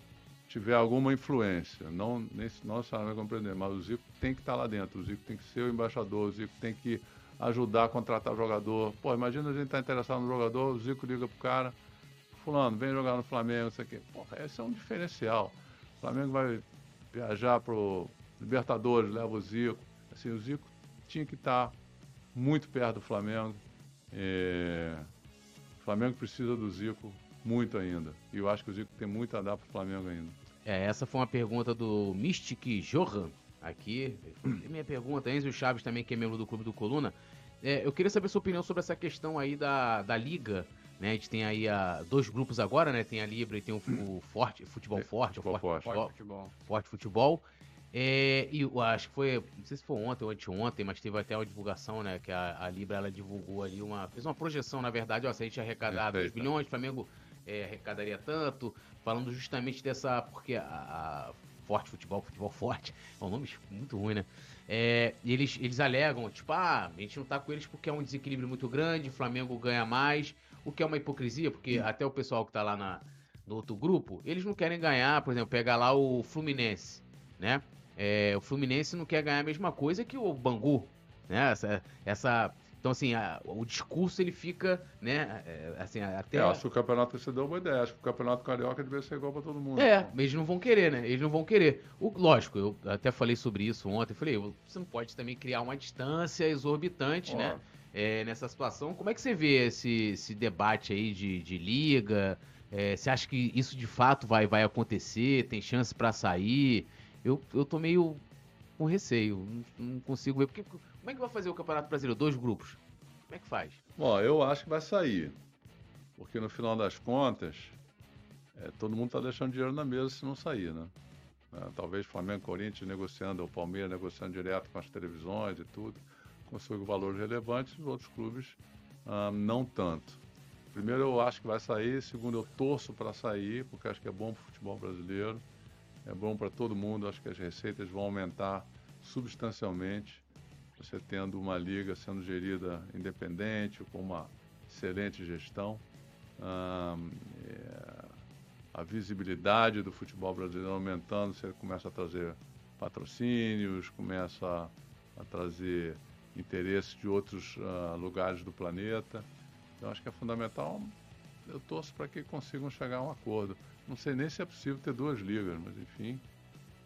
tiver alguma influência. Não, nem, não necessariamente compreender, mas o Zico tem que estar lá dentro. O Zico tem que ser o embaixador, o Zico tem que ajudar a contratar jogador. Pô, imagina a gente estar tá interessado no jogador, o Zico liga pro cara fulano, vem jogar no Flamengo, isso aqui. Porra, esse é um diferencial. O Flamengo vai viajar pro Libertadores, leva o Zico. Assim, o Zico tinha que estar muito perto do Flamengo. É... O Flamengo precisa do Zico muito ainda. E eu acho que o Zico tem muito a dar pro Flamengo ainda. É, essa foi uma pergunta do Mystic Johan aqui. Minha pergunta, Enzo Chaves também, que é membro do Clube do Coluna. É, eu queria saber sua opinião sobre essa questão aí da, da Liga né? A gente tem aí a, dois grupos agora, né? Tem a Libra e tem o, o Forte, Futebol Forte, futebol forte, forte, futebol. Forte Futebol. É, e eu acho que foi, não sei se foi ontem ou anteontem, mas teve até uma divulgação, né? Que a, a Libra ela divulgou ali uma. fez uma projeção, na verdade, ó, se a gente arrecadar 2 bilhões, o Flamengo é, arrecadaria tanto, falando justamente dessa. Porque a, a Forte Futebol, Futebol Forte, é um nome muito ruim, né? É, eles, eles alegam, tipo, ah, a gente não tá com eles porque é um desequilíbrio muito grande, o Flamengo ganha mais, o que é uma hipocrisia, porque até o pessoal que tá lá na, no outro grupo, eles não querem ganhar, por exemplo, pegar lá o Fluminense, né? É, o Fluminense não quer ganhar a mesma coisa que o Bangu, né? Essa, essa então, assim, a, o discurso ele fica, né? É, assim, até. É, acho que o campeonato você deu uma ideia. Acho que o campeonato carioca deve ser igual para todo mundo. É, mas eles não vão querer, né? Eles não vão querer. O, lógico, eu até falei sobre isso ontem. Falei, você não pode também criar uma distância exorbitante, né? é, nessa situação. Como é que você vê esse, esse debate aí de, de liga? É, você acha que isso de fato vai, vai acontecer? Tem chance para sair? Eu, eu tô meio com receio, não, não consigo ver. Porque, como é que vai fazer o Campeonato Brasileiro? Dois grupos? Como é que faz? Bom, eu acho que vai sair. Porque no final das contas, é, todo mundo está deixando dinheiro na mesa se não sair, né? É, talvez Flamengo, Corinthians negociando, o Palmeiras negociando direto com as televisões e tudo consigo valores relevantes, os outros clubes ah, não tanto. Primeiro, eu acho que vai sair. Segundo, eu torço para sair, porque acho que é bom para o futebol brasileiro, é bom para todo mundo. Acho que as receitas vão aumentar substancialmente. Você tendo uma liga sendo gerida independente, com uma excelente gestão. É, a visibilidade do futebol brasileiro aumentando, você começa a trazer patrocínios, começa a, a trazer interesses de outros uh, lugares do planeta. Então acho que é fundamental. Eu torço para que consigam chegar a um acordo. Não sei nem se é possível ter duas ligas, mas enfim.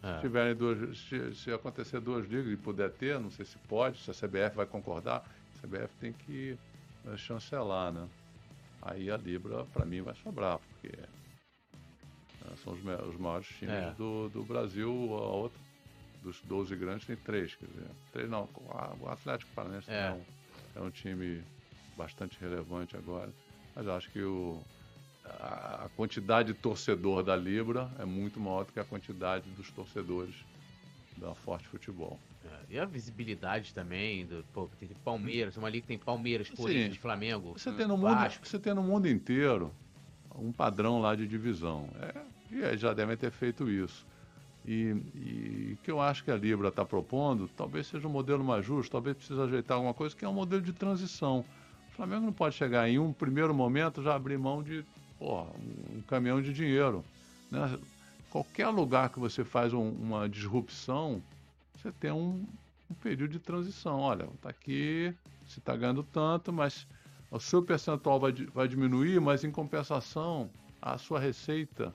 É. Se, tiverem duas, se, se, acontecer duas ligas e puder ter, não sei se pode, se a CBF vai concordar, a CBF tem que uh, chancelar, né? Aí a Libra, para mim, vai sobrar, porque uh, são os, os, maiores times é. do, do Brasil. A outra dos 12 grandes tem três, quer dizer, três não, o Atlético Paranaense é. É, um, é um time bastante relevante agora, mas acho que o, a, quantidade de torcedor da Libra é muito maior do que a quantidade dos torcedores da Forte Futebol. É, e a visibilidade também, do, pô, tem Palmeiras, uma liga que tem Palmeiras, Corinthians, Flamengo. Você tem, no mundo, você tem no mundo inteiro um padrão lá de divisão. É, e já devem ter feito isso. E, e que eu acho que a Libra está propondo, talvez seja um modelo mais justo, talvez precise ajeitar alguma coisa, que é um modelo de transição. O Flamengo não pode chegar em um primeiro momento já abrir mão de um caminhão de dinheiro. Né? Qualquer lugar que você faz um, uma disrupção, você tem um, um período de transição. Olha, está aqui, se está ganhando tanto, mas o seu percentual vai, vai diminuir, mas em compensação, a sua receita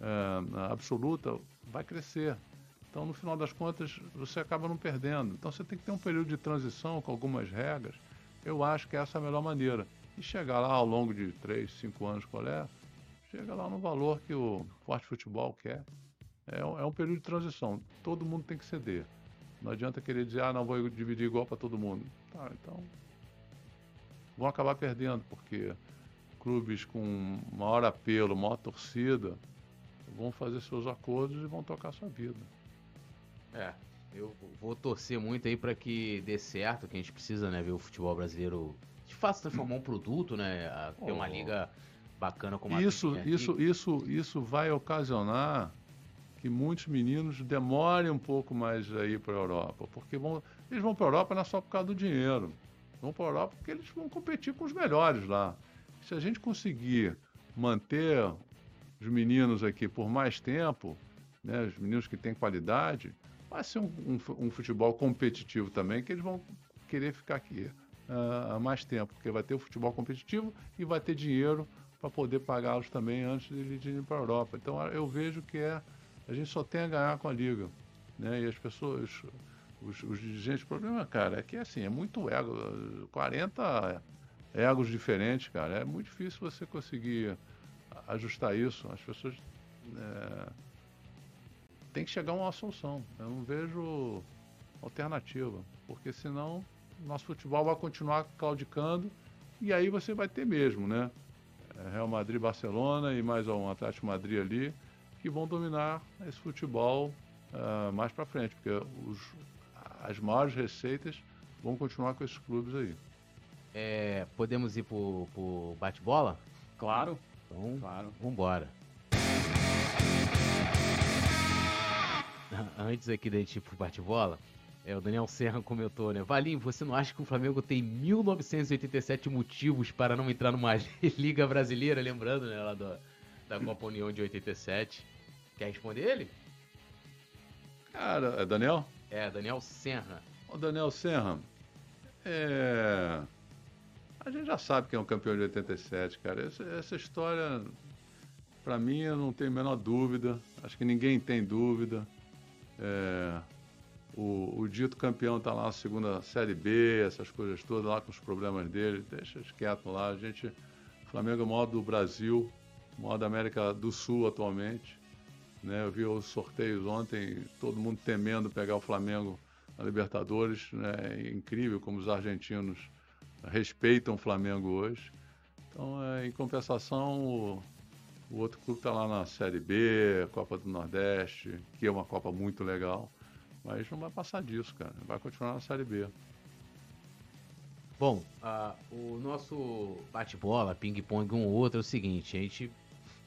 é, absoluta vai crescer. Então, no final das contas, você acaba não perdendo. Então, você tem que ter um período de transição com algumas regras. Eu acho que essa é a melhor maneira. E chegar lá ao longo de 3, 5 anos, qual é? Chega lá no valor que o Forte Futebol quer. É, é um período de transição. Todo mundo tem que ceder. Não adianta querer dizer, ah, não vou dividir igual para todo mundo. Tá, então. Vão acabar perdendo, porque clubes com maior apelo, maior torcida, vão fazer seus acordos e vão tocar sua vida. É, eu vou torcer muito aí para que dê certo, que a gente precisa, né, ver o futebol brasileiro fato transformar um produto, né, ter uma liga bacana como isso, a isso, isso, isso vai ocasionar que muitos meninos demorem um pouco mais a ir para a Europa, porque vão, eles vão para a Europa não é só por causa do dinheiro, vão para a Europa porque eles vão competir com os melhores lá. Se a gente conseguir manter os meninos aqui por mais tempo, né, os meninos que têm qualidade, vai ser um, um, um futebol competitivo também, que eles vão querer ficar aqui uh, há mais tempo, porque vai ter o futebol competitivo e vai ter dinheiro para poder pagá-los também antes de eles irem para a Europa. Então eu vejo que é a gente só tem a ganhar com a liga, né? E as pessoas, os, os dirigentes, o problema, cara, é que assim é muito ego, 40 egos diferentes, cara, é muito difícil você conseguir ajustar isso. As pessoas é, tem que chegar a uma solução. Eu não vejo alternativa, porque senão nosso futebol vai continuar claudicando e aí você vai ter mesmo, né? É, Real Madrid, Barcelona e mais um Atlético Madrid ali que vão dominar esse futebol uh, mais para frente, porque os, as maiores receitas vão continuar com esses clubes aí. É, podemos ir pro, pro bate-bola? Claro. Então, claro. vambora. Antes aqui da gente ir pro bate-bola, é, o Daniel Serra comentou, né? Valim, você não acha que o Flamengo tem 1987 motivos para não entrar numa Liga Brasileira? Lembrando, né, lá do, da Copa União de 87. Quer responder ele? Cara, é Daniel? É, Daniel Serra. Ô, Daniel Serra, é... A gente já sabe que é um campeão de 87, cara. Essa, essa história, para mim, eu não tenho a menor dúvida. Acho que ninguém tem dúvida. É, o, o dito campeão está lá na segunda Série B, essas coisas todas, lá com os problemas dele, deixa quieto lá. A gente, o Flamengo é o maior do Brasil, o maior da América do Sul atualmente. Né? Eu vi os sorteios ontem, todo mundo temendo pegar o Flamengo na Libertadores. Né? É incrível como os argentinos respeitam o Flamengo hoje. Então, é, em compensação, o, o outro clube está lá na Série B, Copa do Nordeste, que é uma Copa muito legal. Mas não vai passar disso, cara. Vai continuar na Série B. Bom, uh, o nosso bate-bola, ping-pong um ou outro é o seguinte: a gente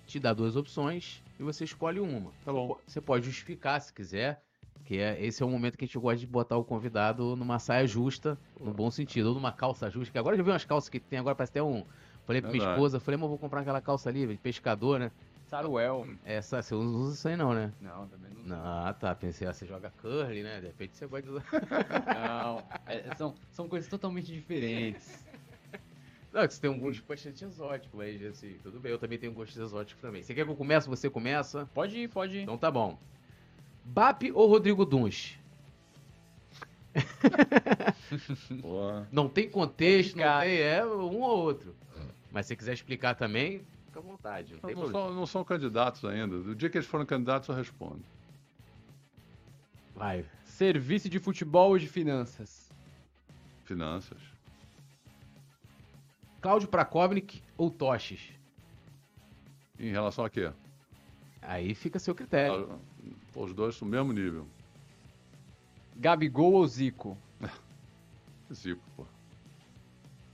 te dá duas opções e você escolhe uma. Tá bom. Você pode justificar se quiser, que é, esse é o momento que a gente gosta de botar o convidado numa saia justa, no bom sentido, ou numa calça justa, que agora já vi umas calças que tem, agora parece até um. Falei pra minha esposa, falei, mas vou comprar aquela calça ali, de pescador, né? Saruel. Essa, você não usa isso aí não, né? Não, também não. Ah, tá. Pensei, ah, você joga curly, né? De repente você gosta de usar. Não, é, são, são coisas totalmente diferentes. Não, você tem um gosto bastante exótico, mas assim, tudo bem, eu também tenho um gosto exótico também. Você quer que eu comece? Você começa? Pode ir, pode ir. Então tá bom. BAP ou Rodrigo Duns? não tem contexto, não tem, é um ou outro. Mas se você quiser explicar também, fica à vontade. Não, não, são, não, são, candidatos ainda. Do dia que eles forem candidatos, eu respondo. Vai. Serviço de futebol ou de finanças? Finanças. Cláudio Prakovnik ou Toches? Em relação a quê? Aí fica a seu critério. Ah, os dois no mesmo nível. Gabigol ou Zico? Zico, pô.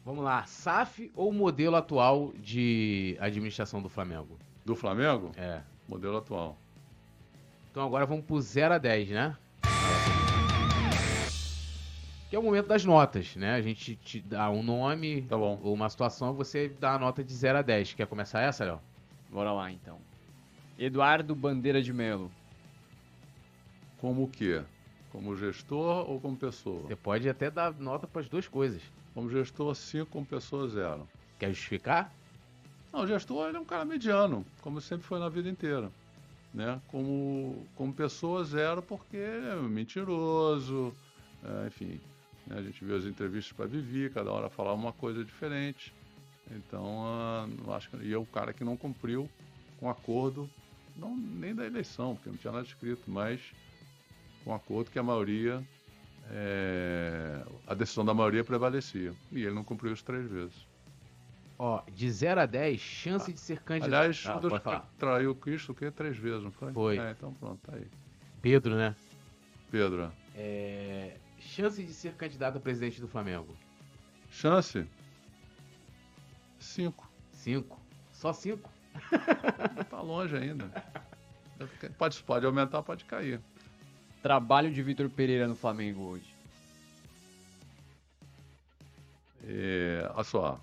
Vamos lá, SAF ou modelo atual de administração do Flamengo? Do Flamengo? É. Modelo atual. Então agora vamos pro 0 a 10, né? Que é o momento das notas, né? A gente te dá um nome tá ou uma situação, você dá a nota de 0 a 10. Quer começar essa, Léo? Bora lá, então. Eduardo Bandeira de Melo. Como o quê? Como gestor ou como pessoa? Você pode até dar nota para as duas coisas. Como gestor, 5, como pessoa, 0. Quer justificar? Não, o gestor ele é um cara mediano, como sempre foi na vida inteira. Né? Como, como pessoa, zero, porque é mentiroso, é, enfim. Né? A gente viu as entrevistas para Vivi, cada hora falava uma coisa diferente. Então, uh, acho que e é o cara que não cumpriu com acordo, não nem da eleição, porque não tinha nada escrito, mas com acordo que a maioria é, a decisão da maioria prevalecia. E ele não cumpriu isso três vezes. Ó, de 0 a 10, chance ah, de ser candidato. Aliás, ah, Deus traiu Cristo o quê? Três vezes, não foi? Foi. É, então pronto, tá aí. Pedro, né? Pedro. É... Chance de ser candidato a presidente do Flamengo. Chance? Cinco. Cinco? Só cinco? tá longe ainda. Pode, pode aumentar, pode cair trabalho de Vitor Pereira no Flamengo hoje? É, só.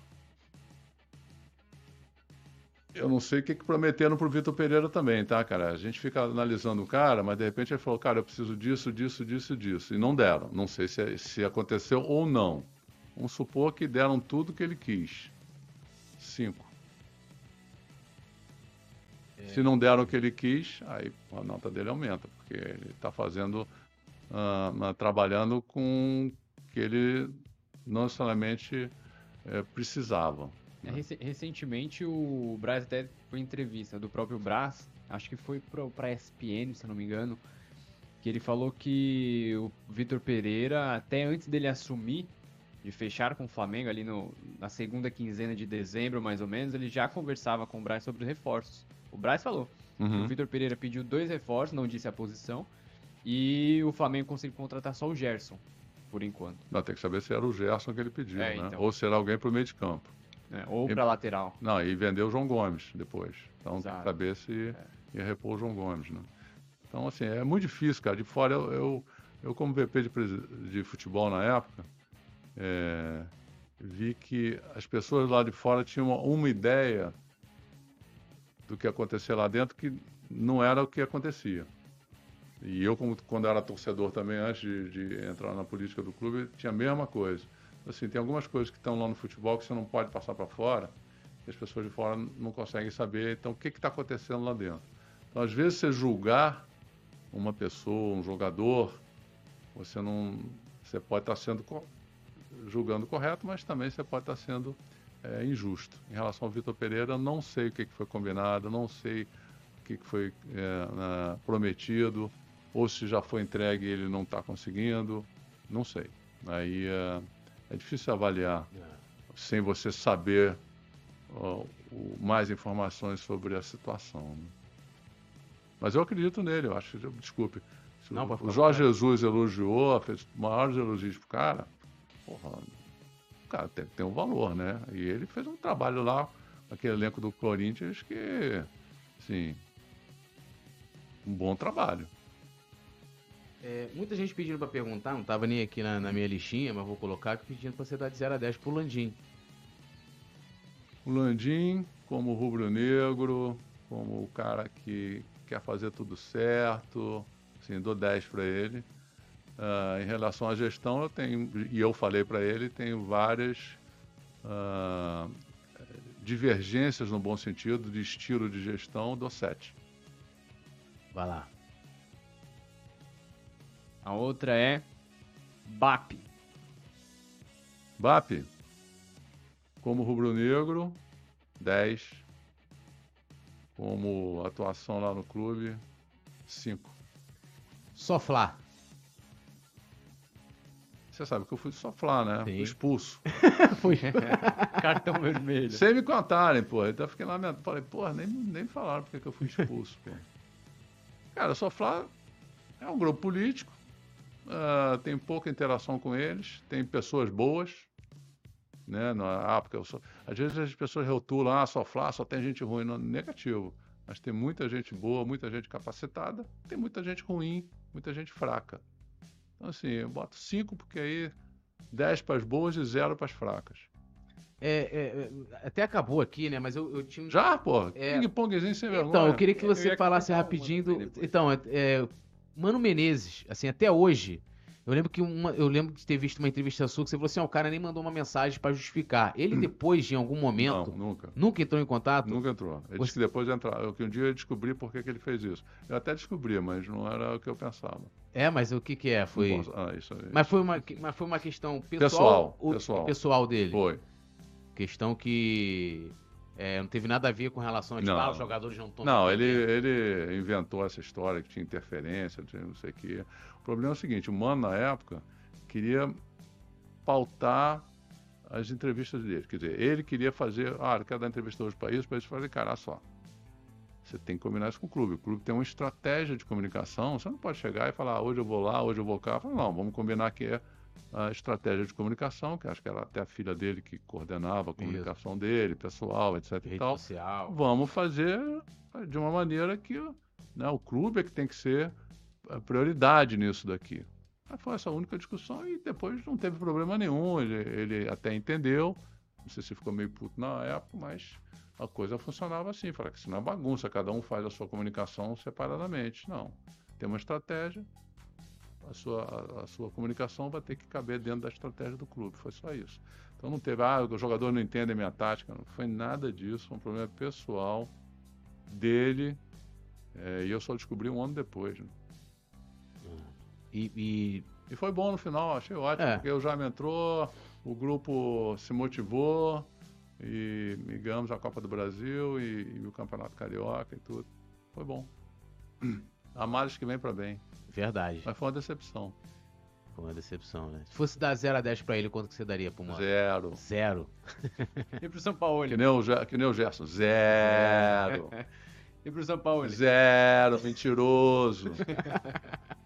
Eu não sei o que, que prometeram pro Vitor Pereira também, tá, cara? A gente fica analisando o cara, mas de repente ele falou, cara, eu preciso disso, disso, disso, disso. E não deram. Não sei se, se aconteceu ou não. Vamos supor que deram tudo que ele quis. Cinco. É. Se não deram o que ele quis, aí a nota dele aumenta, porque ele está fazendo, uh, trabalhando com que ele não necessariamente uh, precisava. Né? recentemente o Braz até foi entrevista do próprio Braz, acho que foi para a ESPN, se não me engano, que ele falou que o Vitor Pereira, até antes dele assumir, de fechar com o Flamengo ali no, na segunda quinzena de dezembro, mais ou menos, ele já conversava com o Braz sobre os reforços. O Braz falou. Uhum. O Vitor Pereira pediu dois reforços, não disse a posição. E o Flamengo conseguiu contratar só o Gerson, por enquanto. Não, tem que saber se era o Gerson que ele pediu, é, né? Então. Ou se era alguém para o meio de campo. É, ou para lateral. Não, e vendeu o João Gomes depois. Então Exato. tem que saber se é. ia repor o João Gomes, né? Então, assim, é muito difícil, cara. De fora, eu, eu, eu como VP de, de futebol na época, é, vi que as pessoas lá de fora tinham uma, uma ideia do que acontecia lá dentro que não era o que acontecia. E eu, como, quando era torcedor também, antes de, de, entrar na política do clube, tinha a mesma coisa. Assim, tem algumas coisas que estão lá no futebol que você não pode passar para fora, que as pessoas de fora não conseguem saber. Então, o que está acontecendo lá dentro? Então, às vezes, você julgar uma pessoa, um jogador, você não. Você pode estar sendo julgando correto, mas também você pode estar sendo é, injusto. Em relação ao Vitor Pereira, não sei o que, que foi combinado, não sei o que, que foi é, prometido, ou se já foi entregue e ele não está conseguindo, não sei. Aí é, é difícil avaliar é. sem você saber ó, o, mais informações sobre a situação. Né? Mas eu acredito nele, eu acho. Desculpe. Não, o Jorge Jesus elogiou, fez maiores elogios pro cara. Porra, o cara tem, tem um valor, né? E ele fez um trabalho lá, aquele elenco do Corinthians, que, assim, um bom trabalho. É, muita gente pedindo para perguntar, não estava nem aqui na, na, minha listinha, mas vou colocar pedindo para você dar de 0 a 10 pro Landim. O Landim, como rubro-negro, como o cara que quer fazer tudo certo, assim, dou 10 para ele. Uh, em relação à gestão, eu tenho, e eu falei para ele, tenho várias uh, divergências no bom sentido de estilo de gestão do 7. Vai lá. A outra é BAP. BAP, como rubro-negro, 10. Como atuação lá no clube, 5. Soflá. Você sabe que eu fui soflar, né? Sim. Fui expulso. fui. Cartão vermelho. Sem me contarem, pô. Então eu fiquei lá, falei, pô, nem, nem falaram porque que eu fui expulso, pô. Cara, soflar é um grupo político, uh, tem pouca interação com eles, tem pessoas boas, né? Não, é, ah, porque eu sou... Às vezes as pessoas rotulam, ah, soflar, só tem gente ruim. Não, negativo. Mas tem muita gente boa, muita gente capacitada, tem muita gente ruim, muita gente fraca. Então, assim, eu boto cinco, porque aí 10 para as boas e zero para as fracas. É, é, é, até acabou aqui, né? Mas eu, eu tinha. Já, pô? É... Ping-pongzinho sem vergonha. Então, eu queria que você falasse rapidinho. Do... Então, é, é, Mano Menezes, assim, até hoje. Eu lembro que uma, eu lembro de ter visto uma entrevista sua que você falou assim: ó, o cara nem mandou uma mensagem para justificar. Ele depois, em algum momento. Não, nunca. Nunca entrou em contato? Nunca entrou. Ele você... disse que depois de entrar. Eu, que um dia eu descobri por que, que ele fez isso. Eu até descobri, mas não era o que eu pensava. É, mas o que que é? Foi. Ah, isso aí. Mas foi uma, mas foi uma questão pessoal. Pessoal. Pessoal, pessoal dele. Foi. Questão que é, não teve nada a ver com relação a tipo, ah, os jogadores não estão. Não, ele, ele inventou essa história que tinha interferência, tinha não sei o quê. O problema é o seguinte: o Mano, na época, queria pautar as entrevistas dele. Quer dizer, ele queria fazer. Ah, eu quero dar entrevista hoje para isso, para isso. fazer cara, só. Você tem que combinar isso com o clube. O clube tem uma estratégia de comunicação. Você não pode chegar e falar, ah, hoje eu vou lá, hoje eu vou cá. Não, vamos combinar que é a estratégia de comunicação, que acho que era até a filha dele que coordenava a comunicação Isso. dele, pessoal, etc. Rede e tal. Social. Vamos fazer de uma maneira que né, o clube é que tem que ser prioridade nisso daqui. Mas foi essa única discussão e depois não teve problema nenhum. Ele, ele até entendeu. Não sei se ficou meio puto na época, mas a coisa funcionava assim. Fala que isso não é bagunça, cada um faz a sua comunicação separadamente. Não. Tem uma estratégia, a sua, a, a, sua comunicação vai ter que caber dentro da estratégia do clube. Foi só isso. Então não teve, ah, o jogador não entende a minha tática. Não foi nada disso. Foi um problema pessoal dele. É, e eu só descobri um ano depois. Né? E, e... e, foi bom no final, achei ótimo, é. porque o Jaime entrou, o grupo se motivou e, e ganhamos a Copa do Brasil e, e o Campeonato Carioca e tudo. Foi bom. A males que vem para bem. Verdade. Mas foi uma decepção. Foi uma decepção, né? Se fosse dar 0 a 10 pra ele, quanto que você daria pro Mano? Zero. Zero. e pro São Paulo? Que nem o, que nem o Gerson. Zero. e pro São Paulo? Zero, mentiroso.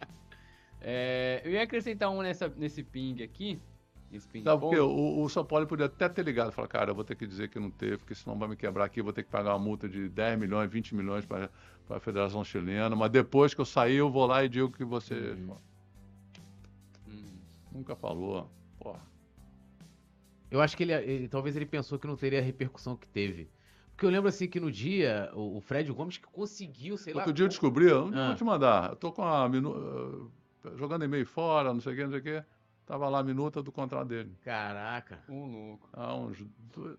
é, eu ia acrescentar um nessa, nesse ping aqui. Sabe porque o, o São Paulo podia até ter ligado e falar, cara, eu vou ter que dizer que não teve, porque senão vai me quebrar aqui, eu vou ter que pagar uma multa de 10 milhões, 20 milhões para a Federação Chilena, mas depois que eu sair, eu vou lá e digo que você. Uhum. Hum, nunca falou. Porra. Eu acho que ele, ele, talvez ele pensou que não teria a repercussão que teve. Porque eu lembro assim que no dia, o, o Fred Gomes que conseguiu, sei Outro lá. Outro dia eu descobri, eu não ah. vou te mandar. Eu tô com a minu... jogando e-mail fora, não sei o que, não sei o que. Tava lá a minuta do contrato dele. Caraca. Um louco. Há uns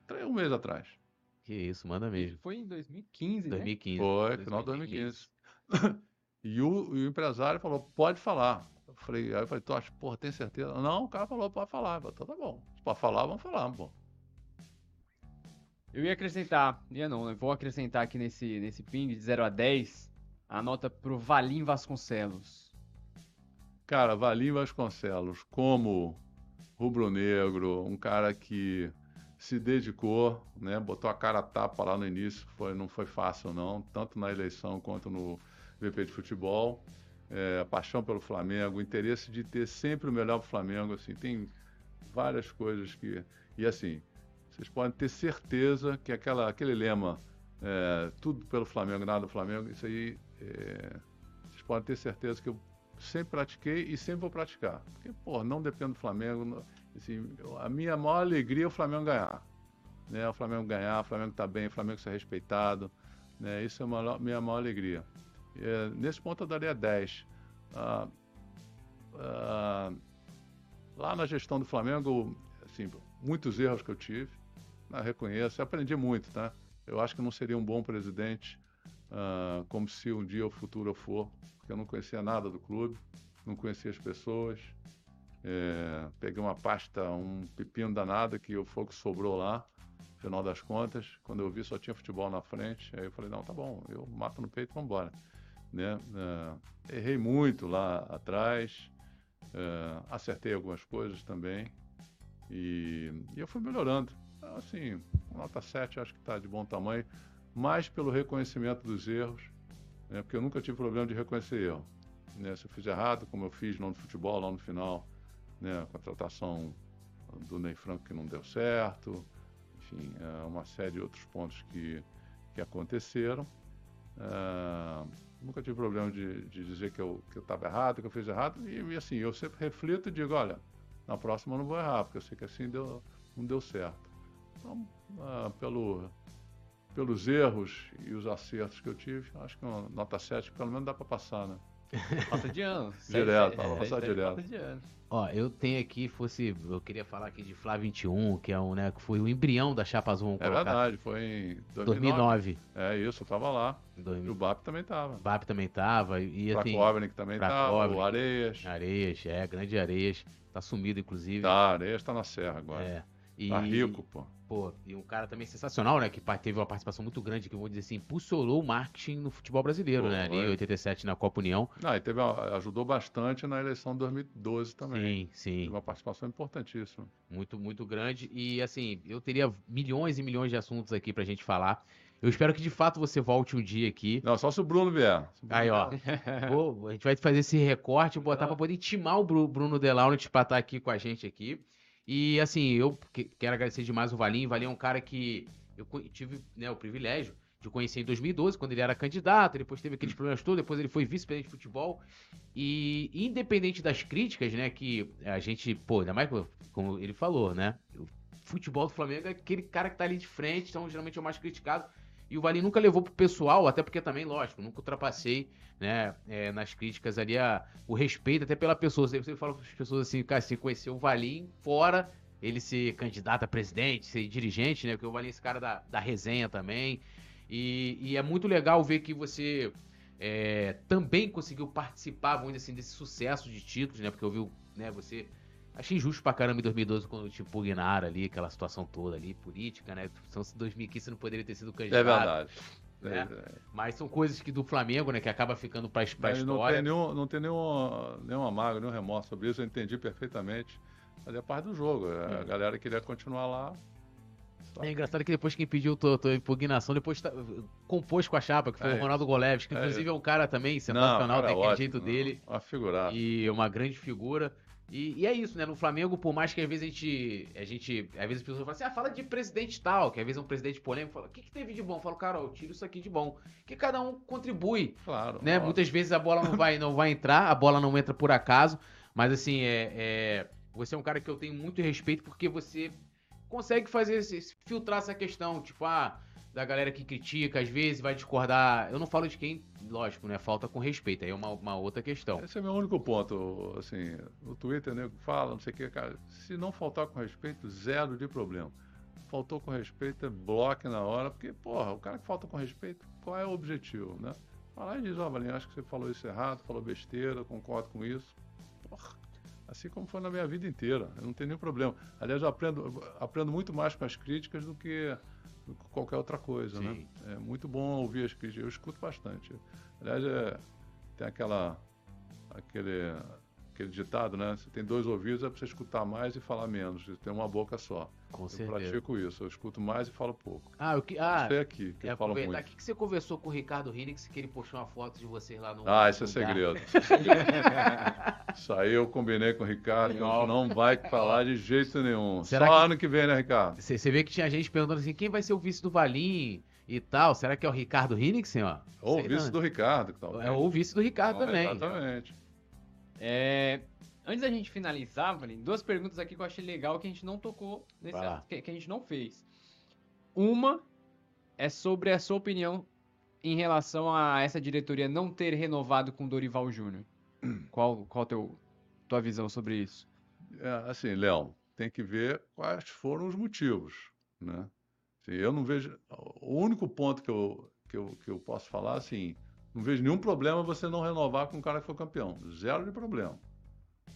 três, um mês atrás. Que isso, manda mesmo. Foi em 2015, 2015 né? Foi, 2015. final de 2015. e, o, e o empresário falou, pode falar. Eu falei, aí eu falei, tu acha, porra, tem certeza? Não, o cara falou, pode falar. Eu falei, então tá bom. Se pode falar, vamos falar, pô. Eu ia acrescentar, ia não, né? vou acrescentar aqui nesse, nesse ping de 0 a 10 a nota pro Valim Vasconcelos. Cara, Valim Vasconcelos, como rubro-negro, um cara que se dedicou, né, botou a cara tapa lá no início, foi, não foi fácil não, tanto na eleição quanto no VP de futebol, é, paixão pelo Flamengo, o interesse de ter sempre o melhor para o Flamengo, assim, tem várias coisas que, e assim, vocês podem ter certeza que aquela, aquele lema, é, tudo pelo Flamengo, nada do Flamengo, isso aí, é, vocês podem ter certeza que eu sempre pratiquei e sempre vou praticar. Porque, pô, não depende do Flamengo. Assim, a minha maior alegria é o Flamengo ganhar. Né? O Flamengo ganhar, o Flamengo tá bem, o Flamengo ser respeitado. Né? Isso é a minha maior alegria. É, nesse ponto eu daria 10. Ah, ah, lá na gestão do Flamengo, assim, muitos erros que eu tive ah, reconheço, aprendi muito, tá? Eu acho que não seria um bom presidente, uh, como se um dia o futuro eu for, porque eu não conhecia nada do clube, não conhecia as pessoas. É, peguei uma pasta, um pepino danado que o fogo sobrou lá, final das contas. Quando eu vi, só tinha futebol na frente. Aí eu falei: não, tá bom, eu mato no peito e vamos embora. Né? É, errei muito lá atrás, é, acertei algumas coisas também. E, e eu fui melhorando assim, nota 7 acho que está de bom tamanho, mais pelo reconhecimento dos erros, né, porque eu nunca tive problema de reconhecer erro. Né, se eu fiz errado, como eu fiz no futebol, lá no final, né, a contratação do Ney Franco que não deu certo, enfim, é uma série de outros pontos que, que aconteceram. É, nunca tive problema de, de dizer que eu estava errado, que eu fiz errado, e, e, assim, eu sempre reflito e digo, olha, na próxima eu não vou errar, porque eu sei que assim deu, não deu certo. Então, ah, pelo, pelos erros e os acertos que eu tive, acho que uma nota 7 pelo menos dá para passar, né? Passa de ano. direto, é, passar direto. De ano. Ó, eu tenho aqui, fosse, eu queria falar aqui de Flá 21, que é um, né, que foi o embrião da Chapa Azul. É verdade, foi em 2009. 2009. É isso, eu tava lá. 2000. E o BAP também tava. O BAP também tava. E, assim, Prakovnik também tava, o Areias. Areias, é, grande Areias. Tá sumido, inclusive. Tá, Areias tá na Serra agora. É. E, tá rico, pô. Pô, e um cara também sensacional, né? Que teve uma participação muito grande, que eu vou dizer assim, impulsionou o marketing no futebol brasileiro, pô, né? Ali em 87 na Copa União. Não, e teve, ajudou bastante na eleição de 2012 também. Sim, sim. Teve uma participação importantíssima. Muito, muito grande. E assim, eu teria milhões e milhões de assuntos aqui pra gente falar. Eu espero que de fato você volte um dia aqui. Não, só se o Bruno vier. O Bruno Aí, ó. A gente vai fazer esse recorte, botar pra poder intimar o Bruno Delaunit pra estar aqui com a gente aqui. E assim, eu quero agradecer demais o Valinho. O Valinho é um cara que eu tive né, o privilégio de conhecer em 2012, quando ele era candidato, depois teve aqueles problemas todos, depois ele foi vice-presidente de futebol. E independente das críticas, né, que a gente, pô, ainda mais como ele falou, né, o futebol do Flamengo é aquele cara que tá ali de frente, então geralmente é o mais criticado. E o Valim nunca levou pro pessoal, até porque também, lógico, nunca ultrapassei, né, é, nas críticas ali a, o respeito até pela pessoa. Eu sempre falo para as pessoas assim, cara, se conhecer o Valim fora ele ser candidato a presidente, ser dirigente, né, porque o Valim é esse cara da, da resenha também. E, e é muito legal ver que você é, também conseguiu participar, vamos assim, desse sucesso de títulos, né, porque eu vi, né, você Achei injusto pra caramba em 2012 quando te impugnaram ali, aquela situação toda ali, política, né? Então, 2015 você não poderia ter sido candidato. É verdade. Né? É, é. Mas são coisas que do Flamengo, né, que acaba ficando pra, pra história. Não tem, nenhum, não tem nenhum, nenhuma mágoa, nenhum remorso sobre isso, eu entendi perfeitamente. Mas é parte do jogo. A hum. galera queria continuar lá. É engraçado que depois quem pediu tua, tua impugnação, depois tá, compôs com a chapa, que foi é, o Ronaldo Goleves, que é inclusive é, é um cara também sensacional, tem aquele jeito dele. Uma figura. E uma grande figura. E, e, é isso, né? No Flamengo, por mais que às vezes a gente. A gente às vezes as pessoas falam assim, ah, fala de presidente tal, que às vezes é um presidente polêmico, fala, o que, que teve de bom? Eu falo, cara, eu tiro isso aqui de bom. Que cada um contribui. Claro. Né? Muitas vezes a bola não vai, não vai entrar, a bola não entra por acaso. Mas assim, é, é, você é um cara que eu tenho muito respeito porque você consegue fazer filtrar essa questão, tipo, ah da galera que critica, às vezes vai discordar. Eu não falo de quem, lógico, né? Falta com respeito, aí é uma, uma outra questão. Esse é meu único ponto, assim, no Twitter, né? Fala, não sei o que, cara. Se não faltar com respeito, zero de problema. Faltou com respeito, é bloque na hora, porque, porra, o cara que falta com respeito, qual é o objetivo, né? Fala e diz, ó, oh, Valinho, acho que você falou isso errado, falou besteira, concordo com isso. Porra, assim como foi na minha vida inteira. Eu não tenho nenhum problema. Aliás, eu aprendo, aprendo muito mais com as críticas do que, do que qualquer outra coisa, né? É muito bom ouvir as críticas. Eu escuto bastante. Aliás, é, tem aquela aquele aquele ditado, né? Você tem dois ouvidos, é para você escutar mais e falar menos. Você tem uma boca só. Com eu certeza. pratico isso. Eu escuto mais e falo pouco. Ah, o que. Ah, Você aqui, que é aproveitar. muito. O que que você conversou com o Ricardo Hinix que ele postou uma foto de vocês lá no. Ah, isso é segredo. Isso aí eu combinei com o Ricardo, que Legal. não vai falar de jeito nenhum. Será Só que- ano que vem, né, Ricardo? Você, vê que tinha gente perguntando assim: quem vai ser o vice do Valim e tal? Será que é o Ricardo Hinix, ó? Ou o vice não. do Ricardo, que tal. É o vice do Ricardo também. Exatamente. É, antes da gente finalizar, Valim, duas perguntas aqui que eu achei legal que a gente não tocou nesse que, que a gente não fez. Uma é sobre a sua opinião em relação a essa diretoria não ter renovado com Dorival Júnior. Qual qual teu tua visão sobre isso? É, assim, Léo, tem que ver quais foram os motivos, né? Assim, eu não vejo... O único ponto que eu, que, eu, que eu posso falar, assim, não vejo nenhum problema você não renovar com o cara que foi campeão. Zero de problema,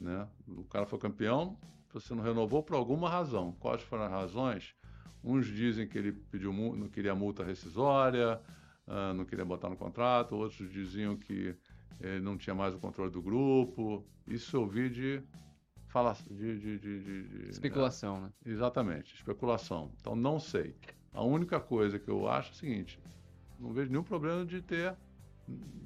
né? O cara foi campeão, você não renovou por alguma razão. Quais foram as razões? Uns dizem que ele pediu, não queria multa rescisória, ah, não queria botar no contrato, outros diziam que ele não tinha mais o controle do grupo. Isso eu ouvi de falar de, de, de, Especulação, né? é, exatamente, especulação. Então não sei. A única coisa que eu acho é o seguinte: não vejo nenhum problema de ter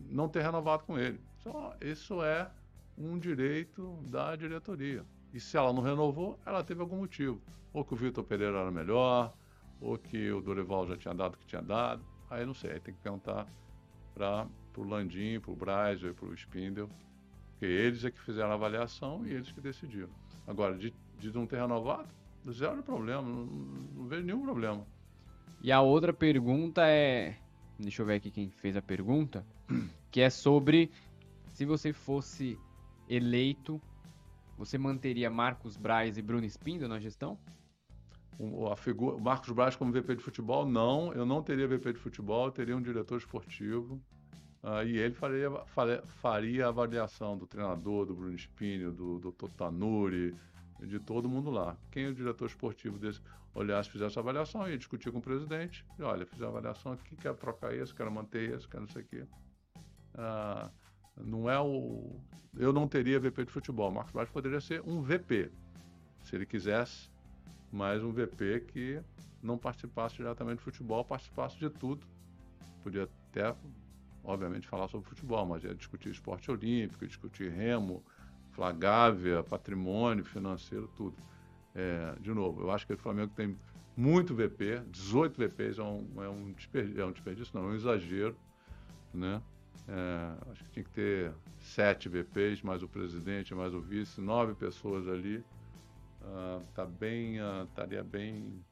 não ter renovado com ele. Só isso é um direito da diretoria. E se ela não renovou, ela teve algum motivo. Ou que o Vitor Pereira era melhor, ou que o Dorival já tinha dado o que tinha dado. Aí não sei, aí tem que perguntar para o Landim, para o Braz para o Spindle, porque eles é que fizeram a avaliação e eles que decidiram. Agora, de, de não ter renovado, zero problema, não, não vejo nenhum problema. E a outra pergunta é. Deixa eu ver aqui quem fez a pergunta. Que é sobre se você fosse eleito, você manteria Marcos Braz e Bruno Spindle na gestão? O, a figura, Marcos Braz como VP de futebol, não, eu não teria VP de futebol, teria um diretor esportivo ah, e ele faria, faria, a avaliação do treinador, do Bruno Espinho, do Dr. Tanuri, de todo mundo lá. Quem é o diretor esportivo desse olhasse, fizesse a avaliação, ia discutir com o presidente, e olha, fiz a avaliação aqui, quero trocar esse, quero manter esse, quero não sei o quê. Ah, não é o... Eu não teria VP de futebol, Marcos Braz poderia ser um VP, se ele quisesse, mas um VP que não participasse diretamente de futebol, participasse de tudo. Podia até, obviamente, falar sobre futebol, mas ia discutir esporte olímpico, discutir remo, flagávia, patrimônio financeiro, tudo. É, de novo, eu acho que o Flamengo tem muito VP, 18 VPs é um, é um, desperdício, é um desperdício, não, é um exagero, né? É, acho que tinha que ter sete VPs, mais o presidente, mais o vice, nove pessoas ali ah, tá bem, ah, estaria bem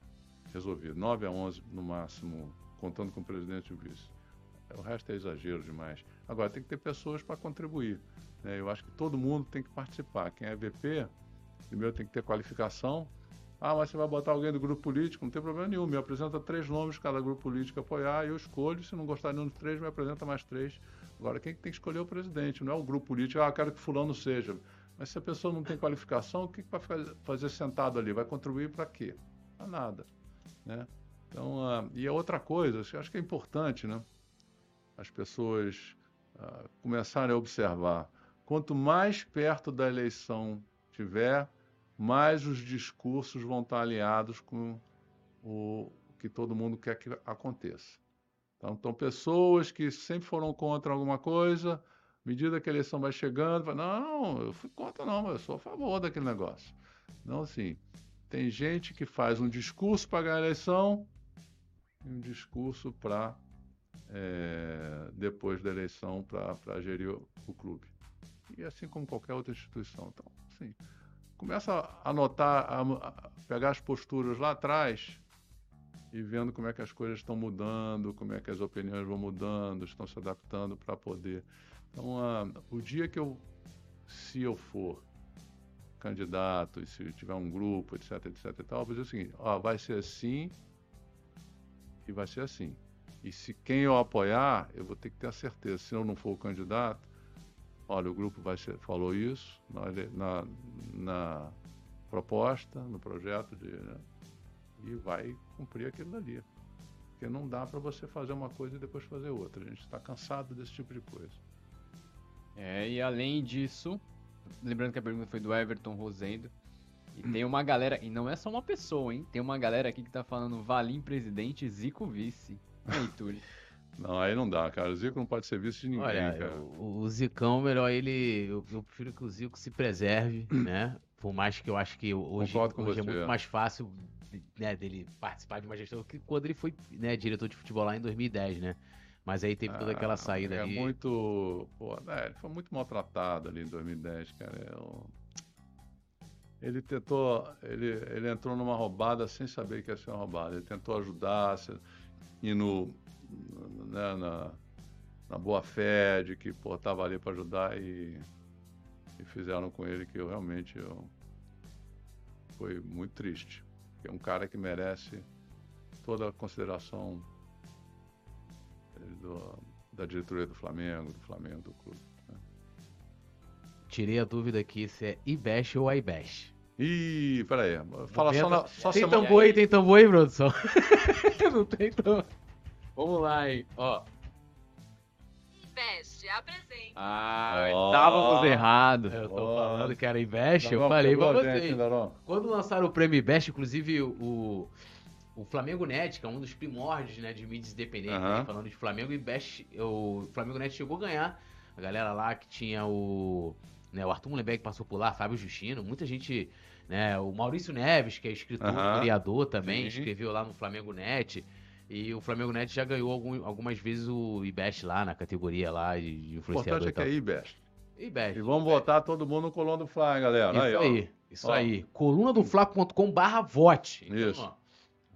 resolvido. 9 a 11 no máximo, contando com o presidente e o vice. O resto é exagero demais. Agora, tem que ter pessoas para contribuir. né? Eu acho que todo mundo tem que participar. Quem é VP, primeiro tem que ter qualificação. Ah, mas você vai botar alguém do grupo político? Não tem problema nenhum. Me apresenta três nomes, cada grupo político apoiar, eu escolho. Se não gostar nenhum dos três, me apresenta mais três. Agora, quem tem que escolher é o presidente, não é o grupo político. Ah, quero que fulano seja. Mas se a pessoa não tem qualificação, o que, que vai fazer, sentado ali? Vai contribuir para quê? Para nada. Né? Então, ah, e a outra coisa, acho que é importante, né? As pessoas ah, começarem a observar. Quanto mais perto da eleição tiver, mais os discursos vão estar alinhados com o que todo mundo quer que aconteça. Então, então pessoas que sempre foram contra alguma coisa, à medida que a eleição vai chegando, vai, não, eu fui contra não, eu sou a favor daquele negócio. Não, assim, tem gente que faz um discurso para ganhar a eleição e um discurso para, é, depois da eleição, para gerir o, o clube. E assim como qualquer outra instituição. Então, assim, começa a anotar, a, pegar as posturas lá atrás e vendo como é que as coisas estão mudando, como é que as opiniões vão mudando, estão se adaptando para poder. Então, o dia que eu, se eu for candidato e se tiver um grupo, etc, etc e tal, eu vou dizer o seguinte, ó, vai ser assim e vai ser assim. E se quem eu apoiar, eu vou ter que ter a certeza, se eu não for o candidato, olha, o grupo vai ser, falou isso na, na, na proposta, no projeto de, né, e vai cumprir aquilo dali. Porque não dá para você fazer uma coisa e depois fazer outra. A gente está cansado desse tipo de coisa. É, e além disso, lembrando que a pergunta foi do Everton Rosendo, e tem uma galera, e não é só uma pessoa, hein? Tem uma galera aqui que tá falando Valim presidente, Zico vice. Aí, Túlio. Não, aí não dá, cara. O Zico não pode ser vice de ninguém, Olha, cara. O, o Zicão, melhor ele. Eu, eu, prefiro que o Zico se preserve, né? Por mais que eu acho que hoje, hoje é muito mais fácil né, dele participar de uma gestão que quando ele foi né, diretor de futebol lá em 2010, né? Mas aí teve toda aquela ah, saída é ali. É muito. Pô, né, ele foi muito maltratado ali em 2010, cara. Eu... Ele tentou. Ele, ele entrou numa roubada sem saber que ia ser uma roubada. Ele tentou ajudar, indo né, na, na boa fé de que pô, tava ali para ajudar e, e fizeram com ele que eu realmente eu, foi muito triste. É um cara que merece toda a consideração do, da diretoria do Flamengo, do Flamengo, do clube. Né? Tirei a dúvida aqui se é Ibesh ou Aibesh. Ih, peraí. Fala só, na, só Tem semana... tambor aí, tem tambor aí, produção? Não tem tambor. Vamos lá, hein. Ó. Investe, apresente. Ah, oh. estávamos errados. Eu tô oh. falando que era Investe, eu falei pra vocês. Quando lançaram o prêmio Investe, inclusive o, o Flamengo Net, que é um dos primórdios né, de mídias independentes, né, falando de Flamengo e Best, o Flamengo Net chegou a ganhar. A galera lá que tinha o, né, o Arthur Mullenberg passou por lá, Fábio Justino, muita gente, né, o Maurício Neves, que é escritor, uhum. criador também, Sim. escreveu lá no Flamengo Net. E o Flamengo Net já ganhou algum, algumas vezes o IBEST lá na categoria lá de influenciador. O importante é que é IBEST. IBEST. E vamos botar todo mundo no Coluna do Fla, galera. Isso aí, aí. Isso ó. aí. Coluna do Fla.com barra vote. Então, Isso. Ó,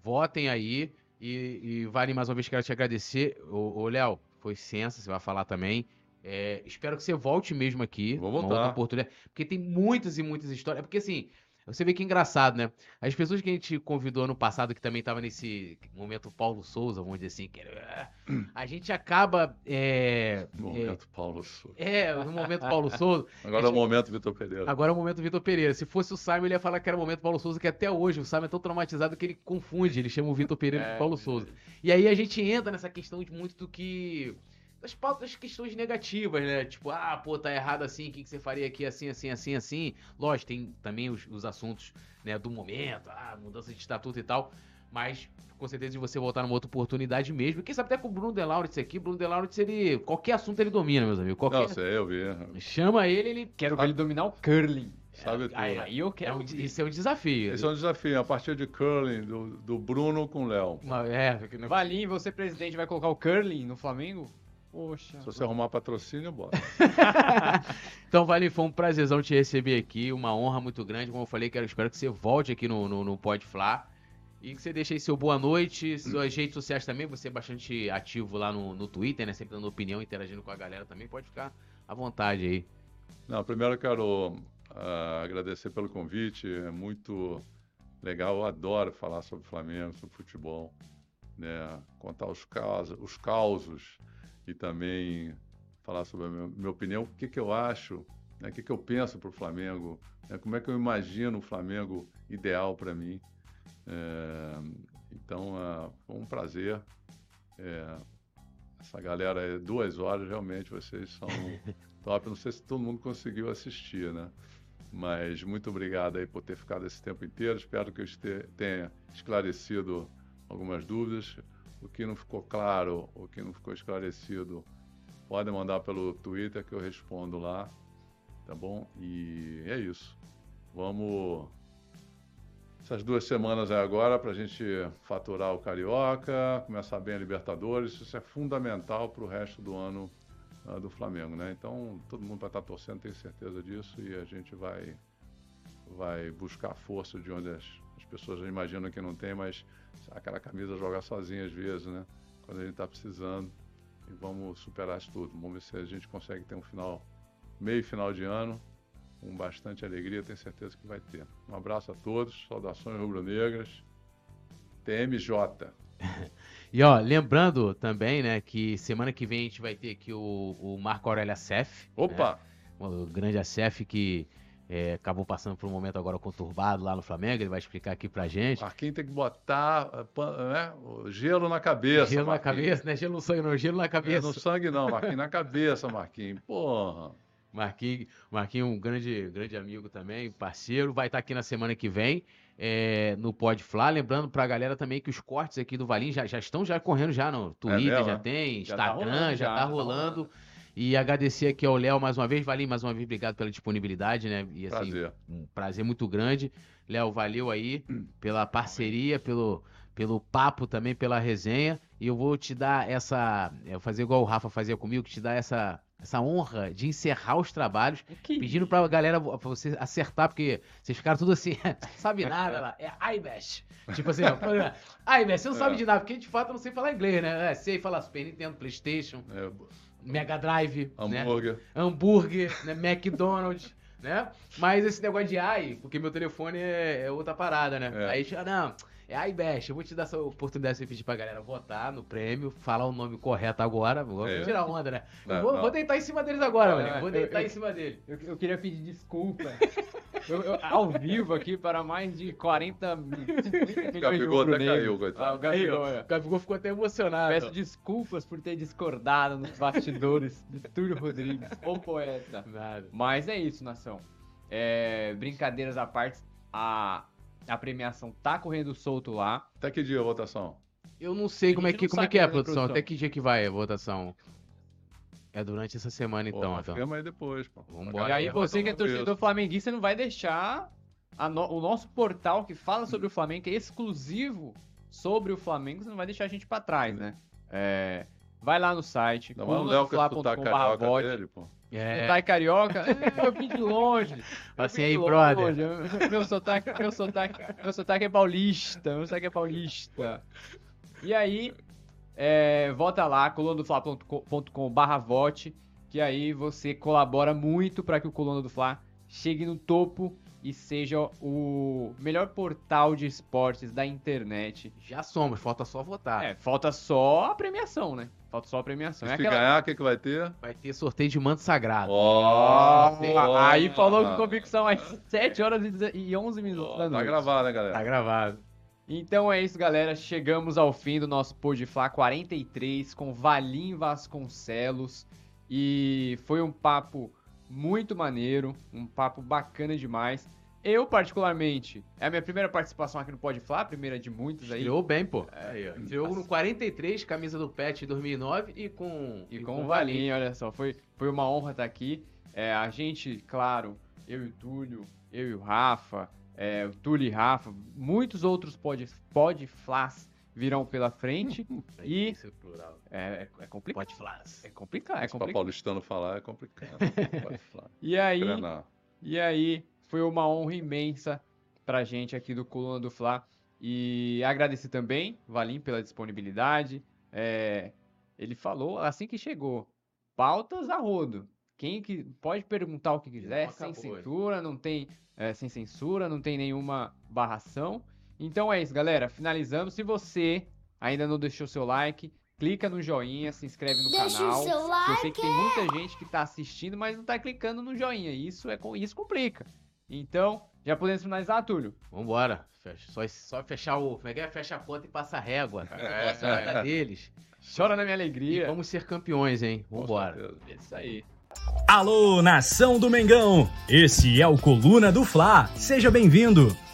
votem aí. E, e vale mais uma vez quero te agradecer. Ô, ô Léo, foi sensa, você vai falar também. É, espero que você volte mesmo aqui. Vou voltar. Uma outra oportunidade. Porque tem muitas e muitas histórias. Porque assim, você vê que é engraçado, né? As pessoas que a gente convidou ano passado, que também tava nesse momento Paulo Souza, vamos dizer assim, que era... a gente acaba. É, momento é, Paulo Souza. É, no momento Paulo Souza. Agora gente, é o momento Vitor Pereira. Agora é o momento Vitor Pereira. Se fosse o Simon, ele ia falar que era o momento Paulo Souza, que até hoje o Simon é tão traumatizado que ele confunde, ele chama o Vitor Pereira é, de Paulo Souza. E aí a gente entra nessa questão de muito do que das pautas, questões negativas, né? Tipo, ah, pô, tá errado assim, o que, que você faria aqui assim, assim, assim, assim. Lógico, tem também os, os assuntos né, do momento, ah, mudança de estatuto e tal. Mas, com certeza, de você voltar numa outra oportunidade mesmo. Quem sabe até com o Bruno Delaurits aqui. Bruno Delaurits, ele. Qualquer assunto ele domina, meus amigos. Qualquer... Não, sei, eu vi. Chama ele, ele. Quero ver ele dominar o curling. Sabe tudo. Aí, aí eu quero. É um, isso é um desafio. Isso é um desafio, a partir de curling, do, do Bruno com o Léo. É, Valim, você, presidente, vai colocar o curling no Flamengo? Poxa. Se você arrumar patrocínio, bora. então, Vale, foi um prazerzão te receber aqui, uma honra muito grande. Como eu falei, quero, espero que você volte aqui no, no, no Pode Flá. E que você deixe aí seu boa noite, suas redes sociais também, você é bastante ativo lá no, no Twitter, né? Sempre dando opinião, interagindo com a galera também. Pode ficar à vontade aí. Não, primeiro eu quero uh, agradecer pelo convite. É muito legal, eu adoro falar sobre Flamengo, sobre futebol, né? Contar os causos, os causos e também falar sobre a minha, opinião, o que, que eu acho, né, o que, que eu penso para o Flamengo, né, como é que eu imagino o Flamengo ideal para mim. É, então, é, foi um prazer. É, essa galera, é duas horas, realmente, vocês são top. Não sei se todo mundo conseguiu assistir, né? Mas muito obrigado aí por ter ficado esse tempo inteiro. Espero que eu tenha esclarecido algumas dúvidas. O que não ficou claro, o que não ficou esclarecido, pode mandar pelo Twitter que eu respondo lá, tá bom? E é isso. Vamos essas duas semanas aí agora para a gente faturar o Carioca, começar bem a Libertadores. Isso é fundamental para o resto do ano uh, do Flamengo, né? Então todo mundo vai estar torcendo, tenho certeza disso, e a gente vai vai buscar força de onde as pessoas imaginam que não tem, mas aquela camisa jogar sozinha às vezes, né? Quando a gente está precisando. E vamos superar isso tudo. Vamos ver se a gente consegue ter um final, meio final de ano, com bastante alegria, tenho certeza que vai ter. Um abraço a todos, saudações rubro-negras. TMJ. e ó, lembrando também, né, que semana que vem a gente vai ter aqui o, o Marco Aurélio Acef. Opa! Né? o grande ACF que é, acabou passando por um momento agora conturbado lá no Flamengo, ele vai explicar aqui pra gente. Marquinhos tem que botar né, gelo na cabeça. Gelo Marquinhos. na cabeça, né? Gelo no sangue, não, gelo na cabeça. É, no sangue não, Marquinhos na cabeça, Marquinhos. Porra. Marquinhos, Marquinhos, um grande, grande amigo também, parceiro, vai estar aqui na semana que vem é, no Pode Flá. Lembrando pra galera também que os cortes aqui do Valim já, já estão já correndo já no Twitter, é já tem, já Instagram, tá rolando, já, já tá rolando. Tá rolando. E agradecer aqui ao Léo mais uma vez. Valim, mais uma vez, obrigado pela disponibilidade, né? E, assim, prazer. Um prazer muito grande. Léo, valeu aí pela parceria, pelo, pelo papo também, pela resenha. E eu vou te dar essa. Eu vou fazer igual o Rafa fazia comigo, te dar essa essa honra de encerrar os trabalhos, que... pedindo pra galera, pra você acertar, porque vocês ficaram tudo assim, sabe nada lá, é iBash. Tipo assim, ó, iBash, você não é. sabe de nada, porque de fato eu não sei falar inglês, né? É, sei falar Super Nintendo, Playstation, é. Mega Drive, hambúrguer, né? hambúrguer, né? McDonald's, né? Mas esse negócio de ai, porque meu telefone é, é outra parada, né? É. Aí, não é a IBEST. Eu vou te dar essa oportunidade de pedir pra galera votar no prêmio, falar o nome correto agora. Vou é. tirar onda, né? Não, vou, vou, deitar em cima deles agora, mano. Vou deitar eu, em cima dele. Eu, eu, queria pedir desculpa. eu, ao vivo aqui para mais de 40 milhões de Gabigol até caiu, coitado. Ah, o Gabigol, é. Gabigol ficou até emocionado. Peço desculpas por ter discordado nos bastidores de Túlio Rodrigues, o poeta. Nada. Mas é isso, nação. É, brincadeiras à parte, a a premiação tá correndo solto lá. Até que dia a votação? Eu não sei como é que, como é, que é a produção. produção. Até que dia que vai a votação? É durante essa semana, então. Pô, então. aí depois, pô. Vambora. E aí você que é torcedor flamenguista não vai deixar no... o nosso portal que fala sobre o Flamengo, que é exclusivo sobre o Flamengo, você não vai deixar a gente pra trás, né? É... Vai lá no site, colunafla.com.br dele, pô. É. Sotaque carioca, é, eu vim de longe. Assim aí, brother. Meu sotaque, meu, sotaque, meu sotaque é paulista. Meu sotaque é paulista. E aí, é, vota lá, colunadofla.com.br vote, que aí você colabora muito para que o Coluna do Fla chegue no topo e seja o melhor portal de esportes da internet. Já somos, falta só votar. É, falta só a premiação, né? Falta só a premiação. Se é aquela... ganhar, o que, que vai ter? Vai ter sorteio de manto sagrado. Oh, oh, aí falou com convicção às 7 horas e 11 minutos oh, da tá noite. Tá gravado, né, galera? Tá gravado. Então é isso, galera. Chegamos ao fim do nosso Podflá 43 com Valim Vasconcelos. E foi um papo muito maneiro, um papo bacana demais. Eu, particularmente, é a minha primeira participação aqui no Pode Falar, primeira de muitas aí. Estreou bem, pô. É, aí, Estreou no 43, camisa do Pet 2009 e com... E, e com, com o Valinho, olha só. Foi, foi uma honra estar aqui. É, a gente, claro, eu e o Túlio, eu e o Rafa, é, o Túlio e Rafa, muitos outros Pode, pode Flas virão pela frente e... É, é, é complicado. Pode Flas. É complicado, é complicado. Para paulistano falar é complicado. pode E aí... E aí foi uma honra imensa pra gente aqui do Coluna do Fla. E agradecer também, Valim, pela disponibilidade. É, ele falou assim que chegou: pautas a rodo. Quem que pode perguntar o que quiser, sem censura, não tem é, sem censura, não tem nenhuma barração. Então é isso, galera. Finalizamos. Se você ainda não deixou seu like, clica no joinha, se inscreve no Deixa canal. O seu like. Eu sei que tem muita gente que está assistindo, mas não está clicando no joinha. Isso é isso complica. Então, já podemos finalizar, Túlio? Vambora. Só, só fechar o. Como é que é? Fecha a conta e passa a régua. É, é. deles. Chora na minha alegria. E vamos ser campeões, hein? Vambora. É isso aí. Alô, nação do Mengão! Esse é o Coluna do Fla. Seja bem-vindo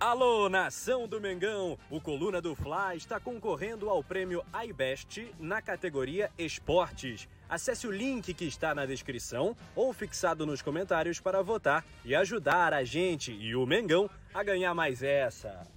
Alô, nação do Mengão! O Coluna do Fla está concorrendo ao prêmio iBest na categoria Esportes. Acesse o link que está na descrição ou fixado nos comentários para votar e ajudar a gente e o Mengão a ganhar mais essa.